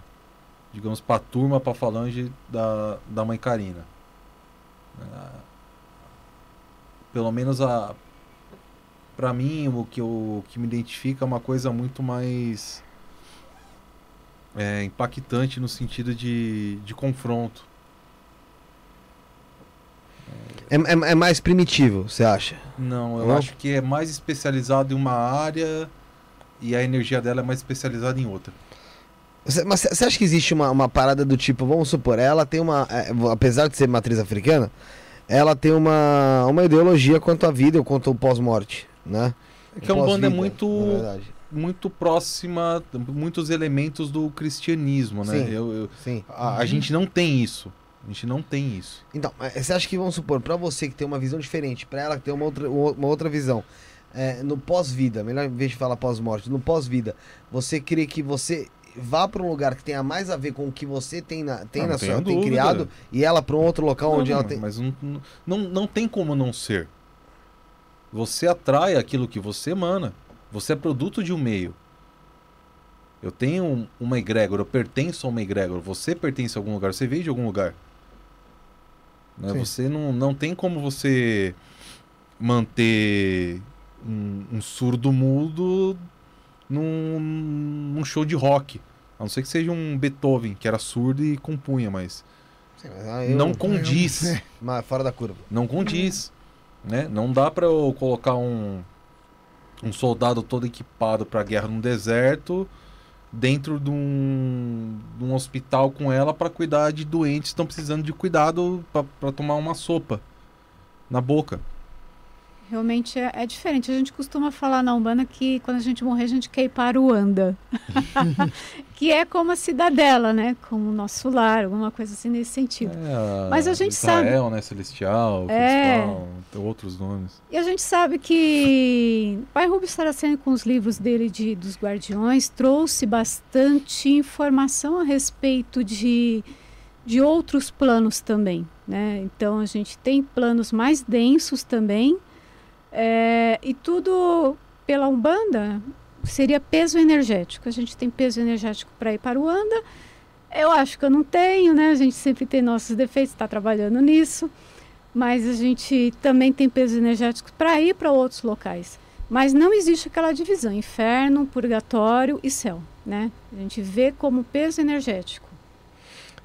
digamos, para a turma, para falange da, da mãe Karina. Ah, Pelo menos a para mim o que, eu, o que me identifica é uma coisa muito mais é, impactante no sentido de, de confronto. É, é- é mais primitivo, você acha? Não, eu Não? acho que é mais especializado em uma área e a energia dela é mais especializada em outra. Mas você acha que existe uma, uma parada do tipo, vamos supor, ela tem uma. é, apesar de ser matriz africana, ela tem uma, uma ideologia quanto à vida ou quanto ao pós-morte, né? É que é Pós-vida, muito, na verdade. muito próxima, muitos elementos do cristianismo, né? Sim. Eu, eu- Sim. a, a gente não tem isso. A gente não tem isso. Então, é, você acha que, vamos supor, pra você que tem uma visão diferente, pra ela que tem uma outra, uma outra visão, é, no pós-vida, melhor em vez de falar pós-morte, no pós-vida, você crê que você vá pra um lugar que tenha mais a ver com o que você tem na, tem Ah, na não sua, tem criado, e ela pra um outro local onde Não, ela não, tem. Mas não, não- não, não tem como não ser. Você atrai aquilo que você emana. Você é produto de um meio. Eu tenho um- uma egrégora, eu pertenço a uma egrégora. Você pertence a algum lugar, você veio de algum lugar. Né? Você não, não tem como você manter um, um surdo mudo num, num show de rock. A não ser que seja um Beethoven, que era surdo e compunha, mas Sim, mas, ah, eu- não condiz (laughs) mas fora da curva. não condiz, né? Não dá pra eu colocar um um soldado todo equipado pra guerra no deserto dentro de um, de um hospital com ela pra cuidar de doentes que estão precisando de cuidado pra tomar uma sopa na boca. Realmente é, é diferente. A gente costuma falar na Umbanda que quando a gente morrer, a gente quer ir para o Anda. (laughs) que é como a cidadela, né? Como o nosso lar, alguma coisa assim nesse sentido. É, Mas a gente Israel, né? Celestial, É. tem outros nomes. E a gente sabe que Pai Rubens Saraceni, com os livros dele de, dos Guardiões, trouxe bastante informação a respeito de, de outros planos também. Né? Então a gente tem planos mais densos também. É, e tudo pela Umbanda seria peso energético. A gente tem peso energético para ir para o Anda. Eu acho que eu não tenho, né? A gente sempre tem nossos defeitos, está trabalhando nisso mas a gente também tem pesos energéticos para ir para outros locais. Mas não existe aquela divisão inferno, purgatório e céu, né? A gente vê como peso energético.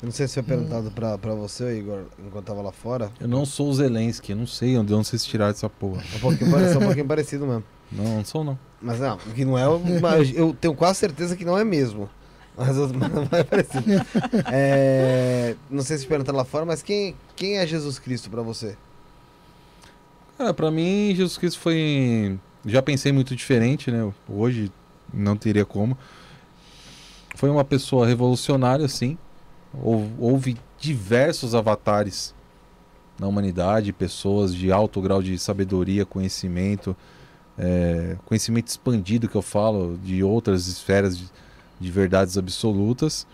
Eu não sei se foi perguntado pra, pra você, Igor, enquanto tava lá fora. Eu não sou o Zelensky, eu não sei onde, onde vocês tiraram essa porra. É um pouquinho, parecido, um pouquinho parecido mesmo. Não, não sou não. Mas não, que não é. mas Eu tenho quase certeza que não é mesmo. Mas, não é parecido. É, não sei se perguntaram lá fora, mas quem, quem é Jesus Cristo pra você? Cara, pra mim, Jesus Cristo foi. Já pensei muito diferente, né? Hoje não teria como. Foi uma pessoa revolucionária, sim. Hou- Houve diversos avatares na humanidade, pessoas de alto grau de sabedoria, conhecimento, é, conhecimento expandido que eu falo, de outras esferas de, de verdades absolutas.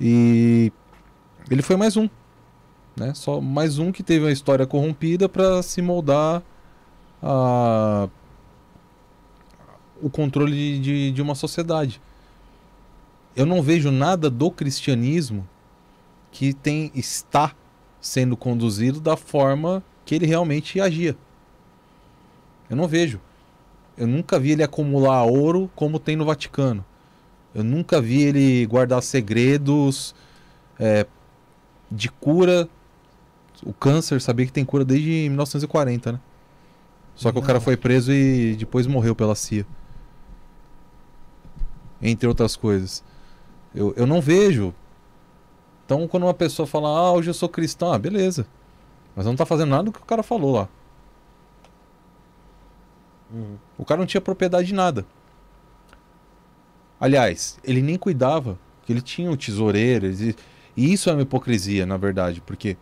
E ele foi mais um. Né? Só mais um que teve uma história corrompida para se moldar a o controle de, de, de uma sociedade. Eu não vejo nada do cristianismo que tem está sendo conduzido da forma que ele realmente agia. Eu não vejo. Eu nunca vi ele acumular ouro como tem no Vaticano. Eu nunca vi ele guardar segredos é, de cura. O câncer, sabia que tem cura desde 1940, né? Só que o cara foi preso e depois morreu pela CIA. Entre outras coisas. Eu, eu não vejo. Então, quando uma pessoa fala, ah, hoje eu sou cristão, ah, beleza. Mas não tá fazendo nada do que o cara falou lá. Uhum. O cara não tinha propriedade de nada. Aliás, ele nem cuidava, que ele tinha o tesoureiro. ele- E isso é uma hipocrisia, na verdade, porque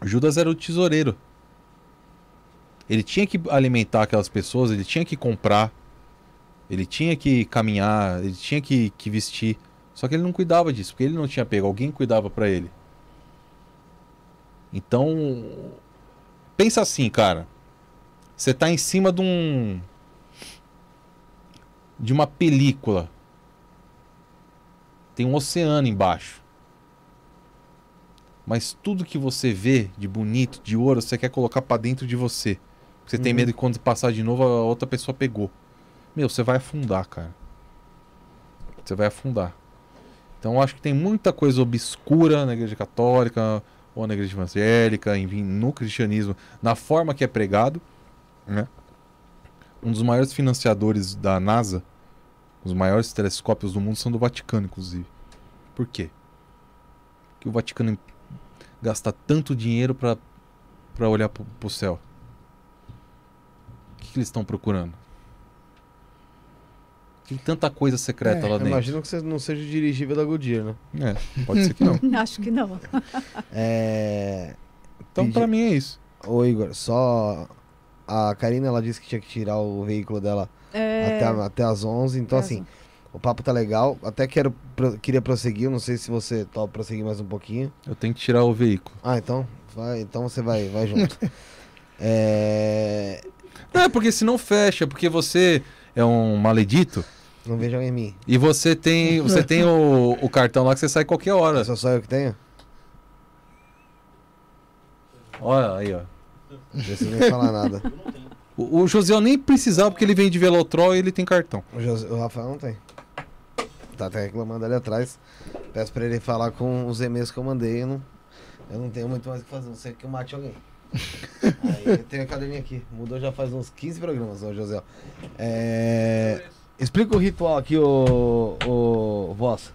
Judas era o tesoureiro. Ele tinha que alimentar aquelas pessoas, ele tinha que comprar, ele tinha que caminhar, ele tinha que, que vestir. Só que ele não cuidava disso, porque ele não tinha pego, alguém cuidava pra ele. Então, pensa assim, cara. Você tá em cima de um de uma película. Tem um oceano embaixo. Mas tudo que você vê de bonito, de ouro, você quer colocar pra dentro de você. Você tem Uhum. medo que quando passar de novo a outra pessoa pegou. Meu, você vai afundar, cara. Você vai afundar. Então acho que tem muita coisa obscura na igreja católica ou na igreja evangélica, enfim, no cristianismo, na forma que é pregado, né? Um dos maiores financiadores da NASA, os maiores telescópios do mundo são do Vaticano, inclusive. Por quê? Que o Vaticano gasta tanto dinheiro para para olhar pro, pro céu. O que, que eles estão procurando? Tem tanta coisa secreta É, lá Eu dentro. imagino que você não seja o dirigível da Goodyear, né? É, pode ser que não. (laughs) Acho que não. (laughs) É... Então, pra mim é isso. Ô Igor, só... A Karina, ela disse que tinha que tirar o veículo dela É, até, até as 11. Então, assim, o papo tá legal. Até quero, pro- queria prosseguir. Não sei se você topa prosseguir mais um pouquinho. Eu tenho que tirar o veículo. Ah, então, vai, então você vai, vai junto. (laughs) é... Não, é porque senão fecha, porque você é um maledito Não vejam em mim. e você tem, você (laughs) tem o, o cartão lá que você sai qualquer hora. Só só eu que tenho? Olha aí, ó. Não preciso nem falar nada. O, o José nem precisava porque ele vem de Velotrol e ele tem cartão. O, José- o Rafael não tem. Tá até reclamando ali atrás. Peço pra ele falar com os e-mails que eu mandei. Eu não, eu não tenho muito mais o que fazer, não sei que eu mate alguém. (laughs) Aí eu tenho a caderninha aqui. Mudou já faz uns 15 programas, ô José. É... Explica o ritual aqui, ô, ô Voz.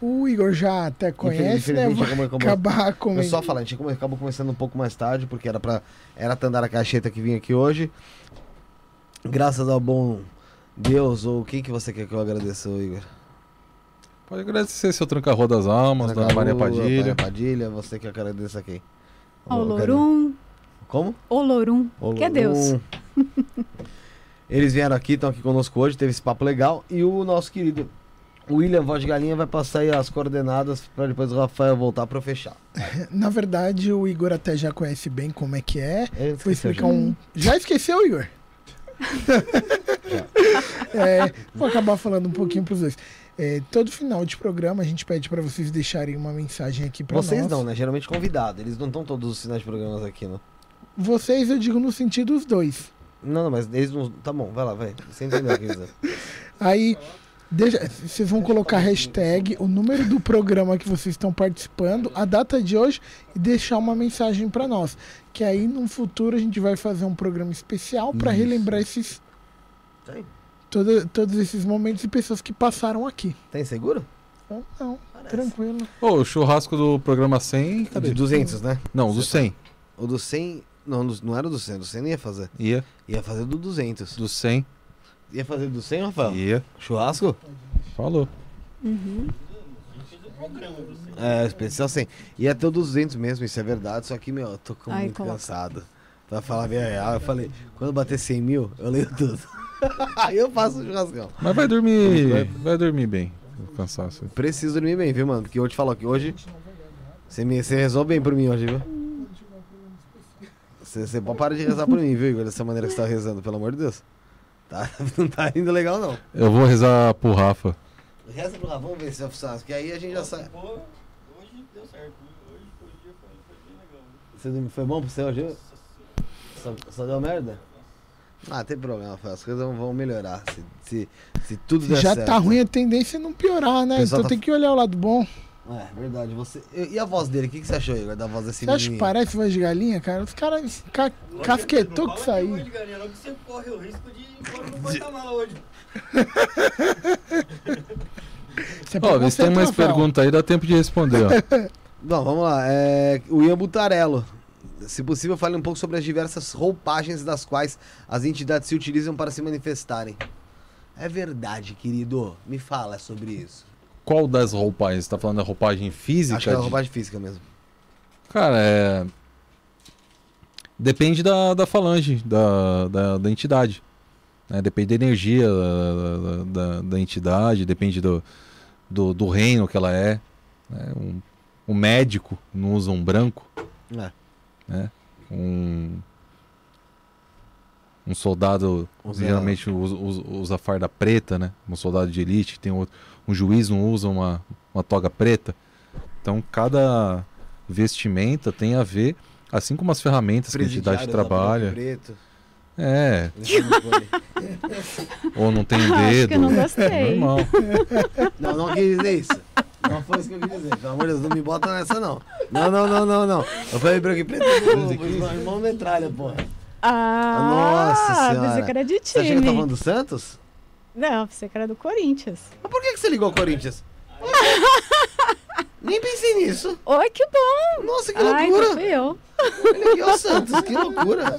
O Igor já até conhece, né? Acabou- acabou- acabar Eu com só falar, a gente acabou começando um pouco mais tarde, porque era pra. Era a Tandara Cacheta que vinha aqui hoje. Graças ao bom Deus, ou quem que você quer que eu agradeça, ô Igor? Pode agradecer seu Tranca-Rua das Almas, Dona Maria Padilha. Maria Padilha, você que agradeça quem? Olorum, Como? Olorum, que é Deus. (laughs) Eles vieram aqui, estão aqui conosco hoje, teve esse papo legal. E o nosso querido William Voz de Galinha vai passar aí as coordenadas para depois o Rafael voltar para fechar. (laughs) Na verdade, o Igor até já conhece bem como é que é. Esqueceu explicar um. Já esqueceu, Igor? (laughs) É, vou acabar falando um pouquinho pros dois. É, todo final de programa a gente pede pra vocês deixarem uma mensagem aqui Vocês nós. não, né? Geralmente convidado. Eles não estão todos os sinais de programas aqui, não. Vocês, eu digo no sentido dos dois. Não, não, mas eles não. Tá bom, vai lá, vai. Você entendeu o que eu. (laughs) Aí, deixa- vocês vão colocar a hashtag, o número do programa que vocês estão participando, a data de hoje e deixar uma mensagem pra nós. Que aí, no futuro, a gente vai fazer um programa especial pra Isso. relembrar esses, Tem? todo- todos esses momentos e pessoas que passaram aqui. Tem seguro? Não, não Parece. tranquilo. Ô, o churrasco do programa 100, cadê? De 200, né? Não, do 100. O do 100. Não, não era do 100. Do 100 não ia fazer. Ia. Ia fazer do 200. Do 100. Ia fazer do 100, Rafael? Ia. Churrasco? Falou. Uhum. É, especial 100. Ia ter o 200 mesmo, isso é verdade. Só que, meu, eu tô com Ai, muito coloca. cansado. Pra falar a real, eu falei, quando bater 100 mil, eu leio tudo. (laughs) Aí eu faço o churrascão. Mas vai dormir. Vai dormir bem. O cansaço. Preciso dormir bem, viu, mano? Porque eu te falar que hoje. Você, me, você resolve bem por mim hoje, viu? Você, você pode parar de rezar por mim, viu, Igor? Dessa maneira que você tá rezando, pelo amor de Deus. Tá, (laughs) não tá indo legal, não. Eu vou rezar pro Rafa. Reza pro Rafa, vamos ver se vai funcionar. Porque aí a gente já sai. Hoje deu certo. Hoje dia foi, bem legal. Você foi bom pra você hoje? Só, só deu merda? Ah, tem problema, Rafael. As coisas vão- melhorar. Se, se, se tudo Se der já certo. tá ruim, a tendência é não piorar, né? Então tá- tem que olhar o lado bom. É, verdade. Você... E a voz dele? O que, que você achou, Igor, da voz desse Você acha que parece voz de galinha, cara? Os caras ca casquetou que saiu. Não que você corre o risco de pôr no porta-mala hoje. Você é Ó, vê se tem mais Rafael. pergunta aí, dá tempo de responder, ó. (laughs) Bom, vamos lá. É, o Ian Butarello. Se possível, fale um pouco sobre as diversas roupagens das quais as entidades se utilizam para se manifestarem. É verdade, querido. Me fala sobre isso. Qual das roupagens? Você tá falando da roupagem física? Acho que é a de- roupagem física mesmo. Cara, é. Depende da, da falange, da, da, da entidade. né? Depende da energia da, da- da- da entidade, depende do, do, do reino que ela é. né? Um, um médico não usa um branco. É. né? Um, um soldado Usa- geralmente usa, usa, usa farda preta, né? Um soldado de elite, tem outro. Um juiz não usa uma, uma toga preta. Então cada vestimenta tem a ver, assim como as ferramentas que a entidade Presidiário, trabalha. Preto. É, (laughs) ou não tem Acho que dedo. eu não É gostei. normal. Não, não quis dizer isso. Não foi isso que eu quis dizer. Pelo amor de Deus, não me bota nessa, não. Não, não, não, não, não. Eu falei branco e preto, irmão, metralha, porra. Ah, Nossa senhora. que era de Você achou que eu tava time. falando do Santos? Não, pensei que era do Corinthians. Mas por que, que você ligou ao Corinthians? (laughs) Nem pensei nisso. Oi, que bom! Nossa, que Ai, loucura. fui eu. Ele aqui é o Santos, que (laughs) loucura.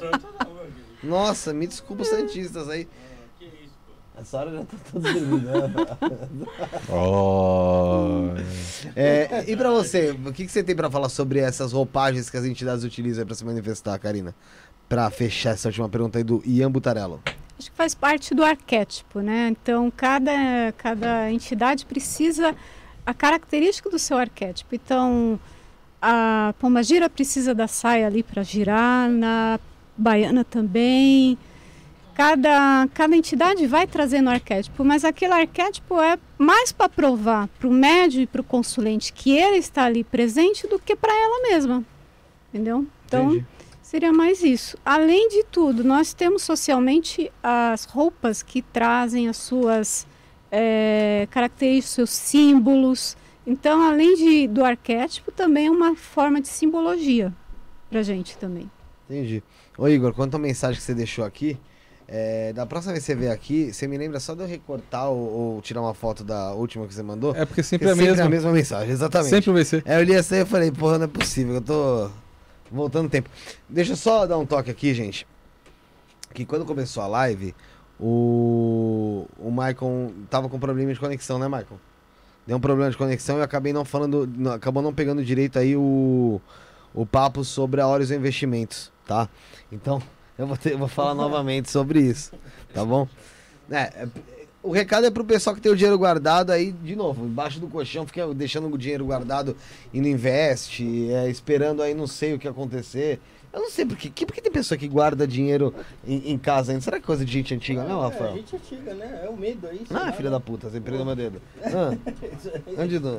Nossa, me desculpa os Santistas aí. Essa hora já tá todos dormindo. Ó, (laughs) É, e pra você, o que, que você tem pra falar sobre essas roupagens que as entidades utilizam pra se manifestar, Karina? Pra fechar essa última pergunta aí do Ian Butarello. Acho que faz parte do arquétipo, né? Então, cada, cada entidade precisa a característica do seu arquétipo. Então, a pombagira precisa da saia ali para girar, na baiana também. Cada, cada entidade vai trazendo arquétipo, mas aquele arquétipo é mais para provar para o médio e para o consulente que ele está ali presente do que para ela mesma. Entendeu? Então, Entendi. Seria mais isso. Além de tudo, nós temos socialmente as roupas que trazem as suas eh, características, seus símbolos. Então, além de, do arquétipo, também é uma forma de simbologia pra gente também. Entendi. Ô Igor, quanto à mensagem que você deixou aqui, é, da próxima vez que você vier aqui, você me lembra só de eu recortar ou, ou tirar uma foto da última que você mandou? é porque Porque sempre é a mesma. a mesma mensagem, exatamente. Sempre vai ser. É, eu li essa aí e falei, porra, não é possível, eu tô voltando o tempo. Deixa eu só dar um toque aqui, gente. Que quando começou a live, o, o Maicon tava com problema de conexão, né, Maicon? Deu um problema de conexão e acabei não falando, não- acabou não pegando direito aí o, o papo sobre a Horizon Investimentos, tá? Então, (laughs) eu vou, ter- eu vou falar novamente sobre isso, tá bom? É, é, o recado é pro pessoal que tem o dinheiro guardado aí, de novo, embaixo do colchão, fica deixando o dinheiro guardado e não investe, é, esperando aí não sei o que acontecer. Eu não sei por. Que- Por que tem pessoa que guarda dinheiro em, em casa ainda? Será que é coisa de gente antiga, não, É, Rafael? gente antiga, né? É o medo aí. Ah, lá, filha né? da puta, você prendeu meu dedo. (laughs) Ah, onde do...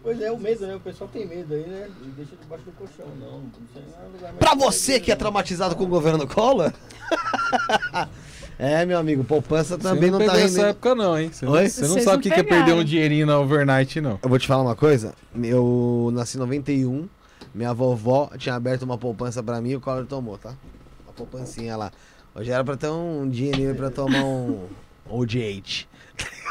Pois é, o medo, né? O pessoal tem medo aí, né? E deixa debaixo do colchão. Não, não não é lugar mais Pra você que é não. traumatizado com o governo Collor? (laughs) é, meu amigo, poupança também você não, não, tá pegou essa rendendo. época não, hein? Você não, Oi? você não Vocês sabe não o que que é perder um dinheirinho na overnight, não. Eu vou te falar uma coisa. Eu nasci em 91. Minha vovó tinha aberto uma poupança pra mim e o Collor tomou, tá? Uma poupancinha lá. Hoje era pra ter um dinheirinho pra tomar um OGH.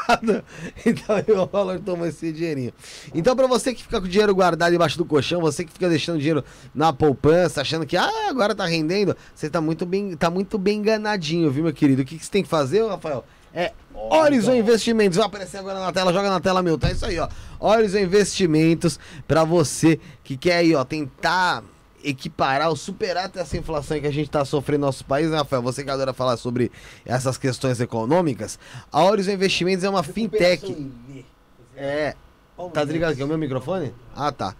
Ligado? (laughs) Então o Collor tomou esse dinheirinho. Então pra você que fica com o dinheiro guardado embaixo do colchão, você que fica deixando dinheiro na poupança, achando que ah, agora tá rendendo, você tá muito bem, tá muito bem enganadinho, viu, meu querido? O que, que você tem que fazer, Rafael? É Horizon Investimentos, vai aparecer agora na tela, joga na tela, meu, tá isso aí, ó. Horizon Investimentos, pra você que quer aí, ó, tentar equiparar ou superar até essa inflação que a gente tá sofrendo no nosso país, né, Rafael? Você que adora falar sobre essas questões econômicas, a Horizon Investimentos é uma fintech. É, Tá desligado aqui? É o meu microfone? Ah, tá.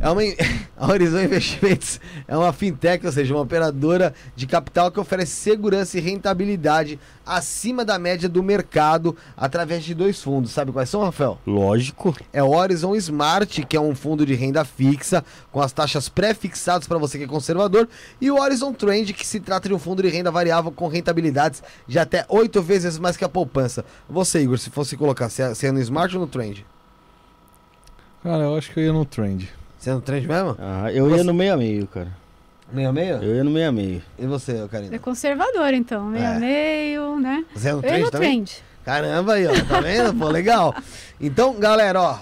É uma, (laughs) a Horizon Investimentos é uma fintech, ou seja, uma operadora de capital que oferece segurança e rentabilidade acima da média do mercado através de dois fundos. Sabe quais são, Rafael? Lógico. É o Horizon Smart, que é um fundo de renda fixa, com as taxas pré-fixadas para você que é conservador, e o Horizon Trend, que se trata de um fundo de renda variável com rentabilidades de até oito vezes mais que a poupança. Você, Igor, se fosse colocar, você é- você é no Smart ou no Trend? Cara, eu acho que eu ia no trend. Você é no Trend mesmo? Ah, eu Você- ia no meio a meio, cara. Meio a meio? Eu ia no meio a meio. E você, É Karina? conservador, então. Meio É. a meio, né? Você é no também? trend. Caramba aí, ó. Tá vendo? Pô, legal. (laughs) Então, galera, ó.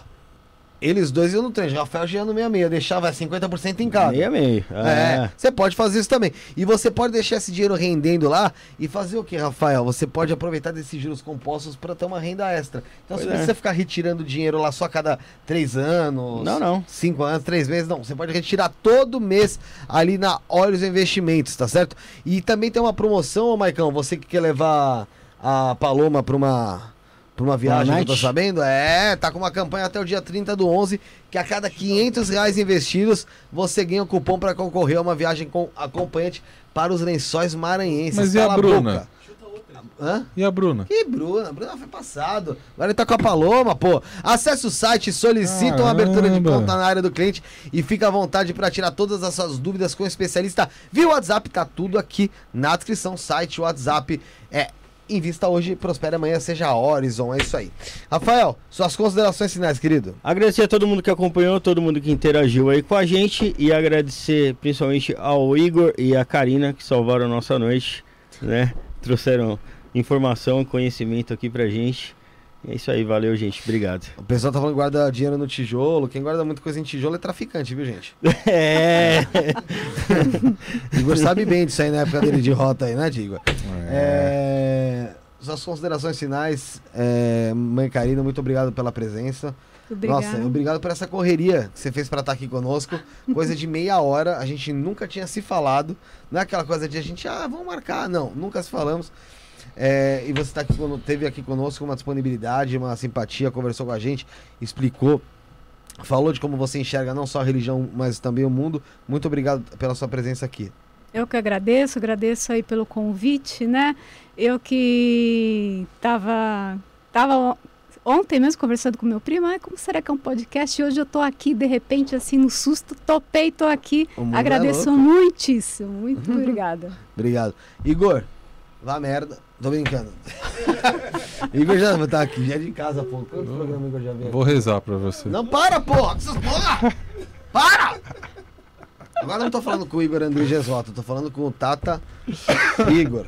Eles dois iam no trem. Rafael já ia no 66. Eu deixava 50% em cada. Meio a meio. É, É. você pode fazer isso também. E você pode deixar esse dinheiro rendendo lá e fazer o que, Rafael? Você pode aproveitar desses juros compostos para ter uma renda extra. Então você Pois não é. precisa ficar retirando dinheiro lá só a cada três anos. Não, não. Cinco anos, três meses, não. Você pode retirar todo mês ali na Olhos Investimentos, tá certo? E também tem uma promoção, ô Maicão, você que quer levar a Paloma para uma. Pra uma viagem, tô night? sabendo? É, tá com uma campanha até o dia 30 do 11, que a cada 500 reais investidos, você ganha um cupom para concorrer a uma viagem com acompanhante para os lençóis maranhenses. Mas e a Cala Bruna? boca. Hã? E a Bruna? Que Bruna? A Bruna foi passado. Agora ele tá com a Paloma, pô. Acesse o site, solicita uma abertura de Caramba. conta na área do cliente e fica à vontade para tirar todas as suas dúvidas com o especialista via WhatsApp. Tá tudo aqui na descrição. Site, WhatsApp. É. Invista hoje, prospere amanhã, seja Horizon, é isso aí. Rafael, suas considerações finais, querido. Agradecer a todo mundo que acompanhou, todo mundo que interagiu aí com a gente e agradecer principalmente ao Igor e à Karina que salvaram a nossa noite, né? Trouxeram informação, conhecimento aqui pra gente. É isso aí, valeu, gente. Obrigado. O pessoal tá falando que guarda dinheiro no tijolo. Quem guarda muita coisa em tijolo é traficante, viu, gente? (laughs) É. (laughs) Igor sabe bem disso aí na época dele de rota aí, né, Igor? É... Suas considerações finais, é... Mãe Karina, muito obrigado pela presença. Obrigada. Nossa, obrigado por essa correria que você fez pra estar aqui conosco. Coisa de meia hora, a gente nunca tinha se falado. Não é aquela coisa de a gente, ah, vamos marcar. Não, nunca se falamos. É, e você tá aqui, teve aqui conosco uma disponibilidade, uma simpatia, conversou com a gente, explicou, falou de como você enxerga não só a religião, mas também o mundo. Muito obrigado pela sua presença aqui. Eu que agradeço, agradeço aí pelo convite, né? Eu que estava tava on- ontem mesmo conversando com meu primo, ah, como será que é um podcast? E hoje eu tô aqui, de repente, assim, no susto, topei, tô aqui. É Agradeço louco. muitíssimo, muito (laughs) obrigada. Obrigado. Igor, vá merda. Tô brincando. (laughs) Igor já tá aqui, já é de casa, pô. Quanto programa o Igor já veio? Vou rezar pra você. Não, para, porra! Essas porra! Para! Agora não tô falando com o Igor André eu tô falando com o Tata Igor.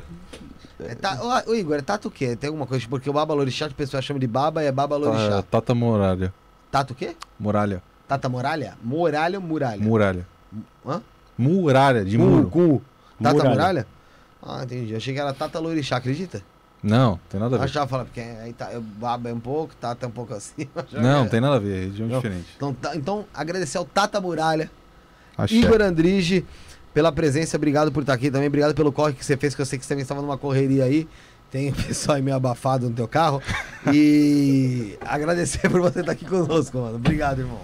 É ta... Ô, Igor, é Tata o quê? Tem alguma coisa? Porque o Baba Lorixá, que o pessoal chama de Baba, é Baba Ah, Lorixá. Tata Muralha. Tata o quê? Muralha. Tata Muralha? Muralha ou Muralha? Muralha. Hã? Muralha, de Com- muro. Tata Muralha. Ah, entendi. Achei que era Tata Lorixá, acredita? Não, tem nada a Eu ver. achava, falando, porque aí tá, eu Baba é um pouco, Tata é um pouco assim. (laughs) Não, tem nada a ver, é região Não. diferente. Então, tá- então, agradecer ao Tata Muralha, Axé. Igor Andrige, pela presença, obrigado por estar aqui também, obrigado pelo corre que você fez, que eu sei que você também estava numa correria aí. Tem o pessoal aí meio abafado no teu carro. E (laughs) agradecer por você estar aqui conosco, mano. Obrigado, irmão.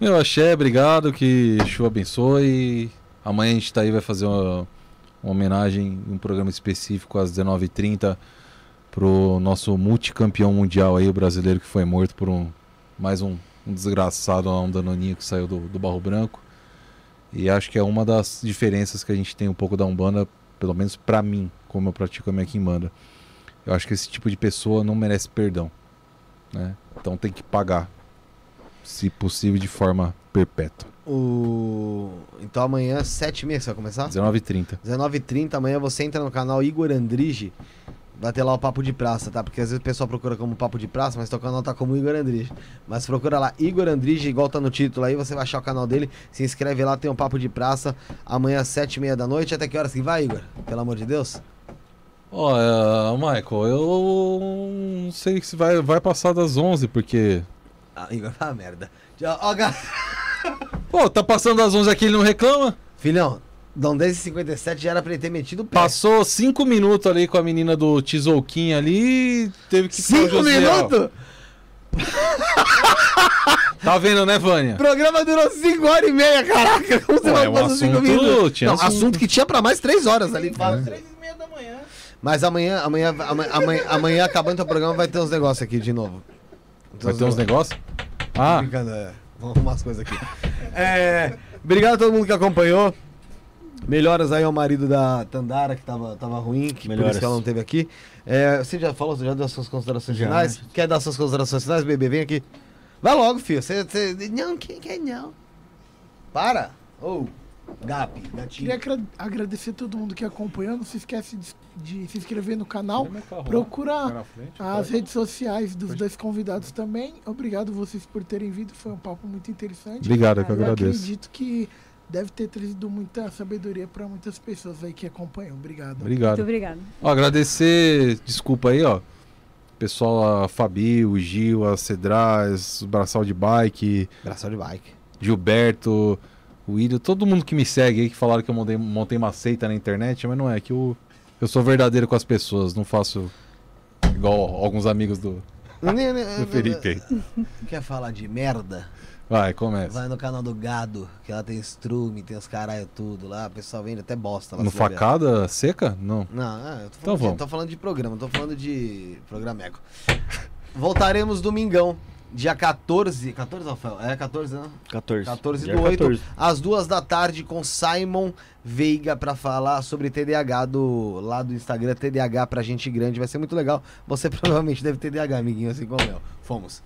Meu axé, obrigado, que Chu abençoe. Amanhã a gente tá aí, vai fazer uma, uma homenagem, um programa específico às 19h30 pro nosso multicampeão mundial aí, o brasileiro que foi morto por um mais um, um desgraçado um danoninho que saiu do, do Barro Branco. E acho que é uma das diferenças que a gente tem um pouco da Umbanda, pelo menos pra mim, como eu pratico a minha Kimbanda. Eu acho que esse tipo de pessoa não merece perdão, né? Então tem que pagar, se possível de forma perpétua. O... Então amanhã, 7h30, você vai começar? 19h30. 19h30, amanhã você entra no canal Igor Andrige. Vai ter lá o Papo de Praça, tá? Porque às vezes o pessoal procura como Papo de Praça, mas teu canal tá como Igor Andrige. Mas procura lá Igor Andrige, igual tá no título aí, você vai achar o canal dele. Se inscreve lá, tem um Papo de Praça. Amanhã, 7h30 da noite. Até que horas que vai, Igor? Pelo amor de Deus? Olha, Michael, eu não sei se vai, vai passar das 11, porque. Ah, Igor, ah, merda. Ó, ga- (laughs) Pô, tá passando das 11 aqui ele não reclama? Filhão, Dom 10h57 já era pra ele ter metido o pé. Passou 5 minutos ali com a menina do Tizouquinho ali, teve que pôr o Cinco Josiel. minutos? (laughs) Tá vendo, né, Vânia? O programa durou 5 horas e meia, caraca. Como você Ué, vai um fazer cinco assunto- minutos? tinha Não, assunto. assunto que tinha pra mais 3 horas ali. Três e meia da manhã. Mas amanhã, amanhã, amanhã, amanhã, amanhã acabando o programa, vai ter uns negócios aqui de novo. Vai ter uns negócios? Ah, Brincando, é. Vamos arrumar as coisas aqui. É, obrigado a todo mundo que acompanhou. Melhoras aí ao marido da Tandara, que tava, tava ruim, que por Melhoras. isso que ela não teve aqui. É, você já falou, você já deu as suas considerações Já. finais? Quer dar suas considerações finais, bebê? Vem aqui. Vai logo, filho. Você, você... Não, quem quer não? Para. Ô, Gap, gatinho. Queria agra- agradecer todo mundo que acompanhou. Não se esquece de, de se inscrever no canal. Procura as redes sociais dos dois convidados também. Obrigado vocês por terem vindo. Foi um papo muito interessante. Obrigado, que eu Eu agradeço. acredito que deve ter trazido muita sabedoria para muitas pessoas aí que acompanham. Obrigado. Muito Obrigado. Ó, agradecer, desculpa aí, ó. Pessoal, a Fabi, o Gil, a Cedraz, o Braçal de Bike, Braçal de bike. Gilberto, o William, todo mundo que me segue aí, que falaram que eu montei, montei uma seita na internet, mas não é, que eu, eu sou verdadeiro com as pessoas, não faço igual alguns amigos do, (laughs) do Felipe aí. (laughs) Quer falar de merda? Vai, começa. Vai no canal do Gado, que ela tem strume, tem os caralho tudo lá. O pessoal vende até bosta lá. No facada seca? Não. Não, é, eu tô Então falando, de, vamos. tô falando de programa, não tô falando de programeco. Voltaremos domingão, dia 14. 14, Rafael? É 14, né? 14. 14 Dia do 8, 14. às duas da tarde, com Simon Veiga pra falar sobre TDAH do, lá do Instagram, TDAH pra gente grande. Vai ser muito legal. Você (laughs) provavelmente deve TDAH, amiguinho, assim como eu. Fomos.